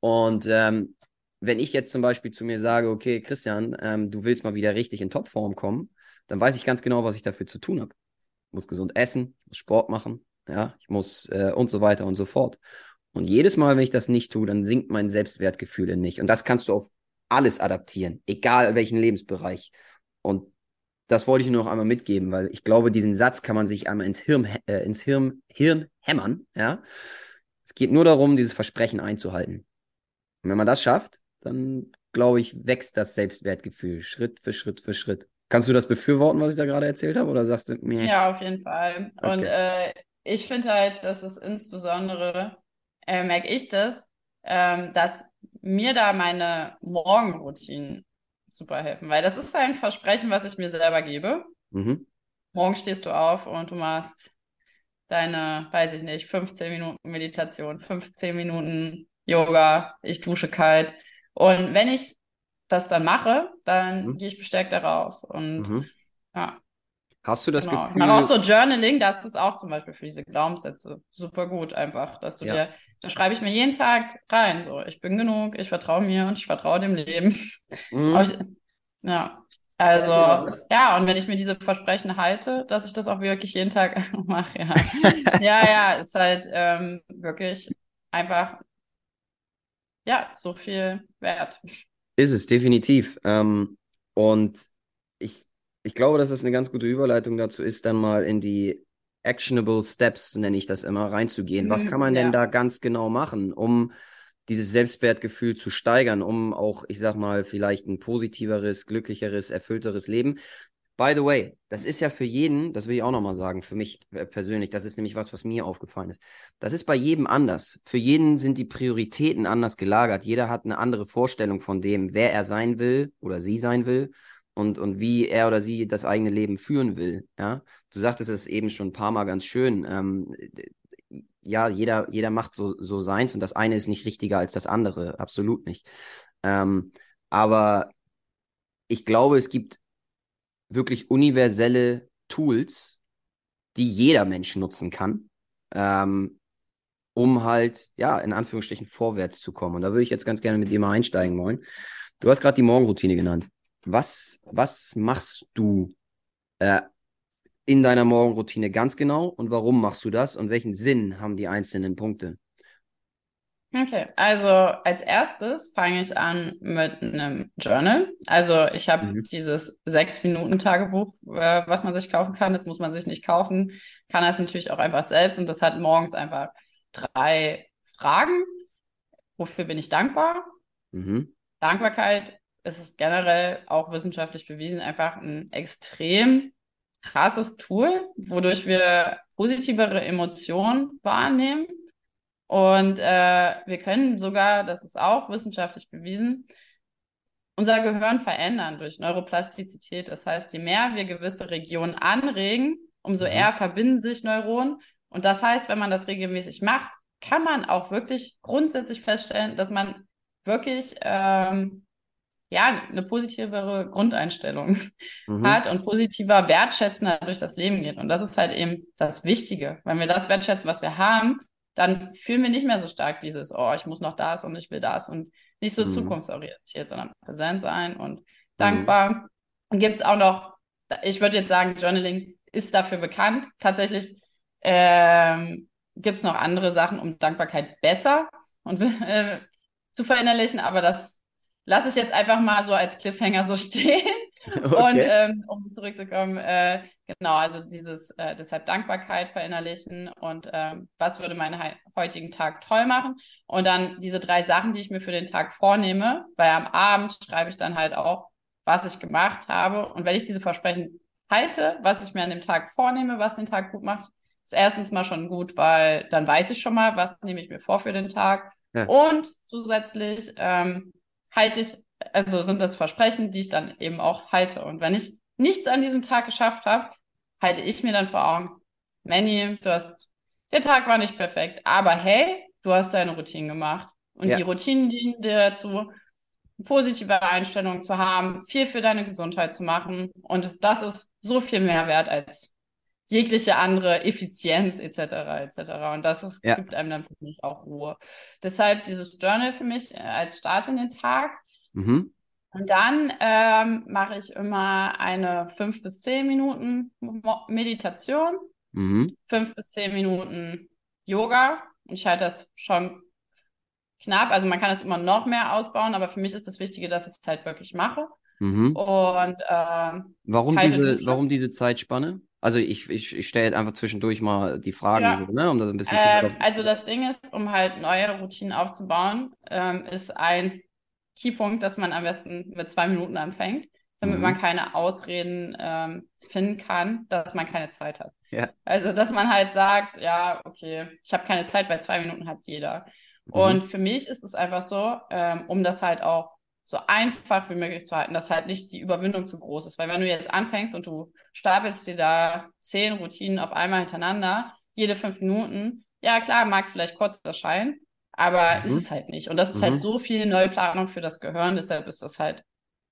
Und ähm, wenn ich jetzt zum Beispiel zu mir sage, okay, Christian, ähm, du willst mal wieder richtig in Topform kommen, dann weiß ich ganz genau, was ich dafür zu tun habe. Ich muss gesund essen, muss Sport machen, ja, ich muss äh, und so weiter und so fort. Und jedes Mal, wenn ich das nicht tue, dann sinkt mein Selbstwertgefühl in nicht. Und das kannst du auf alles adaptieren, egal welchen Lebensbereich. Und das wollte ich nur noch einmal mitgeben, weil ich glaube, diesen Satz kann man sich einmal ins Hirn, äh, ins Hirn, Hirn hämmern. Ja? Es geht nur darum, dieses Versprechen einzuhalten. Und wenn man das schafft, dann glaube ich, wächst das Selbstwertgefühl Schritt für Schritt für Schritt. Kannst du das befürworten, was ich da gerade erzählt habe, oder sagst du mir? Ja, auf jeden Fall. Okay. Und äh, ich finde halt, dass es insbesondere, äh, merke ich das, ähm, dass mir da meine Morgenroutinen super helfen, weil das ist ein Versprechen, was ich mir selber gebe. Mhm. Morgen stehst du auf und du machst deine, weiß ich nicht, 15 Minuten Meditation, 15 Minuten Yoga, ich dusche kalt. Und wenn ich das dann mache, dann mhm. gehe ich bestärkt darauf. Und mhm. ja. Hast du das genau. Gefühl? Aber auch so Journaling, das ist auch zum Beispiel für diese Glaubenssätze super gut einfach, dass du ja. dir, da schreibe ich mir jeden Tag rein, so, ich bin genug, ich vertraue mir und ich vertraue dem Leben. Mhm. Ich, ja, also, ja, und wenn ich mir diese Versprechen halte, dass ich das auch wirklich jeden Tag [LAUGHS] mache, ja. [LAUGHS] ja, ja, ist halt ähm, wirklich einfach, ja, so viel wert. Ist es, definitiv. Ähm, und ich ich glaube, dass das eine ganz gute Überleitung dazu ist, dann mal in die actionable Steps, nenne ich das immer, reinzugehen. Was mhm, kann man ja. denn da ganz genau machen, um dieses Selbstwertgefühl zu steigern, um auch, ich sag mal, vielleicht ein positiveres, glücklicheres, erfüllteres Leben. By the way, das ist ja für jeden, das will ich auch nochmal sagen, für mich persönlich, das ist nämlich was, was mir aufgefallen ist. Das ist bei jedem anders. Für jeden sind die Prioritäten anders gelagert. Jeder hat eine andere Vorstellung von dem, wer er sein will oder sie sein will und, und wie er oder sie das eigene Leben führen will. Ja? Du sagtest es eben schon ein paar Mal ganz schön. Ähm, ja, jeder, jeder macht so, so seins und das eine ist nicht richtiger als das andere. Absolut nicht. Ähm, aber ich glaube, es gibt wirklich universelle Tools, die jeder Mensch nutzen kann, ähm, um halt, ja, in Anführungsstrichen vorwärts zu kommen. Und da würde ich jetzt ganz gerne mit dir mal einsteigen wollen. Du hast gerade die Morgenroutine genannt. Was, was machst du äh, in deiner Morgenroutine ganz genau und warum machst du das und welchen Sinn haben die einzelnen Punkte? Okay, also als erstes fange ich an mit einem Journal. Also ich habe mhm. dieses sechs Minuten Tagebuch, äh, was man sich kaufen kann. Das muss man sich nicht kaufen, kann das natürlich auch einfach selbst. Und das hat morgens einfach drei Fragen. Wofür bin ich dankbar? Mhm. Dankbarkeit ist generell auch wissenschaftlich bewiesen einfach ein extrem krasses Tool, wodurch wir positivere Emotionen wahrnehmen. Und äh, wir können sogar, das ist auch wissenschaftlich bewiesen, unser Gehirn verändern durch Neuroplastizität. Das heißt, je mehr wir gewisse Regionen anregen, umso mhm. eher verbinden sich Neuronen. Und das heißt, wenn man das regelmäßig macht, kann man auch wirklich grundsätzlich feststellen, dass man wirklich ähm, ja, eine positivere Grundeinstellung mhm. hat und positiver, wertschätzender durch das Leben geht. Und das ist halt eben das Wichtige. Wenn wir das wertschätzen, was wir haben, dann fühlen wir nicht mehr so stark dieses, oh, ich muss noch das und ich will das und nicht so mhm. zukunftsorientiert, sondern präsent sein und dankbar. Mhm. Und gibt es auch noch, ich würde jetzt sagen, Journaling ist dafür bekannt. Tatsächlich ähm, gibt es noch andere Sachen, um Dankbarkeit besser und [LAUGHS] äh, zu verinnerlichen, aber das lasse ich jetzt einfach mal so als Cliffhanger so [LAUGHS] stehen. Okay. Und ähm, um zurückzukommen, äh, genau, also dieses äh, deshalb Dankbarkeit verinnerlichen und ähm, was würde meinen heutigen Tag toll machen. Und dann diese drei Sachen, die ich mir für den Tag vornehme, weil am Abend schreibe ich dann halt auch, was ich gemacht habe. Und wenn ich diese Versprechen halte, was ich mir an dem Tag vornehme, was den Tag gut macht, ist erstens mal schon gut, weil dann weiß ich schon mal, was nehme ich mir vor für den Tag. Ja. Und zusätzlich ähm, halte ich, also sind das Versprechen, die ich dann eben auch halte. Und wenn ich nichts an diesem Tag geschafft habe, halte ich mir dann vor Augen, Manny, du hast, der Tag war nicht perfekt, aber hey, du hast deine Routine gemacht. Und ja. die Routinen dienen dir dazu, positive Einstellungen zu haben, viel für deine Gesundheit zu machen. Und das ist so viel mehr wert als jegliche andere Effizienz etc. etc. Und das ist, ja. gibt einem dann für mich auch Ruhe. Deshalb dieses Journal für mich äh, als Start in den Tag. Mhm. Und dann ähm, mache ich immer eine fünf bis zehn Minuten Meditation, mhm. fünf bis zehn Minuten Yoga. Und ich halte das schon knapp. Also man kann es immer noch mehr ausbauen, aber für mich ist das Wichtige, dass ich es halt wirklich mache. Mhm. Und ähm, warum diese, warum diese Zeitspanne? Also ich, ich, ich stelle einfach zwischendurch mal die Fragen, ja. so, ne, um das ein bisschen ähm, zu Also das Ding ist, um halt neue Routinen aufzubauen, ähm, ist ein Keypunkt, dass man am besten mit zwei Minuten anfängt, damit mhm. man keine Ausreden ähm, finden kann, dass man keine Zeit hat. Ja. Also dass man halt sagt, ja, okay, ich habe keine Zeit, weil zwei Minuten hat jeder. Mhm. Und für mich ist es einfach so, ähm, um das halt auch so einfach wie möglich zu halten, dass halt nicht die Überwindung zu groß ist. Weil wenn du jetzt anfängst und du stapelst dir da zehn Routinen auf einmal hintereinander, jede fünf Minuten, ja klar, mag vielleicht kurz erscheinen, aber mhm. ist es halt nicht. Und das ist halt mhm. halt so viel Neuplanung für das Gehirn, deshalb ist das halt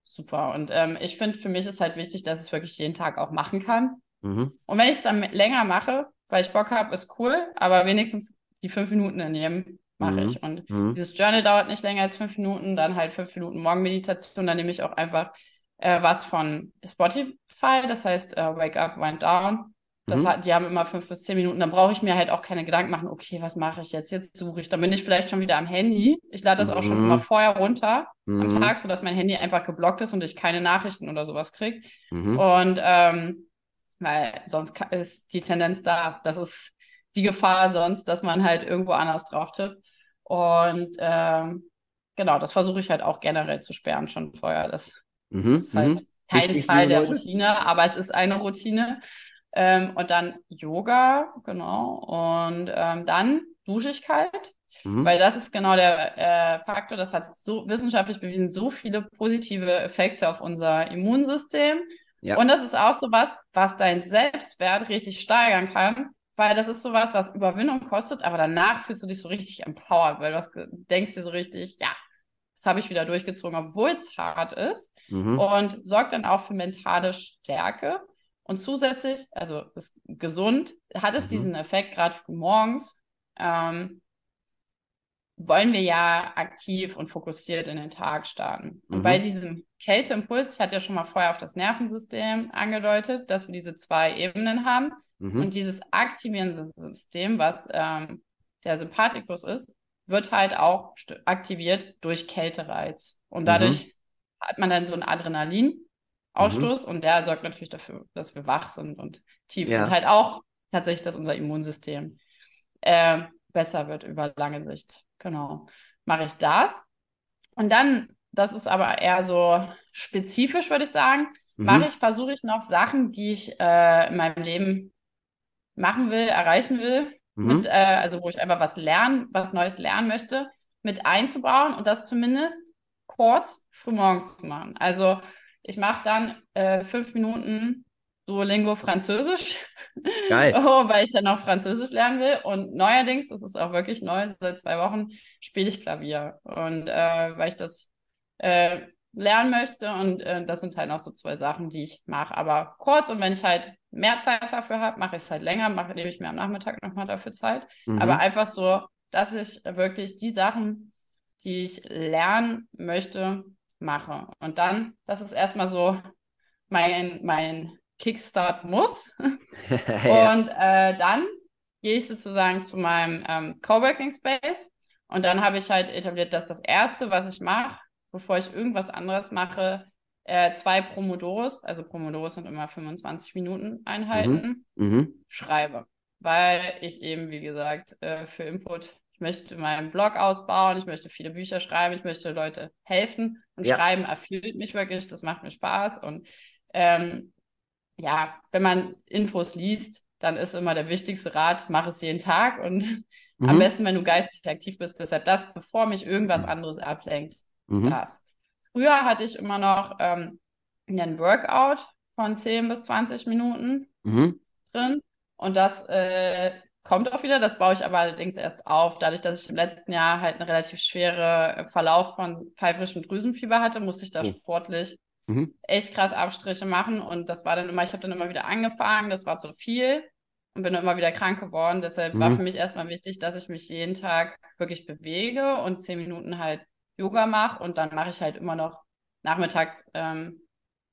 super. Und ähm, ich finde, für mich ist halt wichtig, dass ich es wirklich jeden Tag auch machen kann. Mhm. Und wenn ich es dann länger mache, weil ich Bock habe, ist cool, aber wenigstens die fünf Minuten in jedem mache mhm. ich. Und mhm. dieses Journal dauert nicht länger als fünf Minuten, dann halt fünf Minuten Morgenmeditation, dann nehme ich auch einfach äh, was von Spotify, das heißt äh, Wake Up, Wind Down. Das mhm. hat, die haben immer fünf bis zehn Minuten, dann brauche ich mir halt auch keine Gedanken machen, okay, was mache ich jetzt? Jetzt suche ich. Dann bin ich vielleicht schon wieder am Handy. Ich lade das auch schon immer mhm. vorher runter am mhm. Tag, sodass mein Handy einfach geblockt ist und ich keine Nachrichten oder sowas kriege. Mhm. Und ähm, weil sonst ist die Tendenz da, dass es die Gefahr sonst, dass man halt irgendwo anders drauf tippt. Und ähm, genau, das versuche ich halt auch generell zu sperren schon vorher. Das, mhm, das ist halt mhm. kein Richtig Teil der Routine, aber es ist eine Routine. Ähm, und dann Yoga, genau. Und ähm, dann dusche ich kalt, mhm. weil das ist genau der äh, Faktor, das hat so wissenschaftlich bewiesen, so viele positive Effekte auf unser Immunsystem. Ja. Und das ist auch so was, was dein Selbstwert richtig steigern kann, weil das ist sowas, was Überwindung kostet, aber danach fühlst du dich so richtig empowered, weil du denkst dir so richtig, ja, das habe ich wieder durchgezogen, obwohl es hart ist mhm. und sorgt dann auch für mentale Stärke. Und zusätzlich, also ist gesund, hat es mhm. diesen Effekt gerade morgens, ähm, wollen wir ja aktiv und fokussiert in den Tag starten. Und mhm. bei diesem Kälteimpuls, ich hatte ja schon mal vorher auf das Nervensystem angedeutet, dass wir diese zwei Ebenen haben. Mhm. Und dieses aktivierende System, was ähm, der Sympathikus ist, wird halt auch aktiviert durch Kältereiz. Und mhm. dadurch mhm. hat man dann so einen Adrenalinausstoß mhm. und der sorgt natürlich dafür, dass wir wach sind und tief ja. und halt auch tatsächlich, dass unser Immunsystem äh, besser wird über lange Sicht. Genau. Mache ich das. Und dann, das ist aber eher so spezifisch, würde ich sagen, mhm. mache ich, versuche ich noch Sachen, die ich äh, in meinem Leben machen will, erreichen will, mhm. mit, äh, also wo ich einfach was lernen, was Neues lernen möchte, mit einzubauen und das zumindest kurz frühmorgens zu machen. Also ich mache dann äh, fünf Minuten Duolingo Französisch, Geil. [LAUGHS] oh, weil ich dann noch Französisch lernen will. Und neuerdings, das ist auch wirklich neu, seit zwei Wochen spiele ich Klavier. Und äh, weil ich das äh, lernen möchte. Und äh, das sind halt noch so zwei Sachen, die ich mache. Aber kurz und wenn ich halt mehr Zeit dafür habe, mache ich es halt länger, mache, nehme ich mir am Nachmittag nochmal dafür Zeit. Mhm. Aber einfach so, dass ich wirklich die Sachen, die ich lernen möchte, mache. Und dann, das ist erstmal so mein, mein Kickstart muss. [LAUGHS] ja. Und äh, dann gehe ich sozusagen zu meinem ähm, Coworking Space. Und dann habe ich halt etabliert, dass das Erste, was ich mache, bevor ich irgendwas anderes mache, äh, zwei Promodoros, also Promodoros sind immer 25 Minuten Einheiten, mhm. Mhm. schreibe. Weil ich eben, wie gesagt, äh, für Input, ich möchte meinen Blog ausbauen, ich möchte viele Bücher schreiben, ich möchte Leute helfen und ja. schreiben erfüllt mich wirklich, das macht mir Spaß und ähm, ja, wenn man Infos liest, dann ist immer der wichtigste Rat, mach es jeden Tag und [LAUGHS] mhm. am besten, wenn du geistig aktiv bist. Deshalb das, bevor mich irgendwas anderes ablenkt, mhm. das. Früher hatte ich immer noch ähm, einen Workout von 10 bis 20 Minuten mhm. drin und das äh, kommt auch wieder. Das baue ich aber allerdings erst auf. Dadurch, dass ich im letzten Jahr halt einen relativ schweren Verlauf von pfeifrischem Drüsenfieber hatte, musste ich da oh. sportlich mhm. echt krass Abstriche machen. Und das war dann immer, ich habe dann immer wieder angefangen, das war zu viel und bin dann immer wieder krank geworden. Deshalb mhm. war für mich erstmal wichtig, dass ich mich jeden Tag wirklich bewege und zehn Minuten halt Yoga mache und dann mache ich halt immer noch nachmittags ähm,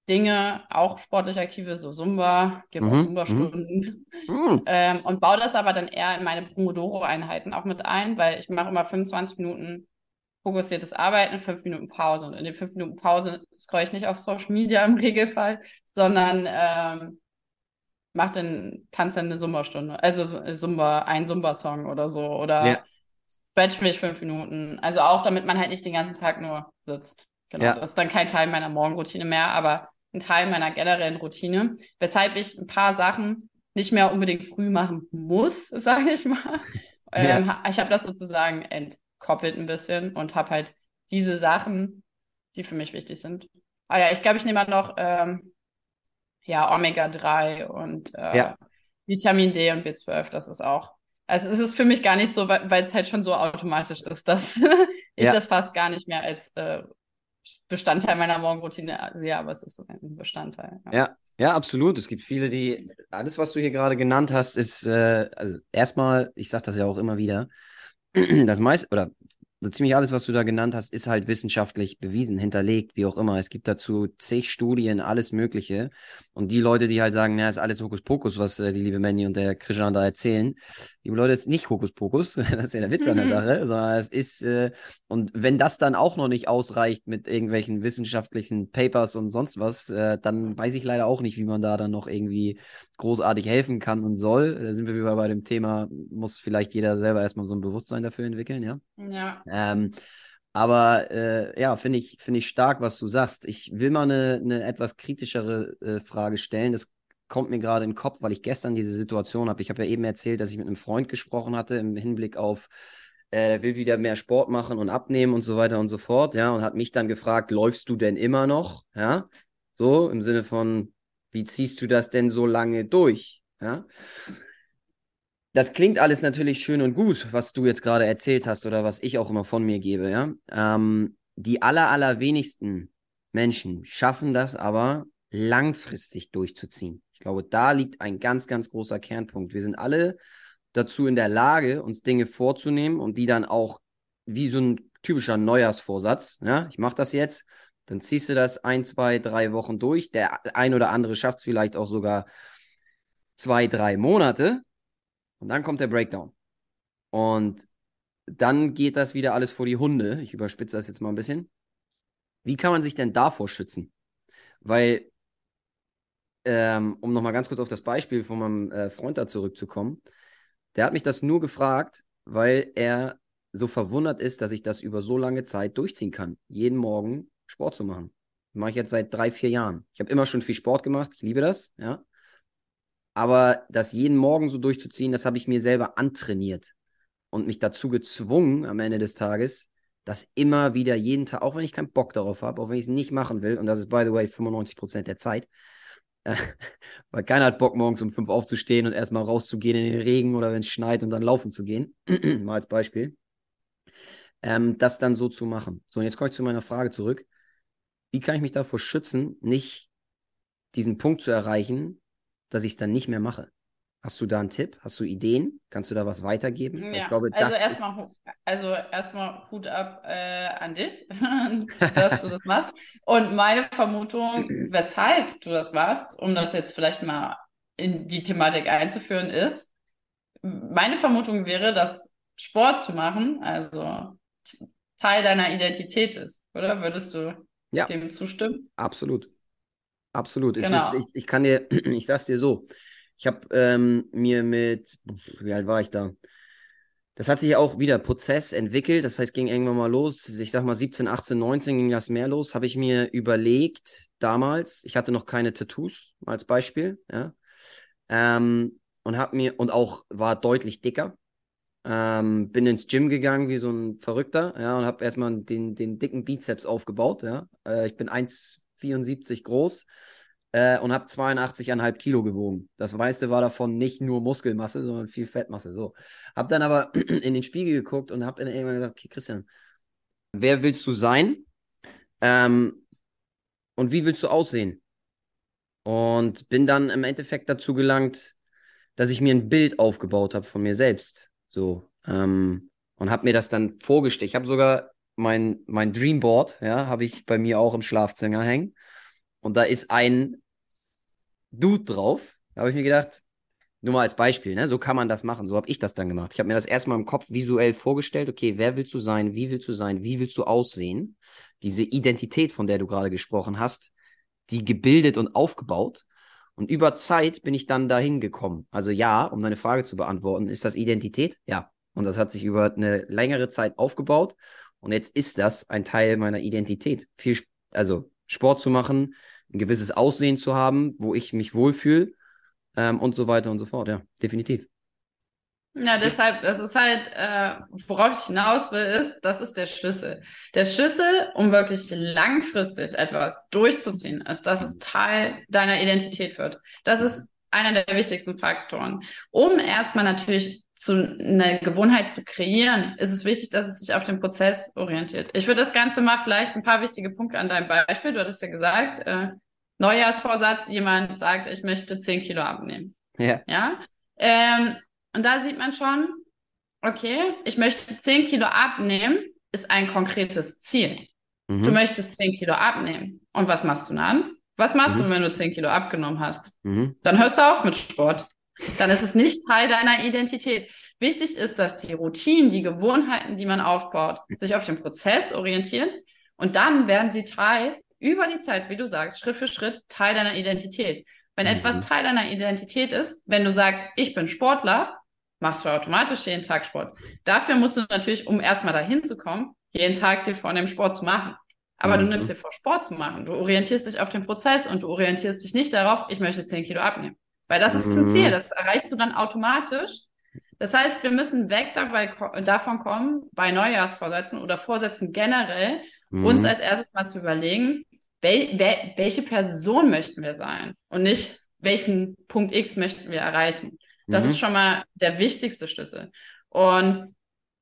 Dinge, auch sportlich aktive, so Zumba, gebe mhm. auch Zumba-Stunden [LAUGHS] mhm. ähm, und baue das aber dann eher in meine Pomodoro-Einheiten auch mit ein, weil ich mache immer 25 Minuten fokussiertes Arbeiten, fünf Minuten Pause. Und in den fünf Minuten Pause scroll ich nicht auf Social Media im [LAUGHS] Regelfall, sondern ähm, mache dann, tanze dann eine Zumba-Stunde. Also Zumba, ein Zumba-Song oder so. Oder ja. stretch mich fünf Minuten. Also auch, damit man halt nicht den ganzen Tag nur sitzt. Genau. Ja. Das ist dann kein Teil meiner Morgenroutine mehr, aber ein Teil meiner generellen Routine. Weshalb ich ein paar Sachen nicht mehr unbedingt früh machen muss, [LAUGHS] sage ich mal. Ja. Ähm, ich habe das sozusagen ent koppelt ein bisschen und habe halt diese Sachen, die für mich wichtig sind. Ah ja, ich glaube, ich nehme halt noch ähm, ja, Omega-3 und äh, ja. Vitamin D und B12, das ist auch. Also es ist für mich gar nicht so, weil es halt schon so automatisch ist, dass [LAUGHS] ich ja. das fast gar nicht mehr als äh, Bestandteil meiner Morgenroutine sehe, aber es ist ein Bestandteil. Ja. ja. ja. absolut. Es gibt viele, die, alles, was du hier gerade genannt hast, ist, äh, also erstmal, ich sage das ja auch immer wieder, [CLEARS THROAT] das meiste, oder so ziemlich alles, was du da genannt hast, ist halt wissenschaftlich bewiesen, hinterlegt, wie auch immer. Es gibt dazu zig Studien, alles Mögliche. Und die Leute, die halt sagen, na, ist alles Hokuspokus, was äh, die liebe Manny und der Krishan da erzählen, liebe Leute, ist nicht Hokuspokus, [LAUGHS] das ist ja der Witz an der Sache, sondern es ist, äh, und wenn das dann auch noch nicht ausreicht mit irgendwelchen wissenschaftlichen Papers und sonst was, äh, dann weiß ich leider auch nicht, wie man da dann noch irgendwie großartig helfen kann und soll. Da sind wir wieder bei dem Thema, muss vielleicht jeder selber erstmal so ein Bewusstsein dafür entwickeln, ja? Ja. Ähm, aber äh, ja, finde ich, find ich stark, was du sagst. Ich will mal eine, eine etwas kritischere äh, Frage stellen. Das kommt mir gerade in den Kopf, weil ich gestern diese Situation habe. Ich habe ja eben erzählt, dass ich mit einem Freund gesprochen hatte im Hinblick auf, äh, er will wieder mehr Sport machen und abnehmen und so weiter und so fort. Ja, und hat mich dann gefragt, läufst du denn immer noch? Ja, so im Sinne von, wie ziehst du das denn so lange durch? Ja das klingt alles natürlich schön und gut, was du jetzt gerade erzählt hast oder was ich auch immer von mir gebe, ja. Ähm, die aller, allerwenigsten Menschen schaffen das aber langfristig durchzuziehen. Ich glaube, da liegt ein ganz, ganz großer Kernpunkt. Wir sind alle dazu in der Lage, uns Dinge vorzunehmen und die dann auch wie so ein typischer Neujahrsvorsatz, ja, ich mache das jetzt, dann ziehst du das ein, zwei, drei Wochen durch. Der ein oder andere schafft es vielleicht auch sogar zwei, drei Monate. Und dann kommt der Breakdown. Und dann geht das wieder alles vor die Hunde. Ich überspitze das jetzt mal ein bisschen. Wie kann man sich denn davor schützen? Weil, ähm, um nochmal ganz kurz auf das Beispiel von meinem äh, Freund da zurückzukommen, der hat mich das nur gefragt, weil er so verwundert ist, dass ich das über so lange Zeit durchziehen kann, jeden Morgen Sport zu machen. Mache ich jetzt seit drei, vier Jahren. Ich habe immer schon viel Sport gemacht, ich liebe das, ja. Aber das jeden Morgen so durchzuziehen, das habe ich mir selber antrainiert und mich dazu gezwungen, am Ende des Tages das immer wieder jeden Tag, auch wenn ich keinen Bock darauf habe, auch wenn ich es nicht machen will, und das ist, by the way, 95% der Zeit, äh, [LAUGHS] weil keiner hat Bock, morgens um fünf aufzustehen und erstmal rauszugehen in den Regen oder wenn es schneit und dann laufen zu gehen, [CLEARS THROAT] mal als Beispiel, ähm, das dann so zu machen. So, und jetzt komme ich zu meiner Frage zurück. Wie kann ich mich davor schützen, nicht diesen Punkt zu erreichen, dass ich es dann nicht mehr mache? Hast du da einen Tipp? Hast du Ideen? Kannst du da was weitergeben? Ja, ich glaube, also erstmal also erstmal Hut ab äh, an dich, [LAUGHS] dass du das machst. Und meine Vermutung, [CLEARS THROAT] weshalb du das machst, um das jetzt vielleicht mal in die Thematik einzuführen, ist, meine Vermutung wäre, dass Sport zu machen, also Teil deiner Identität ist, oder? Würdest du ja. dem zustimmen? Absolut. Absolut. Genau. Ist, ich, ich kann dir, [CLEARS THROAT] ich sag's dir so, ich habe ähm, mir mit, wie alt war ich da? Das hat sich auch wieder Prozess entwickelt. Das heißt, ging irgendwann mal los. Ich sag mal 17, 18, 19 ging das mehr los. Habe ich mir überlegt damals. Ich hatte noch keine Tattoos als Beispiel, ja. Ähm, und habe mir und auch war deutlich dicker. Ähm, bin ins Gym gegangen wie so ein Verrückter, ja, und habe erstmal den, den dicken Bizeps aufgebaut, ja. Äh, ich bin 1,74 groß, äh, und habe 82,5 Kilo gewogen. Das meiste war davon nicht nur Muskelmasse, sondern viel Fettmasse. So. Hab dann aber [CLEARS THROAT] in den Spiegel geguckt und habe irgendwann gesagt, okay, Christian, wer willst du sein? Ähm, und wie willst du aussehen? Und bin dann im Endeffekt dazu gelangt, dass ich mir ein Bild aufgebaut habe von mir selbst. So. Ähm, und habe mir das dann vorgestellt. Ich habe sogar mein, mein Dreamboard, ja, habe ich bei mir auch im Schlafzimmer hängen. Und da ist ein Dude drauf. Da habe ich mir gedacht, nur mal als Beispiel, ne? so kann man das machen. So habe ich das dann gemacht. Ich habe mir das erstmal im Kopf visuell vorgestellt. Okay, wer willst du sein? Wie willst du sein? Wie willst du aussehen? Diese Identität, von der du gerade gesprochen hast, die gebildet und aufgebaut. Und über Zeit bin ich dann dahin gekommen. Also ja, um deine Frage zu beantworten, ist das Identität? Ja. Und das hat sich über eine längere Zeit aufgebaut. Und jetzt ist das ein Teil meiner Identität. Viel, also Sport zu machen, ein gewisses Aussehen zu haben, wo ich mich wohlfühle ähm, und so weiter und so fort. Ja, definitiv. Ja, deshalb, das ist halt, äh, worauf ich hinaus will, ist, das ist der Schlüssel. Der Schlüssel, um wirklich langfristig etwas durchzuziehen, ist, dass es Teil deiner Identität wird. Das ist einer der wichtigsten Faktoren. Um erstmal natürlich zu eine Gewohnheit zu kreieren, ist es wichtig, dass es sich auf den Prozess orientiert. Ich würde das Ganze mal vielleicht ein paar wichtige Punkte an deinem Beispiel. Du hattest ja gesagt, äh, Neujahrsvorsatz, jemand sagt, ich möchte 10 Kilo abnehmen. Ja. Ja. Ähm, und da sieht man schon, okay, ich möchte 10 Kilo abnehmen, ist ein konkretes Ziel. Mhm. Du möchtest 10 Kilo abnehmen. Und was machst du dann? Was machst mhm. du, wenn du 10 Kilo abgenommen hast? Mhm. Dann hörst du auf mit Sport. Dann ist es nicht Teil deiner Identität. Wichtig ist, dass die Routinen, die Gewohnheiten, die man aufbaut, sich auf den Prozess orientieren und dann werden sie Teil über die Zeit, wie du sagst, Schritt für Schritt Teil deiner Identität. Wenn mhm. etwas Teil deiner Identität ist, wenn du sagst, ich bin Sportler, machst du automatisch jeden Tag Sport. Dafür musst du natürlich, um erstmal dahin zu kommen, jeden Tag dir vor dem Sport zu machen. Aber mhm. du nimmst dir vor, Sport zu machen. Du orientierst dich auf den Prozess und du orientierst dich nicht darauf, ich möchte 10 Kilo abnehmen. Weil das ist ein Ziel, mhm. das erreichst du dann automatisch. Das heißt, wir müssen weg dabei, davon kommen, bei Neujahrsvorsätzen oder Vorsätzen generell, mhm. uns als erstes mal zu überlegen, wel, wel, welche Person möchten wir sein und nicht, welchen Punkt X möchten wir erreichen. Das mhm. ist schon mal der wichtigste Schlüssel. Und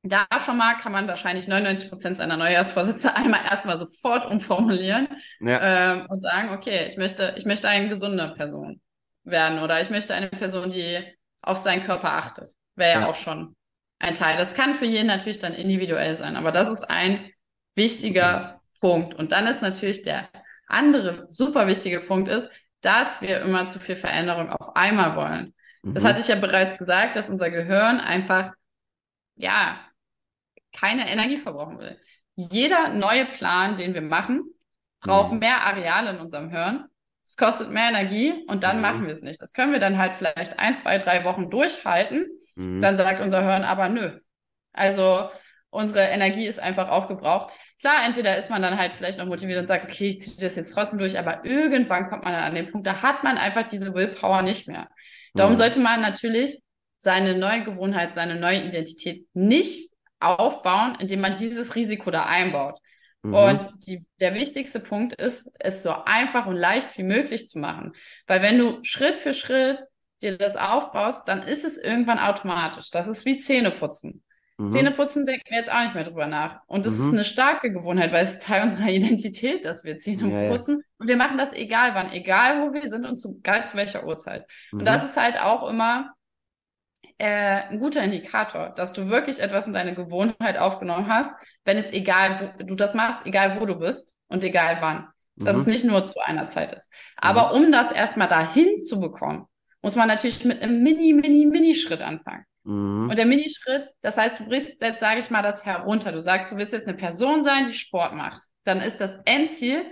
da schon mal kann man wahrscheinlich 99 Prozent seiner Neujahrsvorsätze [LAUGHS] einmal erstmal sofort umformulieren ja. ähm, und sagen, okay, ich möchte, ich möchte eine gesunde Person werden oder ich möchte eine Person, die auf seinen Körper achtet. Wäre ja. ja auch schon ein Teil. Das kann für jeden natürlich dann individuell sein, aber das ist ein wichtiger Punkt. Und dann ist natürlich der andere super wichtige Punkt ist, dass wir immer zu viel Veränderung auf einmal wollen. Mhm. Das hatte ich ja bereits gesagt, dass unser Gehirn einfach, ja, keine Energie verbrauchen will. Jeder neue Plan, den wir machen, braucht mhm. mehr Areale in unserem Hirn. Es kostet mehr Energie und dann mhm. machen wir es nicht. Das können wir dann halt vielleicht ein, zwei, drei Wochen durchhalten. Mhm. Dann sagt unser Hirn aber nö. Also unsere Energie ist einfach aufgebraucht. Klar, entweder ist man dann halt vielleicht noch motiviert und sagt, okay, ich ziehe das jetzt trotzdem durch, aber irgendwann kommt man dann an den Punkt, da hat man einfach diese Willpower nicht mehr. Darum mhm. sollte man natürlich seine neue Gewohnheit, seine neue Identität nicht aufbauen, indem man dieses Risiko da einbaut. Mhm. Und die, der wichtigste Punkt ist, es so einfach und leicht wie möglich zu machen. Weil wenn du Schritt für Schritt dir das aufbaust, dann ist es irgendwann automatisch. Das ist wie Zähneputzen. Mhm. Zähneputzen denken wir jetzt auch nicht mehr drüber nach. Und das mhm. ist eine starke Gewohnheit, weil es ist Teil unserer [LAUGHS] Identität, dass wir Zähne ja, putzen. Ja. Und wir machen das egal wann, egal wo wir sind und zu, egal zu welcher Uhrzeit. Mhm. Und das ist halt auch immer äh, ein guter Indikator, dass du wirklich etwas in deine Gewohnheit aufgenommen hast, wenn es egal, wo du das machst, egal wo du bist und egal wann. Dass es mhm. nicht nur zu einer Zeit ist. Aber mhm. um das erstmal dahin zu bekommen, muss man natürlich mit einem mini, mini, mini Schritt anfangen. Mhm. Und der Minischritt, das heißt, du brichst jetzt, sage ich mal, das herunter. Du sagst, du willst jetzt eine Person sein, die Sport macht. Dann ist das Endziel,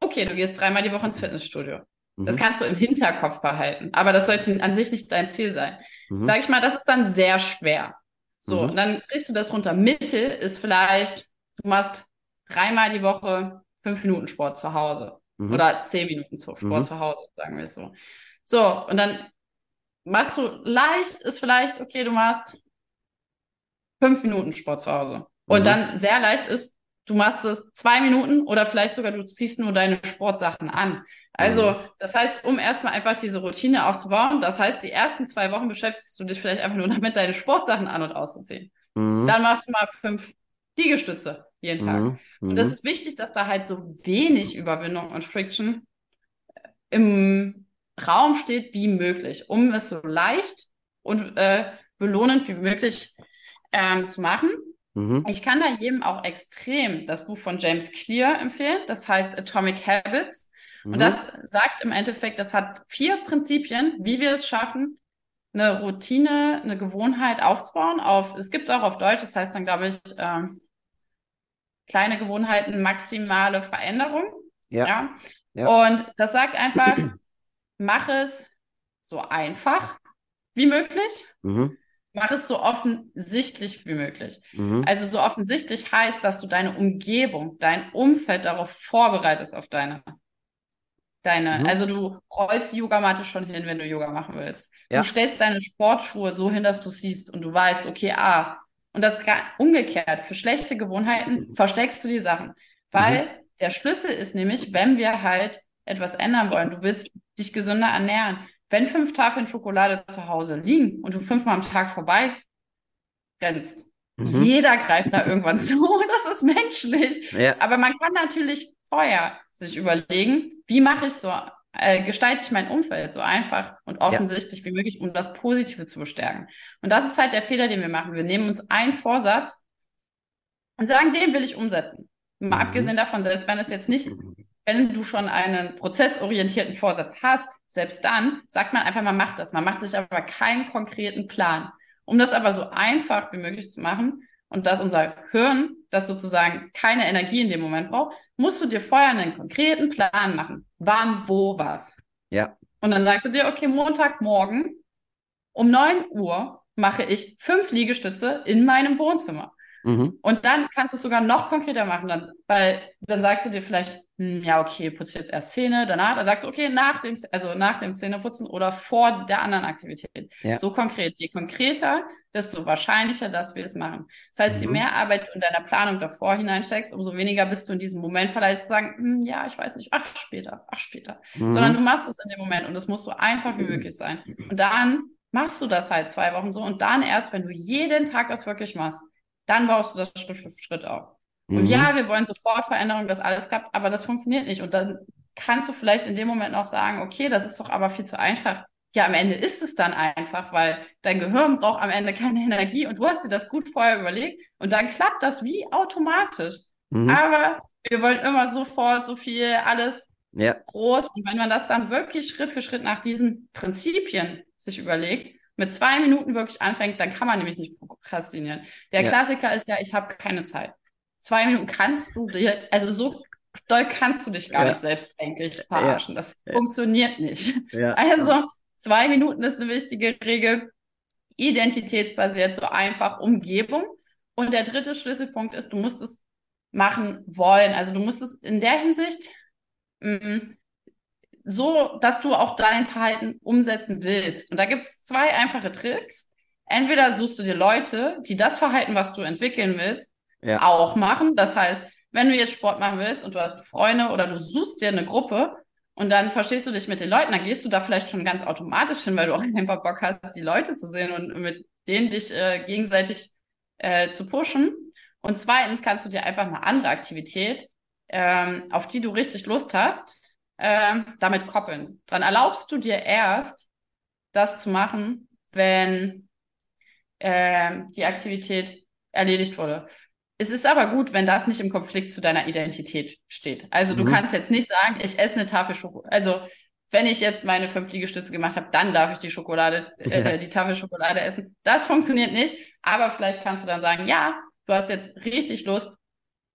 okay, du gehst dreimal die Woche ins Fitnessstudio. Mhm. Das kannst du im Hinterkopf behalten. Aber das sollte an sich nicht dein Ziel sein. Mhm. Sag ich mal, das ist dann sehr schwer. So, mhm. und dann brichst du das runter. Mitte ist vielleicht, du machst dreimal die Woche fünf Minuten Sport zu Hause. Mhm. Oder zehn Minuten Sport mhm. zu Hause, sagen wir es so. So, und dann machst du leicht, ist vielleicht, okay, du machst fünf Minuten Sport zu Hause. Und mhm. dann sehr leicht ist, du machst es zwei Minuten oder vielleicht sogar du ziehst nur deine Sportsachen an. Also, mhm. das heißt, um erstmal einfach diese Routine aufzubauen, das heißt, die ersten zwei Wochen beschäftigst du dich vielleicht einfach nur damit, deine Sportsachen an- und auszuziehen. Mhm. Dann machst du mal fünf Liegestütze jeden Tag. Mhm. Und das mhm. ist wichtig, dass da halt so wenig Überwindung und Friction im Raum steht wie möglich, um es so leicht und äh, belohnend wie möglich ähm, zu machen. Mhm. Ich kann da jedem auch extrem das Buch von James Clear empfehlen. Das heißt Atomic Habits. Mhm. Und das sagt im Endeffekt, das hat vier Prinzipien, wie wir es schaffen, eine Routine, eine Gewohnheit aufzubauen. Auf, es gibt es auch auf Deutsch, das heißt dann, glaube ich, ähm, kleine Gewohnheiten, maximale Veränderung. Ja. ja. ja. Und das sagt einfach, [CLEARS THROAT] mach es so einfach wie möglich. Mhm. Mach es so offensichtlich wie möglich. Mhm. Also so offensichtlich heißt, dass du deine Umgebung, dein Umfeld darauf vorbereitest auf deine deine, mhm. also du rollst die Yogamatte schon hin, wenn du Yoga machen willst. Ja. Du stellst deine Sportschuhe so hin, dass du siehst und du weißt, okay, ah, und das umgekehrt, für schlechte Gewohnheiten versteckst du die Sachen. Weil mhm. der Schlüssel ist nämlich, wenn wir halt etwas ändern wollen, du willst dich gesünder ernähren. Wenn fünf Tafeln Schokolade zu Hause liegen und du fünfmal am Tag vorbei rennst, mhm. jeder greift da irgendwann [LAUGHS] zu. Das ist menschlich. Ja. Aber man kann natürlich vorher sich überlegen, wie mache ich so, äh, gestalte ich mein Umfeld so einfach und offensichtlich ja. wie möglich, um das Positive zu bestärken. Und das ist halt der Fehler, den wir machen. Wir nehmen uns einen Vorsatz und sagen, den will ich umsetzen. Mal mhm. abgesehen davon, selbst wenn es jetzt nicht [LAUGHS] wenn du schon einen prozessorientierten Vorsatz hast, selbst dann sagt man einfach, man macht das. Man macht sich aber keinen konkreten Plan. Um das aber so einfach wie möglich zu machen und dass unser Hirn, das sozusagen keine Energie in dem Moment braucht, musst du dir vorher einen konkreten Plan machen. Wann, wo, was. Ja. Und dann sagst du dir, okay, Montagmorgen um 9 Uhr mache ich fünf Liegestütze in meinem Wohnzimmer. Mhm. Und dann kannst du es sogar noch konkreter machen, dann, weil dann sagst du dir vielleicht, hm, ja, okay, putze ich jetzt erst Zähne, danach, dann sagst du, okay, nach dem, also nach dem Zähneputzen oder vor der anderen Aktivität. Ja. So konkret. Je konkreter, desto wahrscheinlicher, dass wir es machen. Das heißt, mhm. je mehr Arbeit du in deiner Planung davor hineinsteckst, umso weniger bist du in diesem Moment vielleicht zu sagen, hm, ja, ich weiß nicht, ach, später, ach, später. Mhm. Sondern du machst es in dem Moment und es muss so einfach wie möglich sein. Und dann machst du das halt zwei Wochen so und dann erst, wenn du jeden Tag das wirklich machst, dann baust du das Schritt für Schritt auf. Und mhm. ja, wir wollen sofort Veränderung, dass alles klappt, aber das funktioniert nicht. Und dann kannst du vielleicht in dem Moment auch sagen, okay, das ist doch aber viel zu einfach. Ja, am Ende ist es dann einfach, weil dein Gehirn braucht am Ende keine Energie und du hast dir das gut vorher überlegt und dann klappt das wie automatisch. Mhm. Aber wir wollen immer sofort so viel, alles ja. groß. Und wenn man das dann wirklich Schritt für Schritt nach diesen Prinzipien sich überlegt, mit zwei Minuten wirklich anfängt, dann kann man nämlich nicht prokrastinieren. Der ja. Klassiker ist ja, ich habe keine Zeit. Zwei Minuten kannst du dir, also so doll kannst du dich gar ja. nicht selbst eigentlich verarschen. Das funktioniert nicht. [LAUGHS] Also zwei Minuten ist eine wichtige Regel. Identitätsbasiert, so einfach Umgebung. Und der dritte Schlüsselpunkt ist, du musst es machen wollen. Also du musst es in der Hinsicht mh, mm, so, dass du auch dein Verhalten umsetzen willst. Und da gibt es zwei einfache Tricks. entweder suchst du dir Leute, die das Verhalten, was du entwickeln willst, ja. auch machen. Das heißt, wenn du jetzt Sport machen willst und du hast Freunde oder du suchst dir eine Gruppe und dann verstehst du dich mit den Leuten, dann gehst du da vielleicht schon ganz automatisch hin, weil du auch [LAUGHS] einfach Bock hast, die Leute zu sehen und mit denen dich äh, gegenseitig äh, zu pushen. Und zweitens kannst du dir einfach eine andere Aktivität, ähm, auf die du richtig Lust hast, äh, damit koppeln. Dann erlaubst du dir erst, das zu machen, wenn äh, die Aktivität erledigt wurde. Es ist aber gut, wenn das nicht im Konflikt zu deiner Identität steht. Also du mhm. kannst jetzt nicht sagen, ich esse eine Tafel Schokolade. Also wenn ich jetzt meine fünf Liegestütze gemacht habe, dann darf ich die Schokolade, äh, die Tafel Schokolade essen. Das funktioniert nicht. Aber vielleicht kannst du dann sagen, ja, du hast jetzt richtig Lust,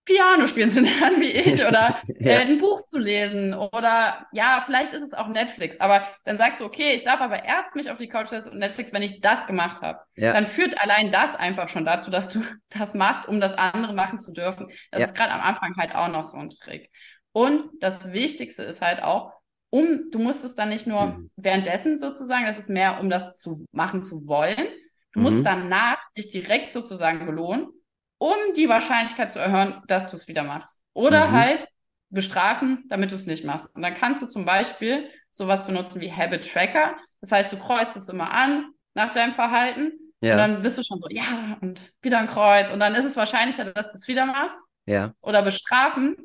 Piano spielen zu lernen wie ich oder [LAUGHS] ja. äh, ein Buch zu lesen oder ja, vielleicht ist es auch Netflix, aber dann sagst du, okay, ich darf aber erst mich auf die Couch setzen und Netflix, wenn ich das gemacht habe. Ja. Dann führt allein das einfach schon dazu, dass du [LAUGHS] das machst, um das andere machen zu dürfen. Das ja. ist gerade am Anfang halt auch noch so ein Trick. Und das Wichtigste ist halt auch, um, du musst es dann nicht nur mhm. währenddessen sozusagen, das ist mehr, um das zu machen zu wollen. Du mhm. musst danach dich direkt sozusagen belohnen um die Wahrscheinlichkeit zu erhöhen, dass du es wieder machst. Oder mhm. halt bestrafen, damit du es nicht machst. Und dann kannst du zum Beispiel sowas benutzen wie Habit Tracker. Das heißt, du kreuzt es immer an nach deinem Verhalten ja. und dann bist du schon so, ja, und wieder ein Kreuz. Und dann ist es wahrscheinlicher, dass du es wieder machst. Ja. Oder bestrafen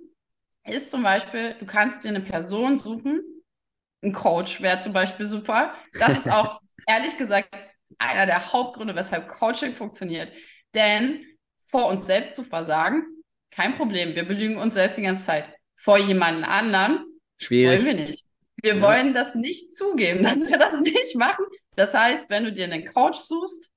ist zum Beispiel, du kannst dir eine Person suchen, ein Coach wäre zum Beispiel super. Das ist [LAUGHS] auch ehrlich gesagt einer der Hauptgründe, weshalb Coaching funktioniert. Denn vor uns selbst zu versagen, kein Problem. Wir belügen uns selbst die ganze Zeit. Vor jemanden anderen Schwierig. wollen wir nicht. Wir ja. wollen das nicht zugeben, [LAUGHS] dass wir das nicht machen. Das heißt, wenn du dir einen Coach suchst,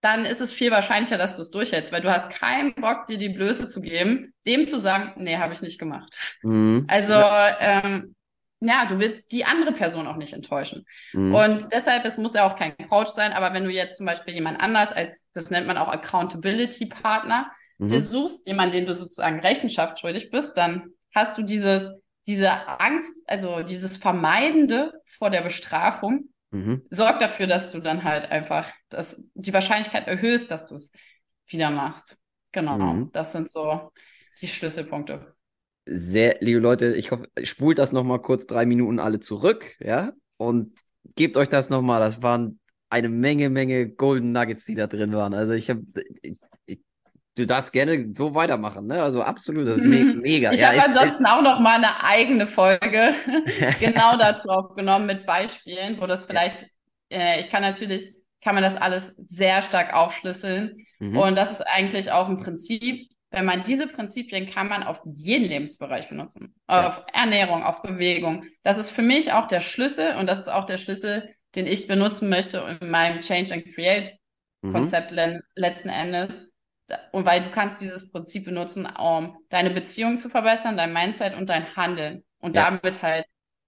dann ist es viel wahrscheinlicher, dass du es durchhältst, weil du hast keinen Bock, dir die Blöße zu geben, dem zu sagen, nee, habe ich nicht gemacht. Mhm. Also ähm, ja, du willst die andere Person auch nicht enttäuschen. Mhm. Und deshalb, es muss ja auch kein Coach sein, aber wenn du jetzt zum Beispiel jemand anders als, das nennt man auch Accountability Partner, mhm. dir suchst, jemanden, den du sozusagen Rechenschaft schuldig bist, dann hast du dieses, diese Angst, also dieses Vermeidende vor der Bestrafung, mhm. sorgt dafür, dass du dann halt einfach das, die Wahrscheinlichkeit erhöhst, dass du es wieder machst. Genau, mhm. das sind so die Schlüsselpunkte sehr, liebe Leute, ich hoffe, spult das nochmal kurz drei Minuten alle zurück, ja, und gebt euch das nochmal. Das waren eine Menge, Menge Golden Nuggets, die da drin waren. Also ich habe, du darfst gerne so weitermachen, ne? Also absolut, das ist me [LAUGHS] mega. Ich ja, habe ansonsten ist, auch noch mal eine eigene Folge [LAUGHS] genau dazu aufgenommen mit Beispielen, wo das vielleicht, äh, ich kann natürlich, kann man das alles sehr stark aufschlüsseln. Mhm. Und das ist eigentlich auch ein Prinzip, wenn man diese Prinzipien kann man auf jeden Lebensbereich benutzen. Ja. Auf Ernährung, auf Bewegung. Das ist für mich auch der Schlüssel und das ist auch der Schlüssel, den ich benutzen möchte in meinem Change and Create mhm. Konzept mhm. letzten Endes. Und weil du kannst dieses Prinzip benutzen, um deine Beziehung zu verbessern, dein Mindset und dein Handeln. Und ja. damit halt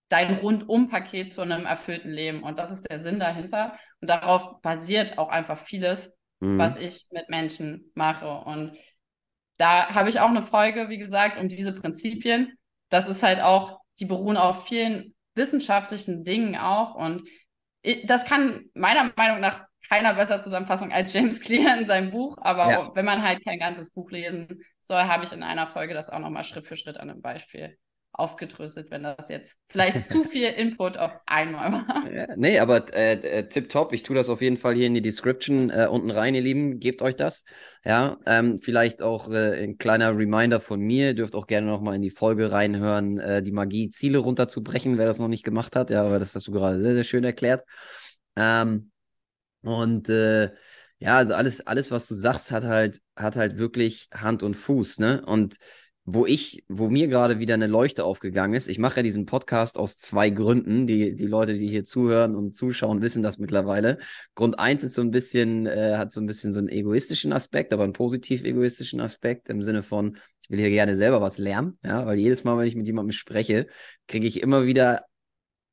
dein Rundum-Paket zu einem erfüllten Leben. Und das ist der Sinn dahinter. Und darauf basiert auch einfach vieles, mhm. was ich mit Menschen mache. Und da habe ich auch eine Folge, wie gesagt, um diese Prinzipien. Das ist halt auch, die beruhen auf vielen wissenschaftlichen Dingen auch. Und das kann meiner Meinung nach keiner besser Zusammenfassung als James [LAUGHS] Clear in seinem Buch. Aber ja. wenn man halt kein ganzes Buch lesen soll, habe ich in einer Folge das auch nochmal Schritt für Schritt an einem Beispiel aufgedröselt, wenn das jetzt vielleicht zu [LAUGHS] viel Input auf einmal war. Ja, nee, aber äh, äh, tipptopp. Ich tue das auf jeden Fall hier in die Description äh, unten rein, ihr Lieben. Gebt euch das. Ja, ähm, vielleicht auch äh, ein kleiner Reminder von mir. Ihr dürft auch gerne nochmal in die Folge reinhören, äh, die Magie Ziele runterzubrechen, wer das noch nicht gemacht hat. Ja, aber das hast du gerade sehr, sehr schön erklärt. Ähm, und äh, ja, also alles, alles, was du sagst, hat halt, hat halt wirklich Hand und Fuß, ne? Und wo ich, wo mir gerade wieder eine Leuchte aufgegangen ist. Ich mache ja diesen Podcast aus zwei Gründen. Die, die Leute, die hier zuhören und zuschauen, wissen das mittlerweile. Grund eins ist so ein bisschen, äh, hat so ein bisschen so einen egoistischen Aspekt, aber einen positiv egoistischen Aspekt im Sinne von, ich will hier gerne selber was lernen, ja, weil jedes Mal, wenn ich mit jemandem spreche, kriege ich immer wieder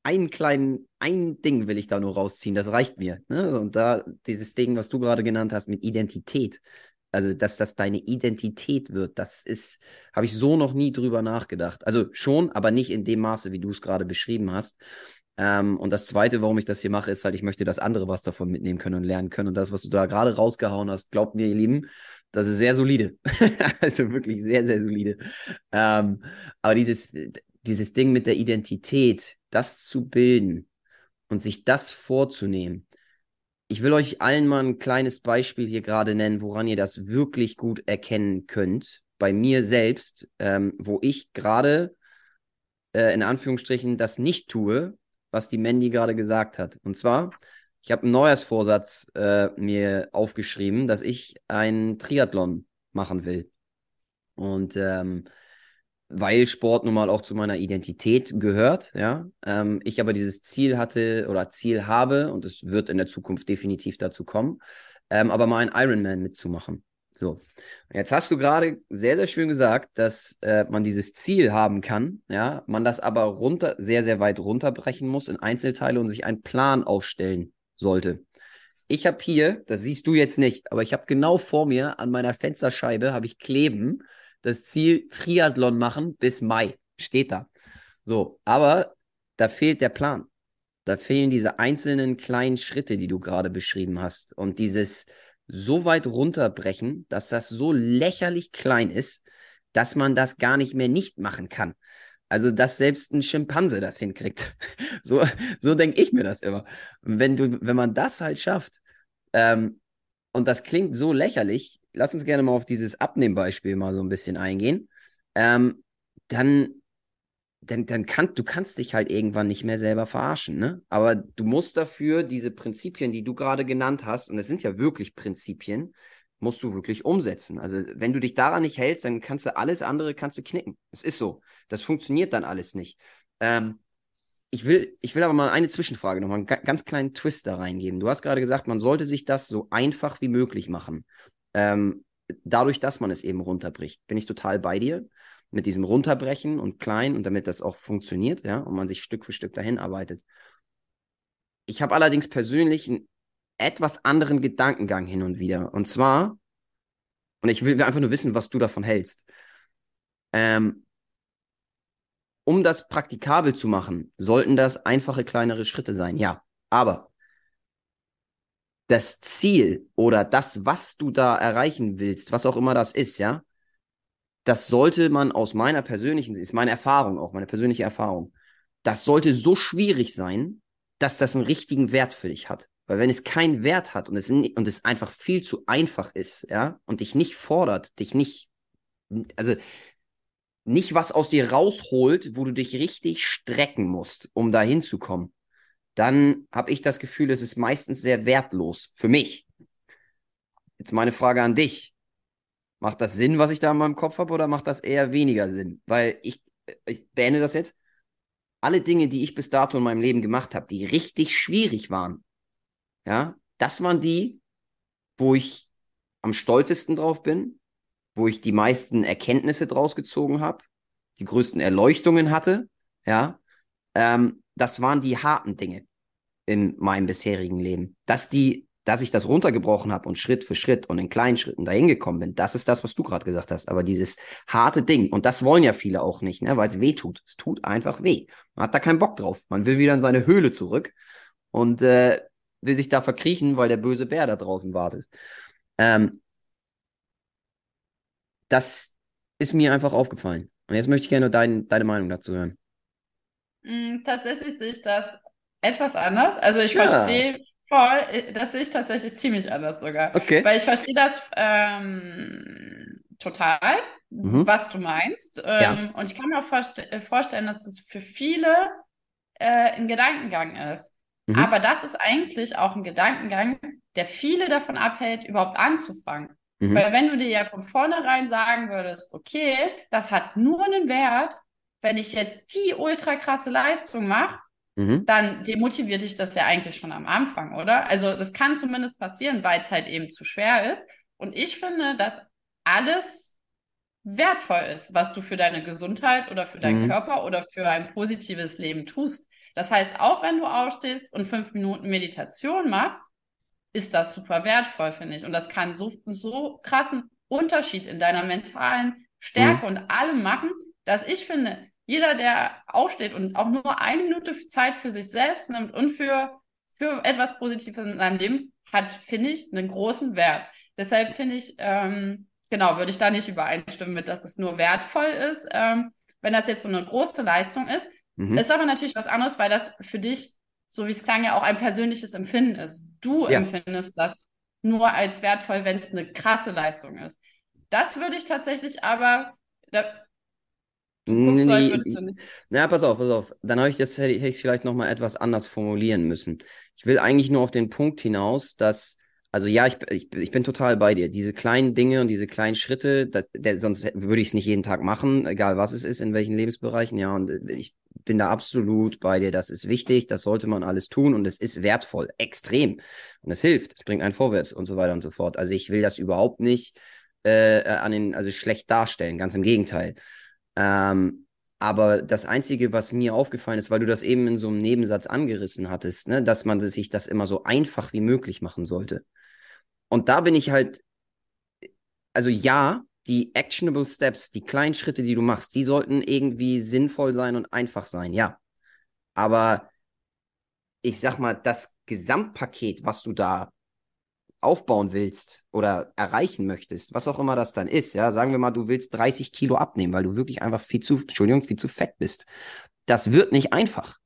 einen kleinen, ein Ding will ich da nur rausziehen, das reicht mir. Ne? Und da dieses Ding, was du gerade genannt hast mit Identität, also dass das deine Identität wird, das ist, habe ich so noch nie drüber nachgedacht. Also schon, aber nicht in dem Maße, wie du es gerade beschrieben hast. Ähm, und das Zweite, warum ich das hier mache, ist halt, ich möchte, dass andere was davon mitnehmen können und lernen können. Und das, was du da gerade rausgehauen hast, glaubt mir, ihr Lieben, das ist sehr solide. [LAUGHS] also wirklich sehr, sehr solide. Ähm, aber dieses, dieses Ding mit der Identität, das zu bilden und sich das vorzunehmen. Ich will euch allen mal ein kleines Beispiel hier gerade nennen, woran ihr das wirklich gut erkennen könnt. Bei mir selbst, ähm, wo ich gerade äh, in Anführungsstrichen das nicht tue, was die Mandy gerade gesagt hat. Und zwar, ich habe einen Neujahrsvorsatz äh, mir aufgeschrieben, dass ich einen Triathlon machen will. Und ähm, weil Sport nun mal auch zu meiner Identität gehört, ja, ähm, ich aber dieses Ziel hatte oder Ziel habe und es wird in der Zukunft definitiv dazu kommen, ähm, aber mal einen Ironman mitzumachen. So, jetzt hast du gerade sehr, sehr schön gesagt, dass äh, man dieses Ziel haben kann, ja, man das aber runter, sehr, sehr weit runterbrechen muss in Einzelteile und sich einen Plan aufstellen sollte. Ich habe hier, das siehst du jetzt nicht, aber ich habe genau vor mir an meiner Fensterscheibe habe ich kleben das Ziel Triathlon machen bis Mai. Steht da. So, aber da fehlt der Plan. Da fehlen diese einzelnen kleinen Schritte, die du gerade beschrieben hast. Und dieses so weit runterbrechen, dass das so lächerlich klein ist, dass man das gar nicht mehr nicht machen kann. Also, dass selbst ein Schimpanse das hinkriegt. [LAUGHS] So, so denke ich mir das immer. Wenn du, wenn man das halt schafft, ähm, und das klingt so lächerlich, lass uns gerne mal auf dieses Abnehmbeispiel mal so ein bisschen eingehen, ähm, dann, dann, dann kann, du kannst dich halt irgendwann nicht mehr selber verarschen, ne? Aber du musst dafür diese Prinzipien, die du gerade genannt hast, und es sind ja wirklich Prinzipien, musst du wirklich umsetzen. Also wenn du dich daran nicht hältst, dann kannst du alles andere kannst du knicken. Es ist so. Das funktioniert dann alles nicht. Ähm, ich will, ich will aber mal eine Zwischenfrage, nochmal einen ganz kleinen Twist da reingeben. Du hast gerade gesagt, man sollte sich das so einfach wie möglich machen. Ähm, dadurch, dass man es eben runterbricht. Bin ich total bei dir mit diesem Runterbrechen und klein und damit das auch funktioniert, ja, und man sich Stück für Stück dahin arbeitet. Ich habe allerdings persönlich einen etwas anderen Gedankengang hin und wieder. Und zwar, und ich will einfach nur wissen, was du davon hältst. Ähm, um das praktikabel zu machen, sollten das einfache kleinere Schritte sein, ja. Aber das Ziel oder das, was du da erreichen willst, was auch immer das ist, ja, das sollte man aus meiner persönlichen, ist meine Erfahrung auch, meine persönliche Erfahrung, das sollte so schwierig sein, dass das einen richtigen Wert für dich hat. Weil wenn es keinen Wert hat und es, und es einfach viel zu einfach ist, ja, und dich nicht fordert, dich nicht, also nicht was aus dir rausholt, wo du dich richtig strecken musst, um da hinzukommen, dann habe ich das Gefühl, es ist meistens sehr wertlos für mich. Jetzt meine Frage an dich. Macht das Sinn, was ich da in meinem Kopf habe, oder macht das eher weniger Sinn? Weil ich, ich beende das jetzt. Alle Dinge, die ich bis dato in meinem Leben gemacht habe, die richtig schwierig waren, ja, das waren die, wo ich am stolzesten drauf bin, wo ich die meisten Erkenntnisse draus gezogen habe, die größten Erleuchtungen hatte, ja, ähm, das waren die harten Dinge in meinem bisherigen Leben. Dass die, dass ich das runtergebrochen habe und Schritt für Schritt und in kleinen Schritten dahin gekommen bin, das ist das, was du gerade gesagt hast. Aber dieses harte Ding, und das wollen ja viele auch nicht, ne, weil es weh tut. Es tut einfach weh. Man hat da keinen Bock drauf. Man will wieder in seine Höhle zurück und äh, will sich da verkriechen, weil der böse Bär da draußen wartet. Ähm, das ist mir einfach aufgefallen. Und jetzt möchte ich gerne dein, deine Meinung dazu hören. Mm, tatsächlich sehe ich das etwas anders. Also ich ja. verstehe voll, äh, das sehe ich tatsächlich ziemlich anders sogar. Okay. Weil ich verstehe das ähm, total, mhm. was du meinst. Ähm, ja. Und ich kann mir auch vorste äh, vorstellen, dass das für viele äh, ein Gedankengang ist. Mhm. Aber das ist eigentlich auch ein Gedankengang, der viele davon abhält, überhaupt anzufangen. Mhm. Weil wenn du dir ja von vornherein sagen würdest, okay, das hat nur einen Wert, wenn ich jetzt die ultra krasse Leistung mache, mhm. dann demotiviert dich das ja eigentlich schon am Anfang, oder? Also das kann zumindest passieren, weil es halt eben zu schwer ist. Und ich finde, dass alles wertvoll ist, was du für deine Gesundheit oder für deinen mhm. Körper oder für ein positives Leben tust. Das heißt, auch wenn du aufstehst und fünf Minuten Meditation machst, ist das super wertvoll, finde ich. Und das kann so, so krassen Unterschied in deiner mentalen Stärke mhm. und allem machen, dass ich finde, jeder, der aufsteht und auch nur eine Minute Zeit für sich selbst nimmt und für, für etwas Positives in seinem Leben, hat, finde ich, einen großen Wert. Deshalb finde ich, ähm, genau, würde ich da nicht übereinstimmen mit, dass es nur wertvoll ist, ähm, wenn das jetzt so eine große Leistung ist. Mhm. Ist aber natürlich was anderes, weil das für dich, so wie es klang, ja auch ein persönliches Empfinden ist. Du ja. empfindest das nur als wertvoll, wenn es eine krasse Leistung ist. Das würde ich tatsächlich aber, da, Nee, so, als würdest du nicht. Na, pass auf, pass auf. Dann habe ich das hätte ich vielleicht noch mal etwas anders formulieren müssen. Ich will eigentlich nur auf den Punkt hinaus, dass also ja, ich, ich, ich bin total bei dir. Diese kleinen Dinge und diese kleinen Schritte, das, der, sonst würde ich es nicht jeden Tag machen, egal was es ist, in welchen Lebensbereichen. Ja, und äh, ich bin da absolut bei dir. Das ist wichtig, das sollte man alles tun und es ist wertvoll, extrem. Und es hilft, es bringt einen vorwärts und so weiter und so fort. Also ich will das überhaupt nicht äh, an den, also schlecht darstellen, ganz im Gegenteil. Ähm, aber das Einzige, was mir aufgefallen ist, weil du das eben in so einem Nebensatz angerissen hattest, ne, dass man sich das immer so einfach wie möglich machen sollte. Und da bin ich halt, also ja, die actionable Steps, die kleinen Schritte, die du machst, die sollten irgendwie sinnvoll sein und einfach sein, ja. Aber ich sag mal, das Gesamtpaket, was du da aufbauen willst oder erreichen möchtest, was auch immer das dann ist, ja, sagen wir mal, du willst 30 Kilo abnehmen, weil du wirklich einfach viel zu, Entschuldigung, viel zu fett bist. Das wird nicht einfach.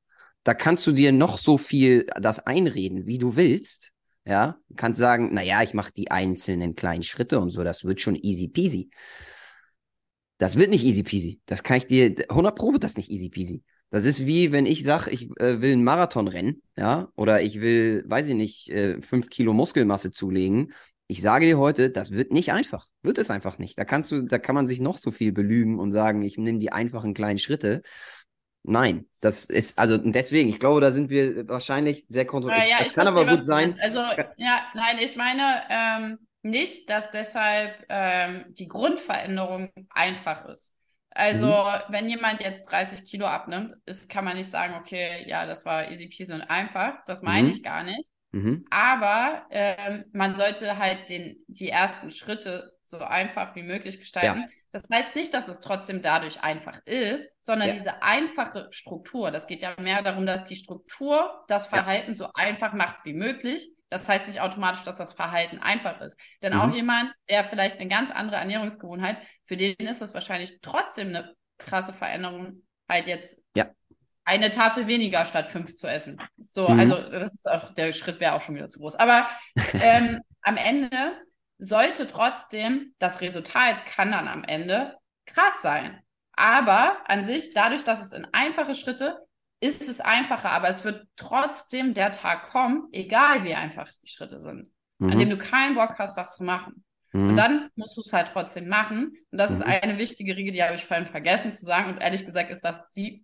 Da kannst du dir noch so viel das einreden, wie du willst. Ja, kannst sagen, naja, ich mache die einzelnen kleinen Schritte und so, das wird schon easy peasy. Das wird nicht easy peasy. Das kann ich dir, 100 Pro wird das nicht easy peasy. Das ist wie, wenn ich sage, ich äh, will einen Marathon rennen, ja, oder ich will, weiß ich nicht, äh, fünf Kilo Muskelmasse zulegen. Ich sage dir heute, das wird nicht einfach. Wird es einfach nicht. Da kannst du, da kann man sich noch so viel belügen und sagen, ich nehme die einfachen kleinen Schritte. Nein, das ist, also deswegen, ich glaube, da sind wir wahrscheinlich sehr kontrolliert. Ja, ja, das kann verstehe, aber gut sein. Also, ja, nein, ich meine ähm, nicht, dass deshalb ähm, die Grundveränderung einfach ist. Also, mhm. wenn jemand jetzt 30 Kilo abnimmt, ist, kann man nicht sagen, okay, ja, das war easy peasy und einfach. Das meine mhm. ich gar nicht. Mhm. Aber ähm, man sollte halt den, die ersten Schritte so einfach wie möglich gestalten. Ja. Das heißt nicht, dass es trotzdem dadurch einfach ist, sondern ja. diese einfache Struktur. Das geht ja mehr darum, dass die Struktur das Verhalten ja. so einfach macht wie möglich. Das heißt nicht automatisch, dass das Verhalten einfach ist. Denn mhm. auch jemand, der vielleicht eine ganz andere Ernährungsgewohnheit, für den ist das wahrscheinlich trotzdem eine krasse Veränderung, halt jetzt ja. eine Tafel weniger statt fünf zu essen. So, mhm. also das ist auch, der Schritt wäre auch schon wieder zu groß. Aber [LAUGHS] ähm, am Ende sollte trotzdem, das Resultat kann dann am Ende krass sein. Aber an sich, dadurch, dass es in einfache Schritte ist es einfacher, aber es wird trotzdem der Tag kommen, egal wie einfach die Schritte sind, mhm. an dem du keinen Bock hast, das zu machen. Mhm. Und dann musst du es halt trotzdem machen. Und das mhm. ist eine wichtige Regel, die habe ich vorhin vergessen zu sagen. Und ehrlich gesagt ist das die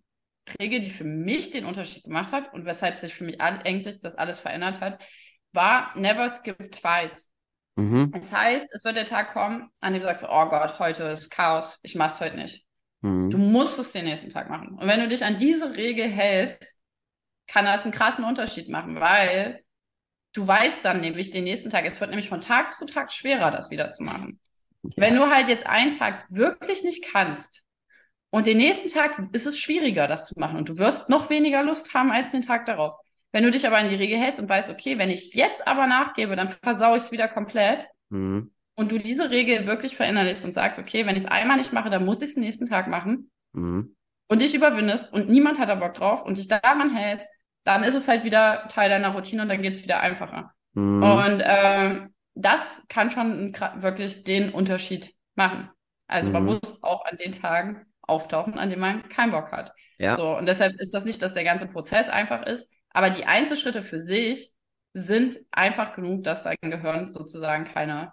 Regel, die für mich den Unterschied gemacht hat und weshalb sich für mich eigentlich das alles verändert hat, war never skip twice. Mhm. Das heißt, es wird der Tag kommen, an dem du sagst, oh Gott, heute ist Chaos, ich mach's heute nicht. Mhm. Du musst es den nächsten Tag machen. Und wenn du dich an diese Regel hältst, kann das einen krassen Unterschied machen, weil du weißt dann nämlich den nächsten Tag, es wird nämlich von Tag zu Tag schwerer, das wieder zu machen. Ja. Wenn du halt jetzt einen Tag wirklich nicht kannst und den nächsten Tag ist es schwieriger, das zu machen und du wirst noch weniger Lust haben als den Tag darauf. Wenn du dich aber an die Regel hältst und weißt, okay, wenn ich jetzt aber nachgebe, dann versau ich es wieder komplett, mhm und du diese Regel wirklich verinnerlichst und sagst, okay, wenn ich es einmal nicht mache, dann muss ich es den nächsten Tag machen mhm. und dich überwindest und niemand hat da Bock drauf und dich daran hältst, dann ist es halt wieder Teil deiner Routine und dann geht es wieder einfacher. Mhm. Und ähm, das kann schon wirklich den Unterschied machen. Also mhm. man muss auch an den Tagen auftauchen, an denen man keinen Bock hat. Ja. So, und deshalb ist das nicht, dass der ganze Prozess einfach ist, aber die Einzelschritte für sich sind einfach genug, dass dein Gehirn sozusagen keine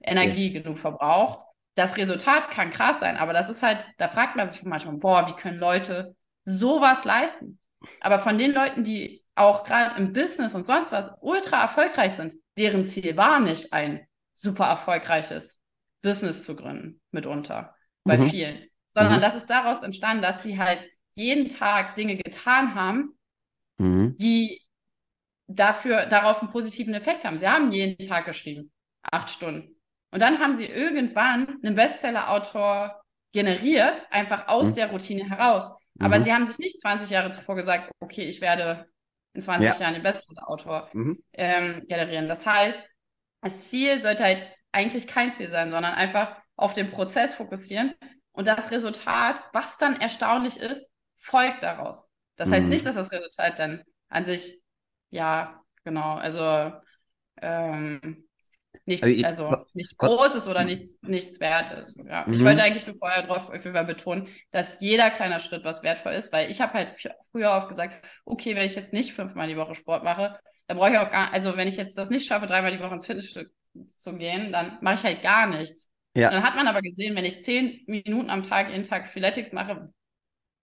Energie ja. genug verbraucht. Das Resultat kann krass sein, aber das ist halt, da fragt man sich manchmal, boah, wie können Leute sowas leisten? Aber von den Leuten, die auch gerade im Business und sonst was ultra erfolgreich sind, deren Ziel war nicht ein super erfolgreiches Business zu gründen, mitunter, bei mhm. vielen, sondern mhm. das ist daraus entstanden, dass sie halt jeden Tag Dinge getan haben, mhm. die dafür, darauf einen positiven Effekt haben. Sie haben jeden Tag geschrieben, acht Stunden. Und dann haben sie irgendwann einen Bestseller-Autor generiert, einfach aus mhm. der Routine heraus. Aber mhm. sie haben sich nicht 20 Jahre zuvor gesagt, okay, ich werde in 20 ja. Jahren den Bestseller-Autor mhm. ähm, generieren. Das heißt, das Ziel sollte halt eigentlich kein Ziel sein, sondern einfach auf den Prozess fokussieren und das Resultat, was dann erstaunlich ist, folgt daraus. Das mhm. heißt nicht, dass das Resultat dann an sich, ja, genau, also ähm, nicht, also, also nichts Großes oder nichts, nichts Wertes. Ja. Mhm. Ich wollte eigentlich nur vorher darauf betonen, dass jeder kleine Schritt was wertvoll ist, weil ich habe halt früher oft gesagt, okay, wenn ich jetzt nicht fünfmal die Woche Sport mache, dann brauche ich auch gar, also wenn ich jetzt das nicht schaffe, dreimal die Woche ins Fitnessstück zu gehen, dann mache ich halt gar nichts. Ja. Dann hat man aber gesehen, wenn ich zehn Minuten am Tag jeden Tag Freeletics mache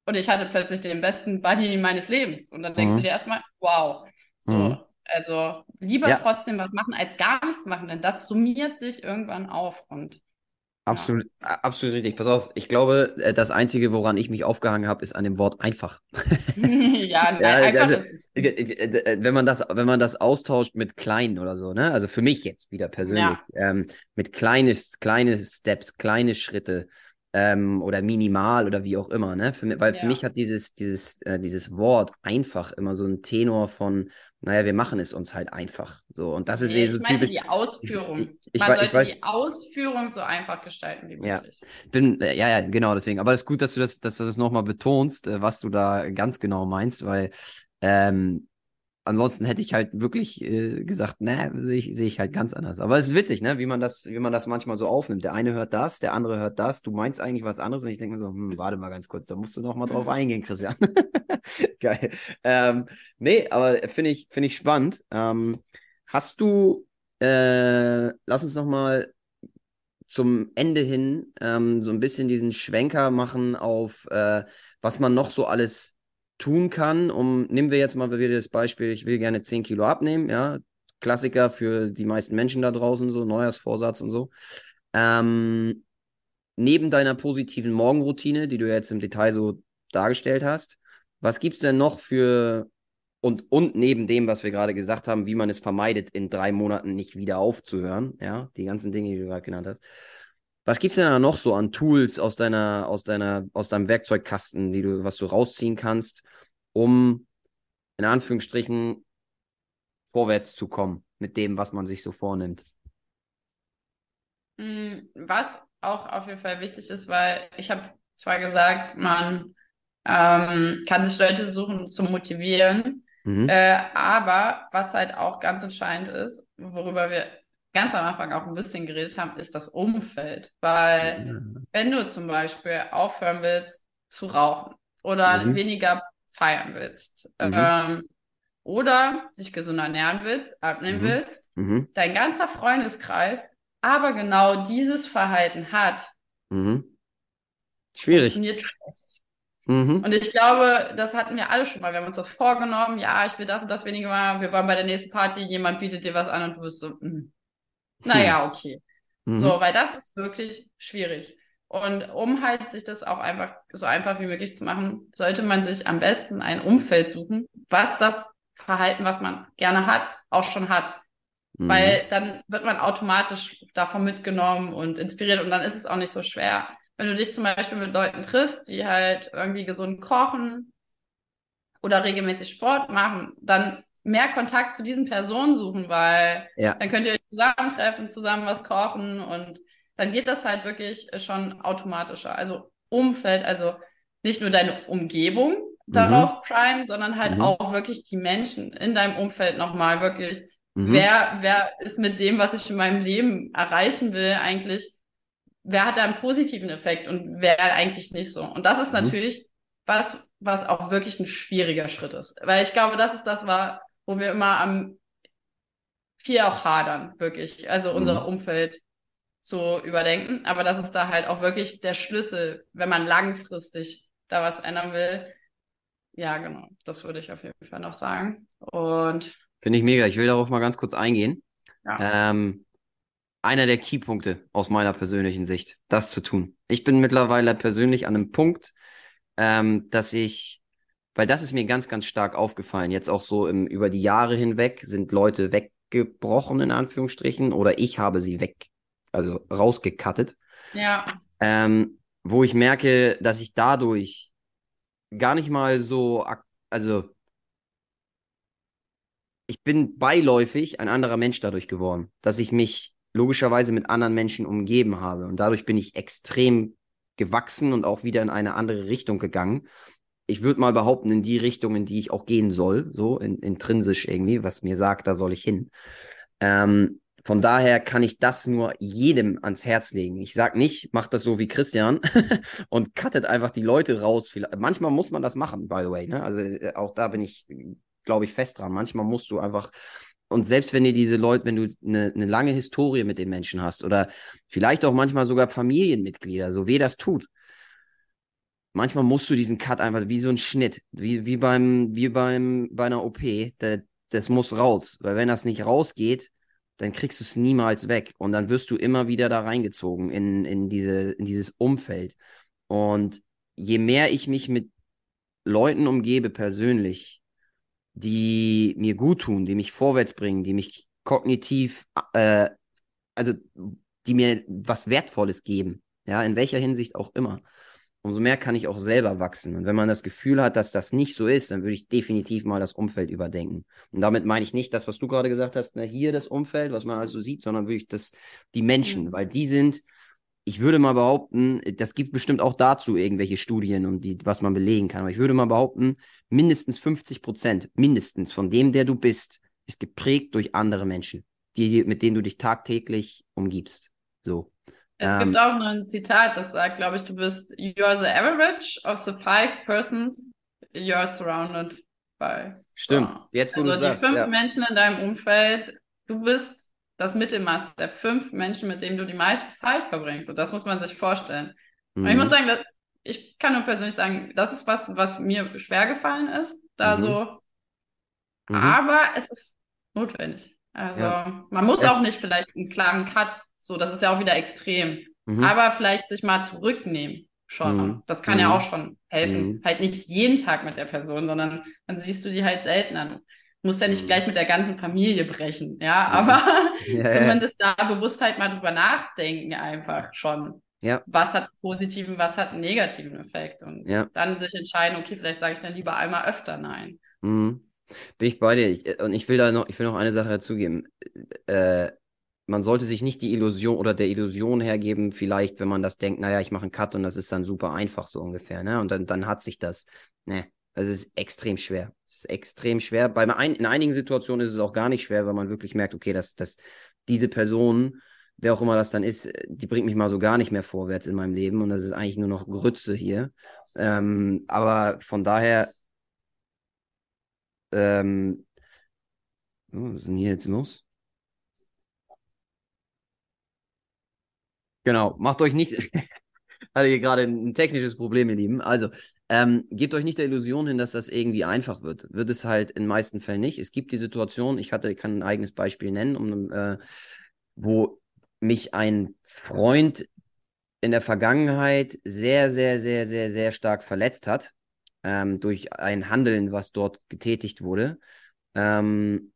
und ich hatte plötzlich den besten Buddy meines Lebens und dann denkst mhm. du dir erstmal, wow, so, mhm. Also lieber ja. trotzdem was machen, als gar nichts machen, denn das summiert sich irgendwann auf und Absolut, ja. absolut richtig. Pass auf, ich glaube, äh, das Einzige, woran ich mich aufgehangen habe, ist an dem Wort einfach. [LAUGHS] [LAUGHS] ja, nein, ja, einfach also, äh, äh, wenn man das, wenn man das austauscht mit kleinen oder so, ne? Also für mich jetzt wieder persönlich, ja. ähm, mit kleine, kleine Steps, kleine Schritte ähm, oder minimal oder wie auch immer, ne? Für, weil für mich hat dieses, dieses, äh, dieses Wort einfach immer so einen Tenor von naja, wir machen es uns halt einfach. So, und das ist nee, eh so ich typisch. die Ausführung. Ich, ich, Man sollte weiß, die Ausführung so einfach gestalten wie möglich. Ja, bin, äh, ja, ja, genau deswegen. Aber es ist gut, dass du das, dass du das nochmal betonst, äh, was du da ganz genau meinst, weil ähm, ansonsten hätte ich halt wirklich äh, gesagt, ne, sehe ich, seh ich halt ganz anders. Aber es ist witzig, ne, wie man das, wie man das manchmal so aufnimmt. Der eine hört das, der andere hört das. Du meinst eigentlich was anderes und ich denke mir so, hm, warte mal ganz kurz, da musst du noch mal drauf mhm. eingehen, Christian. [LAUGHS] Geil. Ähm, nee, aber finde ich, finde ich spannend. Ähm, hast du, äh, lass uns noch mal zum Ende hin ähm, so ein bisschen diesen Schwenker machen auf, äh, was man noch so alles tun kann, um, nehmen wir jetzt mal wieder das Beispiel, ich will gerne 10 Kilo abnehmen, ja, Klassiker für die meisten Menschen da draußen, so Neujahrsvorsatz und so. Ähm, neben deiner positiven Morgenroutine, die du jetzt im Detail so dargestellt hast, was gibt es denn noch für und, und neben dem, was wir gerade gesagt haben, wie man es vermeidet, in drei Monaten nicht wieder aufzuhören, ja, die ganzen Dinge, die du gerade genannt hast. Was gibt es denn da noch so an Tools aus deiner, aus deiner, aus deinem Werkzeugkasten, die du, was du rausziehen kannst, um in Anführungsstrichen vorwärts zu kommen mit dem, was man sich so vornimmt? Hm, was auch auf jeden Fall wichtig ist, weil ich habe zwar gesagt, man ähm, kann sich Leute suchen zu motivieren, mhm. äh, aber was halt auch ganz entscheidend ist, worüber wir ganz am Anfang auch ein bisschen geredet haben, ist das Umfeld. Weil mhm. wenn du zum Beispiel aufhören willst zu rauchen oder mhm. weniger feiern willst mhm. ähm, oder sich gesund ernähren willst, abnehmen mhm. willst, mhm. dein ganzer Freundeskreis aber genau dieses Verhalten hat, mhm. schwierig. Funktioniert schlecht. Und ich glaube, das hatten wir alle schon mal. Wir haben uns das vorgenommen. Ja, ich will das und das weniger machen. Wir waren bei der nächsten Party. Jemand bietet dir was an und du bist so, mh. Naja, okay. Mhm. So, weil das ist wirklich schwierig. Und um halt sich das auch einfach so einfach wie möglich zu machen, sollte man sich am besten ein Umfeld suchen, was das Verhalten, was man gerne hat, auch schon hat. Mhm. Weil dann wird man automatisch davon mitgenommen und inspiriert und dann ist es auch nicht so schwer. Wenn du dich zum Beispiel mit Leuten triffst, die halt irgendwie gesund kochen oder regelmäßig Sport machen, dann mehr Kontakt zu diesen Personen suchen, weil ja. dann könnt ihr euch zusammentreffen, zusammen was kochen und dann geht das halt wirklich schon automatischer. Also Umfeld, also nicht nur deine Umgebung mhm. darauf prime, sondern halt mhm. auch wirklich die Menschen in deinem Umfeld nochmal wirklich. Mhm. Wer, wer ist mit dem, was ich in meinem Leben erreichen will, eigentlich, wer hat da einen positiven Effekt und wer eigentlich nicht so? Und das ist mhm. natürlich was, was auch wirklich ein schwieriger Schritt ist. Weil ich glaube, das ist das, war, wo wir immer am viel auch hadern, wirklich. Also unser mhm. Umfeld zu überdenken. Aber das ist da halt auch wirklich der Schlüssel, wenn man langfristig da was ändern will. Ja, genau. Das würde ich auf jeden Fall noch sagen. Und finde ich mega. Ich will darauf mal ganz kurz eingehen. Ja. Ähm, einer der Keypunkte aus meiner persönlichen Sicht, das zu tun. Ich bin mittlerweile persönlich an einem Punkt, ähm, dass ich weil das ist mir ganz, ganz stark aufgefallen. Jetzt auch so im, über die Jahre hinweg sind Leute weggebrochen, in Anführungsstrichen, oder ich habe sie weg, also rausgekattet. Ja. Ähm, wo ich merke, dass ich dadurch gar nicht mal so, also ich bin beiläufig ein anderer Mensch dadurch geworden, dass ich mich logischerweise mit anderen Menschen umgeben habe. Und dadurch bin ich extrem gewachsen und auch wieder in eine andere Richtung gegangen. Ich würde mal behaupten, in die Richtung, in die ich auch gehen soll, so in, intrinsisch irgendwie, was mir sagt, da soll ich hin. Ähm, von daher kann ich das nur jedem ans Herz legen. Ich sage nicht, macht das so wie Christian [LAUGHS] und cuttet einfach die Leute raus. Manchmal muss man das machen, by the way. Ne? Also äh, auch da bin ich glaube ich, fest dran. Manchmal musst du einfach, und selbst wenn dir diese Leute, wenn du eine, eine lange Historie mit den Menschen hast oder vielleicht auch manchmal sogar Familienmitglieder, so wie das tut, manchmal musst du diesen Cut einfach wie so ein Schnitt, wie, wie beim, wie beim, bei einer OP, der, das muss raus, weil wenn das nicht rausgeht, dann kriegst du es niemals weg und dann wirst du immer wieder da reingezogen in, in, diese, in dieses Umfeld. Und je mehr ich mich mit Leuten umgebe persönlich, die mir gut tun, die mich vorwärts bringen, die mich kognitiv, äh, also die mir was Wertvolles geben, ja, in welcher Hinsicht auch immer. Umso mehr kann ich auch selber wachsen. Und wenn man das Gefühl hat, dass das nicht so ist, dann würde ich definitiv mal das Umfeld überdenken. Und damit meine ich nicht das, was du gerade gesagt hast, na, hier das Umfeld, was man also sieht, sondern wirklich das, die Menschen, mhm. weil die sind, ich würde mal behaupten, das gibt bestimmt auch dazu irgendwelche Studien und die, was man belegen kann, aber ich würde mal behaupten, mindestens 50 Prozent, mindestens von dem, der du bist, ist geprägt durch andere Menschen, die, mit denen du dich tagtäglich umgibst. So. Es ähm, gibt auch ein Zitat, das sagt, glaube ich, du bist, you are the average of the five persons you are surrounded by. Stimmt. Jetzt, wo also du die sagst, fünf ja. Menschen in deinem Umfeld, du bist das Mittelmaß der fünf Menschen, mit denen du die meiste Zeit verbringst. Und das muss man sich vorstellen. Mhm. Und ich muss mhm. sagen, ich kann nur persönlich sagen, das ist was, was mir schwer gefallen ist, da mhm. so. Mhm. Aber es ist notwendig. Also ja. man muss es auch nicht vielleicht einen klaren Cut, so das ist ja auch wieder extrem. Mhm. Aber vielleicht sich mal zurücknehmen schon. Mhm. Das kann ja auch schon helfen. Halt nicht jeden Tag mit der Person, sondern dann siehst du die halt selten an muss ja nicht gleich mit der ganzen Familie brechen, ja, aber [LAUGHS] ja, zumindest da bewusst halt mal drüber nachdenken einfach schon. Ja. Was hat einen positiven, was hat einen negativen Effekt und ja. dann sich entscheiden, okay, vielleicht sage ich dann lieber einmal öfter Nein. Mhm. Bin ich bei dir. Ich, äh, und ich will da noch, ich will noch eine Sache dazugeben. Äh, man sollte sich nicht die Illusion oder der Illusion hergeben, vielleicht, wenn man das denkt, naja, ich mache einen Cut und das ist dann super einfach so ungefähr, ne? Und dann, dann hat sich das. Ne, das ist extrem schwer. Es ist extrem schwer. Bei ein, in einigen Situationen ist es auch gar nicht schwer, weil man wirklich merkt, okay, dass, dass diese Person, wer auch immer das dann ist, die bringt mich mal so gar nicht mehr vorwärts in meinem Leben und das ist eigentlich nur noch Grütze hier. Ähm, aber von daher, ähm, oh, was ist denn hier jetzt los? Genau, macht euch nicht, [LAUGHS] hatte hier gerade ein technisches Problem, ihr Lieben. Also, ähm, gebt euch nicht der Illusion hin, dass das irgendwie einfach wird. Wird es halt in meisten Fällen nicht. Es gibt die Situation, ich hatte, kann ein eigenes Beispiel nennen, um, äh, wo mich ein Freund in der Vergangenheit sehr, sehr, sehr, sehr, sehr stark verletzt hat ähm, durch ein Handeln, was dort getätigt wurde. Ähm,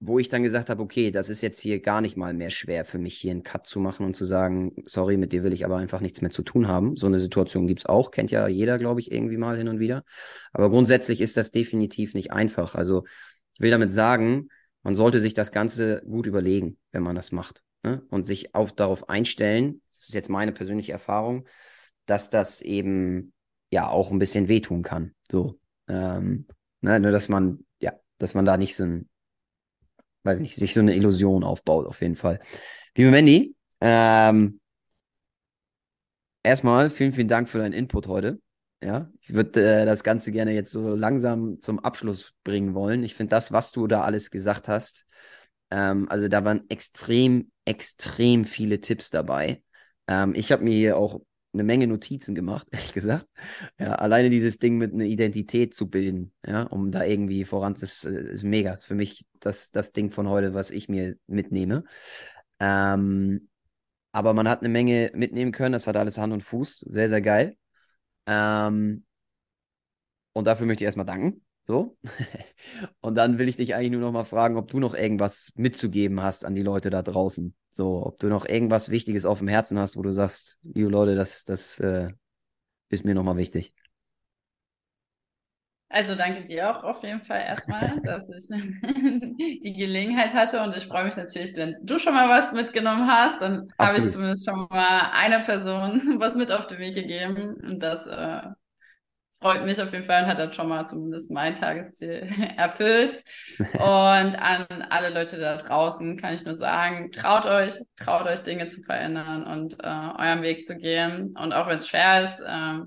wo ich dann gesagt habe, okay, das ist jetzt hier gar nicht mal mehr schwer für mich, hier einen Cut zu machen und zu sagen, sorry, mit dir will ich aber einfach nichts mehr zu tun haben. So eine Situation gibt's auch, kennt ja jeder, glaube ich, irgendwie mal hin und wieder. Aber grundsätzlich ist das definitiv nicht einfach. Also ich will damit sagen, man sollte sich das Ganze gut überlegen, wenn man das macht. Ne? Und sich auch darauf einstellen, das ist jetzt meine persönliche Erfahrung, dass das eben ja auch ein bisschen wehtun kann. So. Ähm, ne? Nur dass man, ja, dass man da nicht so ein weiß nicht, sich so eine Illusion aufbaut, auf jeden Fall. Liebe Mandy, ähm, erstmal vielen, vielen Dank für deinen Input heute. Ja, ich würde äh, das Ganze gerne jetzt so langsam zum Abschluss bringen wollen. Ich finde das, was du da alles gesagt hast, ähm, also da waren extrem, extrem viele Tipps dabei. Ähm, ich habe mir hier auch eine Menge Notizen gemacht, [LAUGHS] ehrlich gesagt. Ja, alleine dieses Ding mit einer Identität zu bilden, ja, um da irgendwie voran, das ist mega. Für mich das, das Ding von heute, was ich mir mitnehme. Ähm, aber man hat eine Menge mitnehmen können, das hat alles Hand und Fuß, sehr, sehr geil. Ähm, und dafür möchte ich erstmal danken. So. [LAUGHS] Und dann will ich dich eigentlich nur noch mal fragen, ob du noch irgendwas mitzugeben hast an die Leute da draußen. So, ob du noch irgendwas Wichtiges auf dem Herzen hast, wo du sagst, liebe Leute, das, das äh, ist mir noch mal wichtig. Also danke dir auch auf jeden Fall erstmal, [LAUGHS] dass ich [LAUGHS] die Gelegenheit hatte und ich freue mich natürlich, wenn du schon mal was mitgenommen hast, dann habe ich zumindest schon mal einer Person [LAUGHS] was mit auf den Weg gegeben und das äh, freut mich auf jeden Fall und hat dann schon mal zumindest mein Tagesziel [LAUGHS] erfüllt. Und an alle Leute da draußen kann ich nur sagen, traut euch, traut euch Dinge zu verändern und äh, euren Weg zu gehen. Und auch wenn es schwer ist, äh,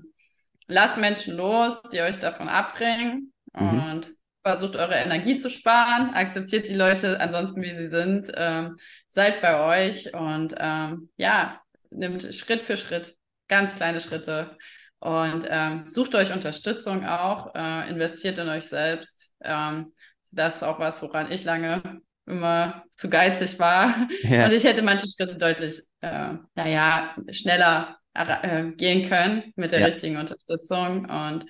lasst Menschen los, die euch davon abbringen mhm. und versucht eure Energie zu sparen, akzeptiert die Leute ansonsten, wie sie sind, ähm, seid bei euch und ähm, ja, nimmt Schritt für Schritt ganz kleine Schritte und ähm, sucht euch Unterstützung auch, äh, investiert in euch selbst. Ähm, das ist auch was, woran ich lange immer zu geizig war. Ja. Und ich hätte manche Schritte deutlich, äh, naja, schneller äh, gehen können mit der ja. richtigen Unterstützung. Und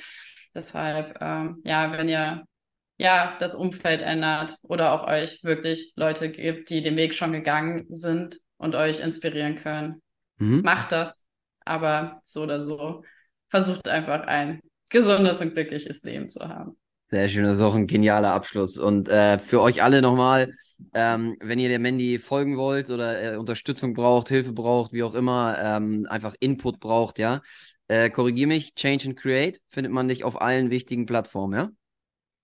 deshalb, ähm, ja, wenn ihr ja das Umfeld ändert oder auch euch wirklich Leute gibt, die den Weg schon gegangen sind und euch inspirieren können, mhm. macht das. Aber so oder so versucht einfach ein gesundes und glückliches Leben zu haben. Sehr schön, das ist auch ein genialer Abschluss. Und äh, für euch alle nochmal, ähm, wenn ihr der Mandy folgen wollt oder äh, Unterstützung braucht, Hilfe braucht, wie auch immer, ähm, einfach Input braucht, ja, äh, korrigier mich, Change and Create findet man dich auf allen wichtigen Plattformen, ja?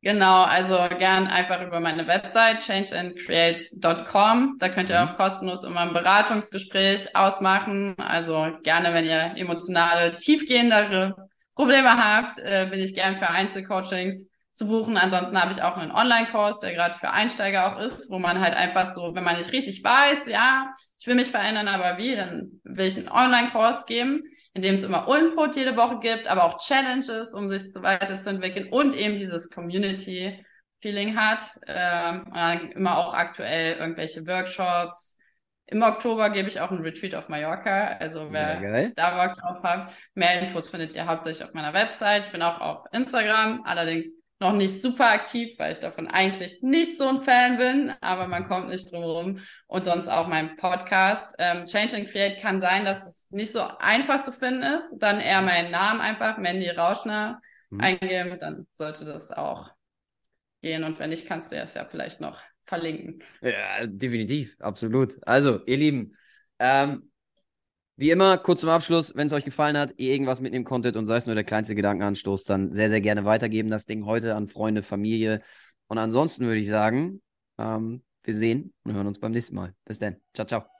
Genau, also gern einfach über meine Website changeandcreate.com. Da könnt ihr mhm. auch kostenlos immer ein Beratungsgespräch ausmachen. Also gerne, wenn ihr emotionale, tiefgehendere Probleme habt, äh, bin ich gern für Einzelcoachings zu buchen. Ansonsten habe ich auch einen Online-Kurs, der gerade für Einsteiger auch ist, wo man halt einfach so, wenn man nicht richtig weiß, ja, ich will mich verändern, aber wie, dann will ich einen Online-Kurs geben in dem es immer Input jede Woche gibt, aber auch Challenges, um sich so weiterzuentwickeln und eben dieses Community-Feeling hat. Ähm, immer auch aktuell irgendwelche Workshops. Im Oktober gebe ich auch einen Retreat auf Mallorca. Also wer da Bock drauf hat, mehr Infos findet ihr hauptsächlich auf meiner Website. Ich bin auch auf Instagram, allerdings noch nicht super aktiv, weil ich davon eigentlich nicht so ein Fan bin, aber man kommt nicht drum herum. Und sonst auch mein Podcast. Ähm, Change and Create kann sein, dass es nicht so einfach zu finden ist. Dann eher meinen Namen einfach, Mandy Rauschner, mhm. eingeben, dann sollte das auch gehen. Und wenn nicht, kannst du es ja vielleicht noch verlinken. Ja, definitiv, absolut. Also, ihr Lieben, ähm, wie immer, kurz zum Abschluss, wenn es euch gefallen hat, ihr irgendwas mitnehmen konntet und sei es nur der kleinste Gedankenanstoß, dann sehr, sehr gerne weitergeben, das Ding heute an Freunde, Familie. Und ansonsten würde ich sagen, ähm, wir sehen und hören uns beim nächsten Mal. Bis dann. Ciao, ciao.